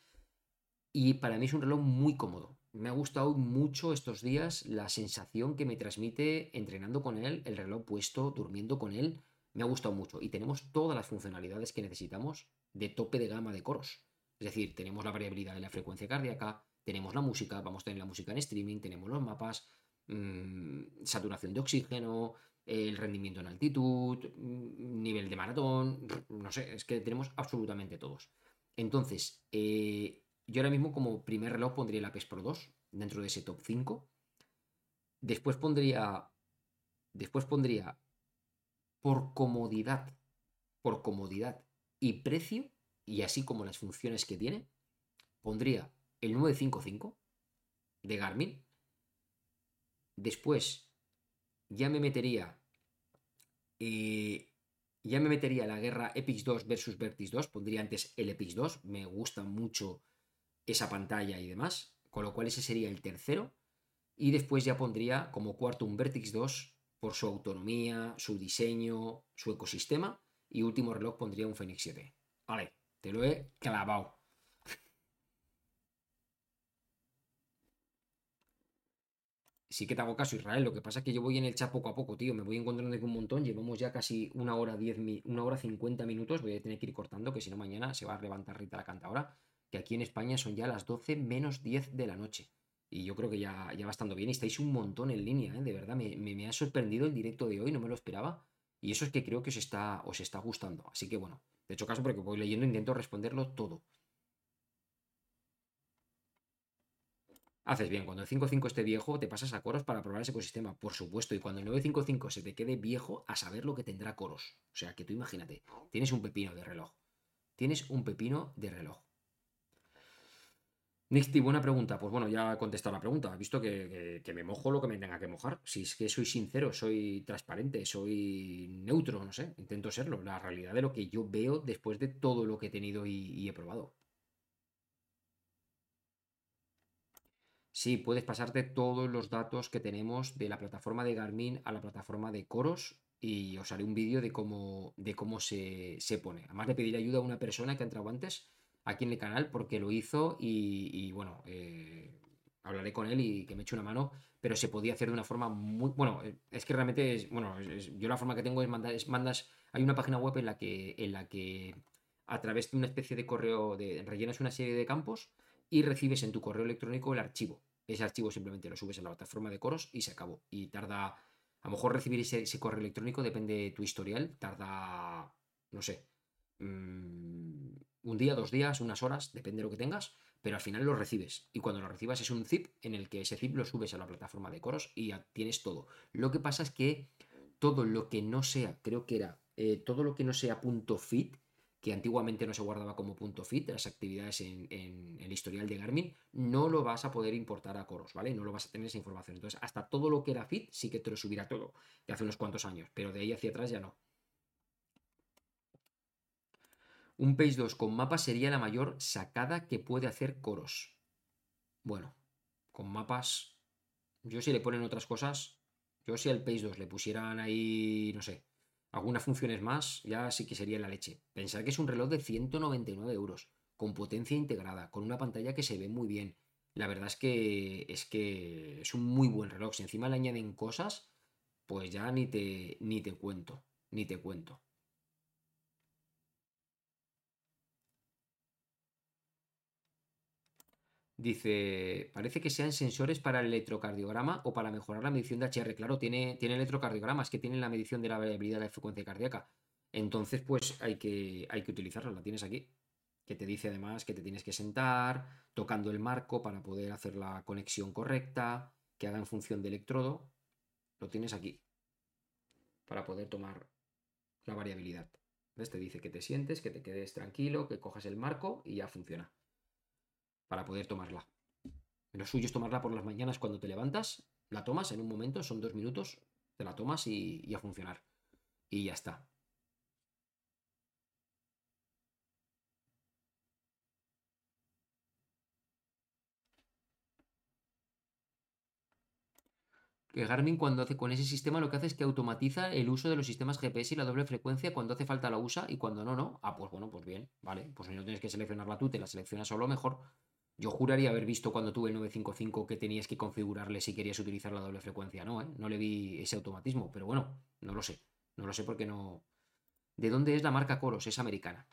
Y para mí es un reloj muy cómodo. Me ha gustado mucho estos días la sensación que me transmite entrenando con él, el reloj puesto, durmiendo con él. Me ha gustado mucho. Y tenemos todas las funcionalidades que necesitamos de tope de gama de coros. Es decir, tenemos la variabilidad de la frecuencia cardíaca, tenemos la música, vamos a tener la música en streaming, tenemos los mapas, mmm, saturación de oxígeno, el rendimiento en altitud, mm, nivel de maratón, no sé, es que tenemos absolutamente todos. Entonces, eh, yo ahora mismo como primer reloj pondría el Apex Pro 2 dentro de ese top 5. Después pondría, después pondría por comodidad, por comodidad y precio, y así como las funciones que tiene, pondría el 955 de Garmin. Después ya me metería. Eh, ya me metería la guerra Epix 2 versus Vertis 2. Pondría antes el Epix 2. Me gusta mucho esa pantalla y demás. Con lo cual ese sería el tercero. Y después ya pondría como cuarto un Vertix 2 por su autonomía, su diseño, su ecosistema. Y último reloj pondría un Fenix 7. Vale, te lo he clavado. sí que te hago caso, Israel. Lo que pasa es que yo voy en el chat poco a poco, tío. Me voy encontrando aquí un montón. Llevamos ya casi una hora, diez, una hora cincuenta minutos. Voy a tener que ir cortando, que si no mañana se va a levantar Rita la cantadora. Que aquí en España son ya las 12 menos 10 de la noche. Y yo creo que ya, ya va estando bien. Y estáis un montón en línea, ¿eh? De verdad, me, me, ha sorprendido el directo de hoy, no me lo esperaba. Y eso es que creo que os está, os está gustando. Así que bueno, de hecho caso porque voy leyendo, intento responderlo todo. Haces bien, cuando el 5.5 esté viejo, te pasas a coros para probar ese ecosistema, por supuesto. Y cuando el 955 se te quede viejo, a saber lo que tendrá coros. O sea, que tú imagínate, tienes un pepino de reloj. Tienes un pepino de reloj. Nixty, buena pregunta. Pues bueno, ya he contestado la pregunta. He visto que, me mojo lo que me tenga que mojar. Si es que soy sincero, soy transparente, soy neutro, no sé, intento serlo. La realidad de lo que yo veo después de todo lo que he tenido y he probado. Sí, puedes pasarte todos los datos que tenemos de la plataforma de Garmin a la plataforma de Coros y os haré un vídeo de cómo, de cómo se, pone. Además le pediré ayuda a una persona que ha entrado antes aquí en el canal porque lo hizo y, bueno, eh, hablaré con él y que me eche una mano, pero se podía hacer de una forma muy... Bueno, eh, es que realmente, es, bueno, yo la forma que tengo es mandar, es mandas, hay una página web en la que, en la que a través de una especie de correo, de, rellenas una serie de campos y recibes en tu correo electrónico el archivo. Ese archivo simplemente lo subes a la plataforma de coros y se acabó. Y tarda, a lo mejor recibir ese, correo electrónico depende de tu historial, tarda, no sé, mm, un día, dos días, unas horas, depende de lo que tengas, pero al final lo recibes. Y cuando lo recibas es un zip en el que ese zip lo subes a la plataforma de coros y ya tienes todo. Lo que pasa es que todo lo que no sea, creo que era, eh, todo lo que no sea punto .fit, que antiguamente no se guardaba como punto fit, las actividades en, el historial de Garmin, no lo vas a poder importar a Coros, ¿vale? No lo vas a tener esa información. Entonces, hasta todo lo que era fit sí que te lo subirá todo, de hace unos cuantos años, pero de ahí hacia atrás ya no. Un Page 2 con mapas sería la mayor sacada que puede hacer Coros. Bueno, con mapas, yo si le ponen otras cosas, yo si al Page 2 le pusieran ahí, no sé, algunas funciones más, ya sí que sería la leche. Pensar que es un reloj de 199 euros, con potencia integrada, con una pantalla que se ve muy bien. La verdad es que es que es un muy buen reloj. Si encima le añaden cosas, pues ya ni te, ni te cuento, ni te cuento. Dice, parece que sean sensores para el electrocardiograma o para mejorar la medición de HR. Claro, tiene, tiene electrocardiograma, es que tiene la medición de la variabilidad de la frecuencia cardíaca. Entonces, pues hay que, hay que utilizarla, la tienes aquí. Que te dice además que te tienes que sentar, tocando el marco para poder hacer la conexión correcta, que haga en función de electrodo. Lo tienes aquí. Para poder tomar la variabilidad. ¿Ves? Te dice que te sientes, que te quedes tranquilo, que cojas el marco y ya funciona para poder tomarla. Lo suyo es tomarla por las mañanas cuando te levantas, la tomas en un momento, son dos minutos, te la tomas y, a funcionar. Y ya está. que Garmin cuando hace con ese sistema lo que hace es que automatiza el uso de los sistemas GPS y la doble frecuencia cuando hace falta la usa y cuando no, no. Ah, pues bueno, pues bien, vale. Pues si no tienes que seleccionarla tú, te la seleccionas solo mejor. Yo juraría haber visto cuando tuve el 955 que tenías que configurarle si querías utilizar la doble frecuencia. No, ¿eh? no le vi ese automatismo, pero bueno, no lo sé. No lo sé porque no. ¿De dónde es la marca Coros? Es americana.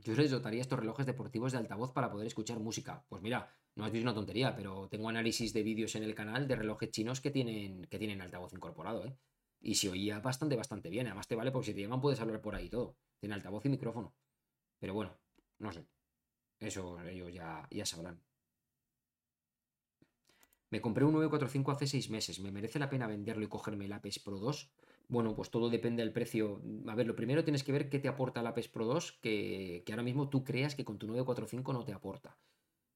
Yo les dotaría estos relojes deportivos de altavoz para poder escuchar música. Pues mira, no has visto una tontería, pero tengo análisis de vídeos en el canal de relojes chinos que tienen, que tienen altavoz incorporado, ¿eh? Y se oía bastante, bastante bien. Además te vale porque si te llaman puedes hablar por ahí todo. Tiene altavoz y micrófono. Pero bueno, no sé. Eso ellos ya, ya sabrán. Me compré un 945 hace seis meses. ¿Me merece la pena venderlo y cogerme el Apex Pro 2? Bueno, pues todo depende del precio. A ver, lo primero tienes que ver qué te aporta el Apex Pro 2, que, que ahora mismo tú creas que con tu 945 no te aporta.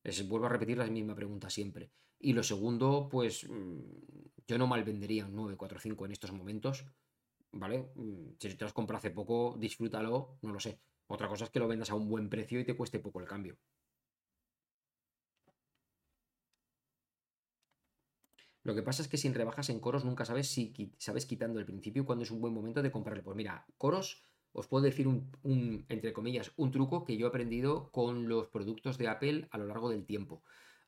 Les vuelvo a repetir la misma pregunta siempre. Y lo segundo, pues mm, yo no mal vendería un 945 en estos momentos. ¿Vale? Mm, si te lo has hace poco, disfrútalo, no lo sé. Otra cosa es que lo vendas a un buen precio y te cueste poco el cambio. Lo que pasa es que sin rebajas en coros nunca sabes si sabes quitando el principio cuándo es un buen momento de comprarle. Pues mira, coros, os puedo decir un, entre comillas, un truco que yo he aprendido con los productos de Apple a lo largo del tiempo.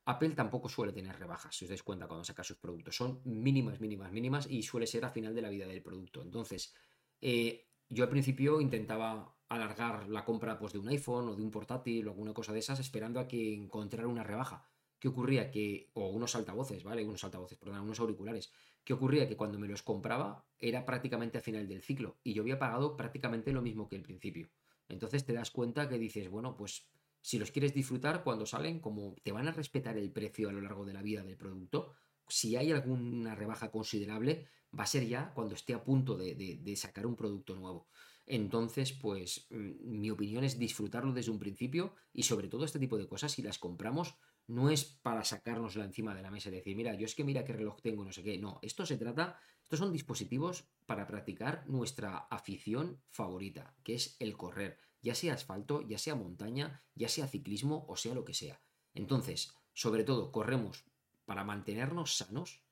Apple tampoco suele tener rebajas, si os dais cuenta cuando saca sus productos. Son mínimas, mínimas, mínimas y suele ser a final de la vida del producto. Entonces, eh, yo al principio intentaba alargar la compra pues, de un iPhone o de un portátil o alguna cosa de esas esperando a que encontrara una rebaja. ¿Qué ocurría? Que, o unos altavoces, ¿vale? Unos altavoces, perdón, unos auriculares. ¿Qué ocurría? Que cuando me los compraba era prácticamente a final del ciclo y yo había pagado prácticamente lo mismo que el principio. Entonces te das cuenta que dices, bueno, pues si los quieres disfrutar cuando salen, como te van a respetar el precio a lo largo de la vida del producto, si hay alguna rebaja considerable, va a ser ya cuando esté a punto de sacar un producto nuevo. Entonces, pues mm, mi opinión es disfrutarlo desde un principio y sobre todo este tipo de cosas, si las compramos, no es para sacárnosla encima de la mesa y decir, mira, yo es que mira qué reloj tengo, no sé qué. No, esto se trata, estos son dispositivos para practicar nuestra afición favorita, que es el correr, ya sea asfalto, ya sea montaña, ya sea ciclismo o sea lo que sea. Entonces, sobre todo, corremos para mantenernos sanos,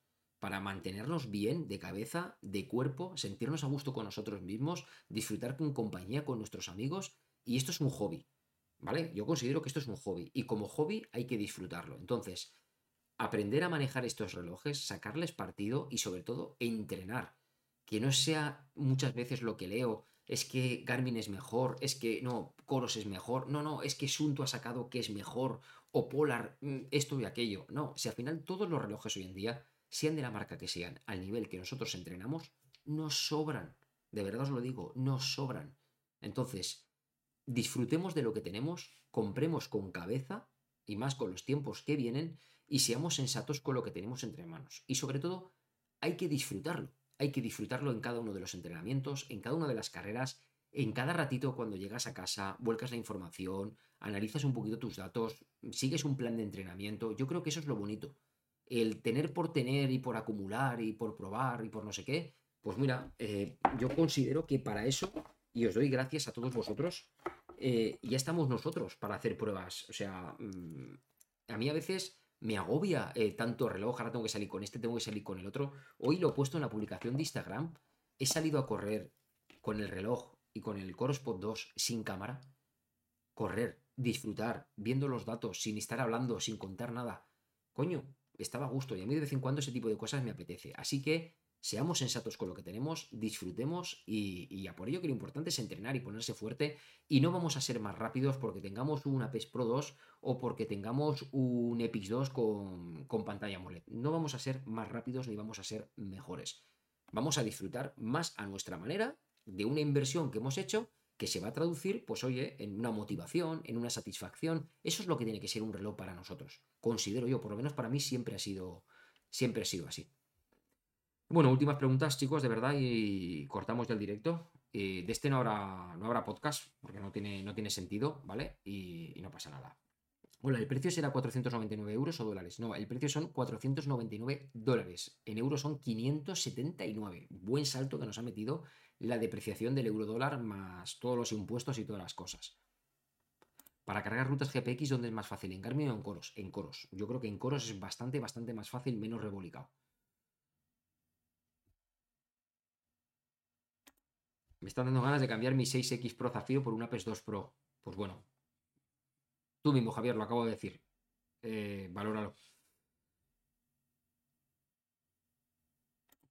para mantenernos bien de cabeza, de cuerpo, sentirnos a gusto con nosotros mismos, disfrutar con compañía con nuestros amigos. Y esto es un hobby, ¿vale? Yo considero que esto es un hobby y como hobby hay que disfrutarlo. Entonces, aprender a manejar estos relojes, sacarles partido y sobre todo entrenar. Que no sea muchas veces lo que leo, es que Garmin es mejor, es que no, Coros es mejor, no, no, es que Sunto ha sacado que es mejor, o Polar, mm, esto y aquello. No, si al final todos los relojes hoy en día sean de la marca que sean, al nivel que nosotros entrenamos, nos sobran. De verdad os lo digo, nos sobran. Entonces, disfrutemos de lo que tenemos, compremos con cabeza y más con los tiempos que vienen y seamos sensatos con lo que tenemos entre manos. Y sobre todo, hay que disfrutarlo. Hay que disfrutarlo en cada uno de los entrenamientos, en cada una de las carreras, en cada ratito cuando llegas a casa, vuelcas la información, analizas un poquito tus datos, sigues un plan de entrenamiento. Yo creo que eso es lo bonito el tener por tener y por acumular y por probar y por no sé qué, pues mira, eh, yo considero que para eso, y os doy gracias a todos vosotros, eh, ya estamos nosotros para hacer pruebas. O sea, mm, a mí a veces me agobia eh, tanto reloj, ahora tengo que salir con este, tengo que salir con el otro. Hoy lo he puesto en la publicación de Instagram, he salido a correr con el reloj y con el Corospot 2 sin cámara. Correr, disfrutar, viendo los datos, sin estar hablando, sin contar nada. Coño, estaba a gusto y a mí de vez en cuando ese tipo de cosas me apetece. Así que seamos sensatos con lo que tenemos, disfrutemos y, a por ello que lo importante es entrenar y ponerse fuerte y no vamos a ser más rápidos porque tengamos un Apex Pro 2 o porque tengamos un Epix 2 con, con pantalla AMOLED. No vamos a ser más rápidos ni vamos a ser mejores. Vamos a disfrutar más a nuestra manera de una inversión que hemos hecho que se va a traducir, pues oye, en una motivación, en una satisfacción. Eso es lo que tiene que ser un reloj para nosotros. Considero yo, por lo menos para mí siempre ha sido, siempre ha sido así. Bueno, últimas preguntas, chicos, de verdad, y cortamos ya el directo. de este no habrá, no habrá podcast, porque no tiene, no tiene sentido, ¿vale? Y, y no pasa nada. Hola, ¿el precio será 499 euros o dólares? No, el precio son 499 dólares. En euros son 579. Buen salto que nos ha metido la depreciación del euro dólar más todos los impuestos y todas las cosas. Para cargar rutas GPX, ¿dónde es más fácil? ¿En Garmin o en Coros? En Coros. Yo creo que en Coros es bastante, bastante más fácil, menos revolicado. Me están dando ganas de cambiar mi 6X Pro Zafiro por una PES 2 Pro. Pues bueno, Tú mismo, Javier, lo acabo de decir. Eh, valóralo.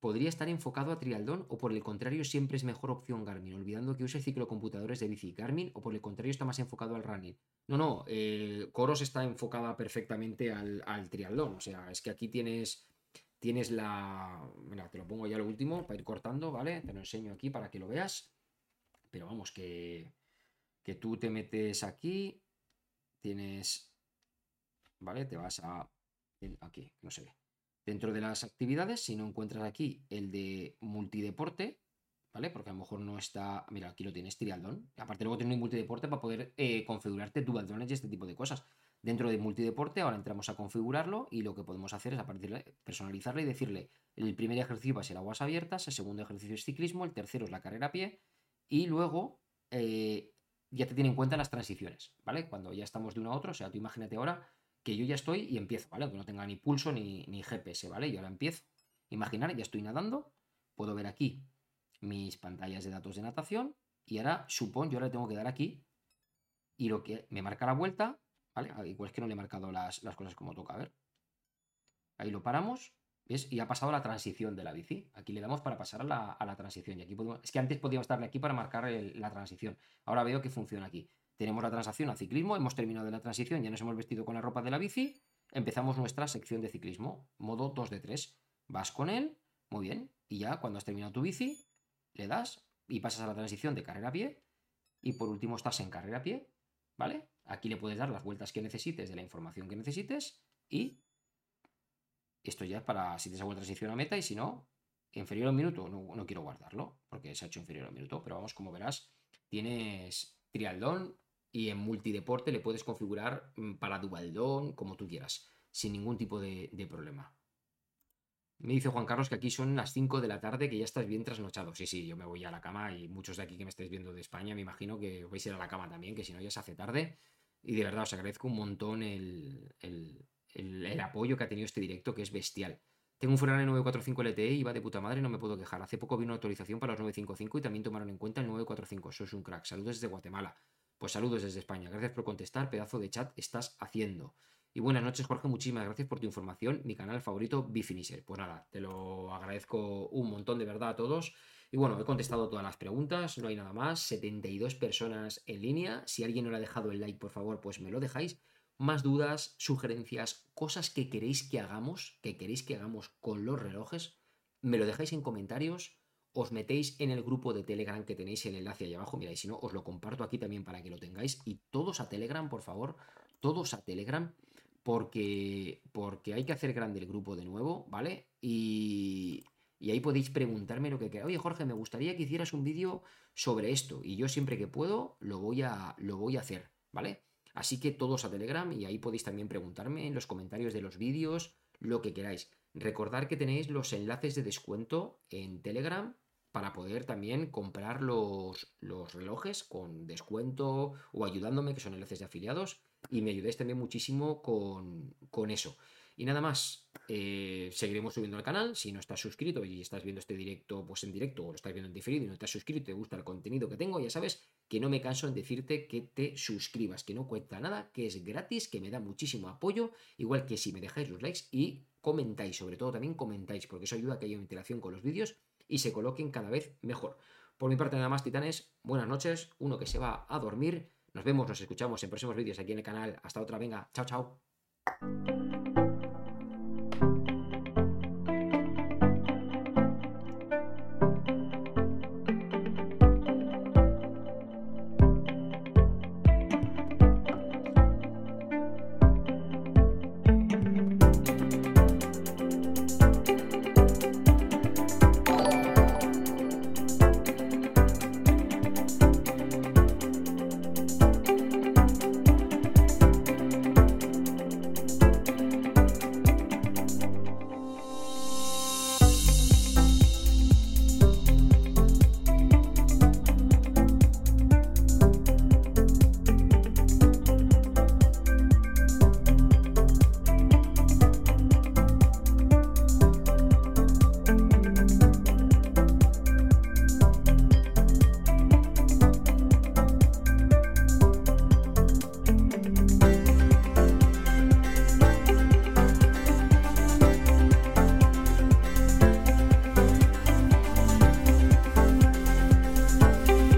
¿Podría estar enfocado a Trialdón o por el contrario siempre es mejor opción Garmin? Olvidando que use ciclocomputadores de bici. Garmin o por el contrario está más enfocado al running. No, no, eh, Coros está enfocada perfectamente al, al triatlón. O sea, es que aquí tienes, tienes la... Mira, te lo pongo ya lo último para ir cortando, ¿vale? Te lo enseño aquí para que lo veas. Pero vamos, que, que tú te metes aquí, tienes... ¿Vale? Te vas a... Aquí, no se ve. Dentro de las actividades, si no encuentras aquí el de multideporte, ¿vale? Porque a lo mejor no está. Mira, aquí lo tienes, Trialdón. Aparte, luego tienes un multideporte para poder eh, configurarte dual drones y este tipo de cosas. Dentro de multideporte, ahora entramos a configurarlo y lo que podemos hacer es a partir de personalizarle y decirle: el primer ejercicio va a ser aguas abiertas, el segundo ejercicio es ciclismo, el tercero es la carrera a pie y luego eh, ya te tiene en cuenta las transiciones, ¿vale? Cuando ya estamos de uno a otro, o sea, tú imagínate ahora que yo ya estoy y empiezo, ¿vale? Aunque no tenga ni pulso ni, ni GPS, ¿vale? Y ahora empiezo. Imaginar, ya estoy nadando, puedo ver aquí mis pantallas de datos de natación y ahora supongo, yo ahora tengo que dar aquí y lo que me marca la vuelta, ¿vale? Ah, igual es que no le he marcado las, cosas como toca, a ver. Ahí lo paramos, ¿ves? Y ha pasado la transición de la bici. Aquí le damos para pasar a la, transición. Y aquí podemos, es que antes podíamos darle aquí para marcar la transición. Ahora veo que funciona aquí. Tenemos la transacción a ciclismo, hemos terminado de la transición, ya nos hemos vestido con la ropa de la bici, empezamos nuestra sección de ciclismo, modo 2 de 3. Vas con él, muy bien, y ya cuando has terminado tu bici, le das y pasas a la transición de carrera a pie, y por último estás en carrera a pie, ¿vale? Aquí le puedes dar las vueltas que necesites de la información que necesites y esto ya es para si te hago transición a meta y si no, inferior a un minuto, no, no, quiero guardarlo porque se ha hecho inferior a un minuto, pero vamos, como verás, tienes trialdón, y en multideporte le puedes configurar mm, para Dubaldón, como tú quieras, sin ningún tipo de, problema. Me dice Juan Carlos que aquí son las 5 de la tarde, que ya estás bien trasnochado. Sí, sí, yo me voy a la cama y muchos de aquí que me estáis viendo de España, me imagino que vais a ir a la cama también, que si no ya se hace tarde. Y de verdad os agradezco un montón el, apoyo que ha tenido este directo, que es bestial. Tengo un Ferrari 945 LTE y va de puta madre, no me puedo quejar. Hace poco vino una actualización para los 955 y también tomaron en cuenta el 945. Eso es un crack. Saludos desde Guatemala. Pues saludos desde España. Gracias por contestar, pedazo de chat estás haciendo. Y buenas noches, Jorge. Muchísimas gracias por tu información. Mi canal favorito, Bifinisher. Pues nada, te lo agradezco un montón de verdad a todos. Y bueno, he contestado todas las preguntas, no hay nada más. 72 personas en línea. Si alguien no le ha dejado el like, por favor, pues me lo dejáis. Más dudas, sugerencias, cosas que queréis que hagamos, que queréis que hagamos con los relojes, me lo dejáis en comentarios os metéis en el grupo de Telegram que tenéis el enlace ahí abajo, mira, y si no, os lo comparto aquí también para que lo tengáis. Y todos a Telegram, por favor, todos a Telegram, porque, porque hay que hacer grande el grupo de nuevo, ¿vale? Y, y ahí podéis preguntarme lo que queráis. Oye, Jorge, me gustaría que hicieras un vídeo sobre esto. Y yo siempre que puedo lo voy a, lo voy a hacer, ¿vale? Así que todos a Telegram y ahí podéis también preguntarme en los comentarios de los vídeos lo que queráis. Recordad que tenéis los enlaces de descuento en Telegram para poder también comprar los, los relojes con descuento o ayudándome, que son enlaces de afiliados, y me ayudéis también muchísimo con, con eso. Y nada más, eh, seguiremos subiendo al canal. Si no estás suscrito y estás viendo este directo, pues en directo, o lo estás viendo en diferido y no estás suscrito y te gusta el contenido que tengo, ya sabes que no me canso en decirte que te suscribas, que no cuesta nada, que es gratis, que me da muchísimo apoyo, igual que si me dejáis los likes y comentáis, sobre todo también comentáis, porque eso ayuda a que haya interacción con los vídeos y se coloquen cada vez mejor. Por mi parte nada más, titanes, buenas noches, uno que se va a dormir. Nos vemos, nos escuchamos en próximos vídeos aquí en el canal. Hasta otra, venga, chao, chao.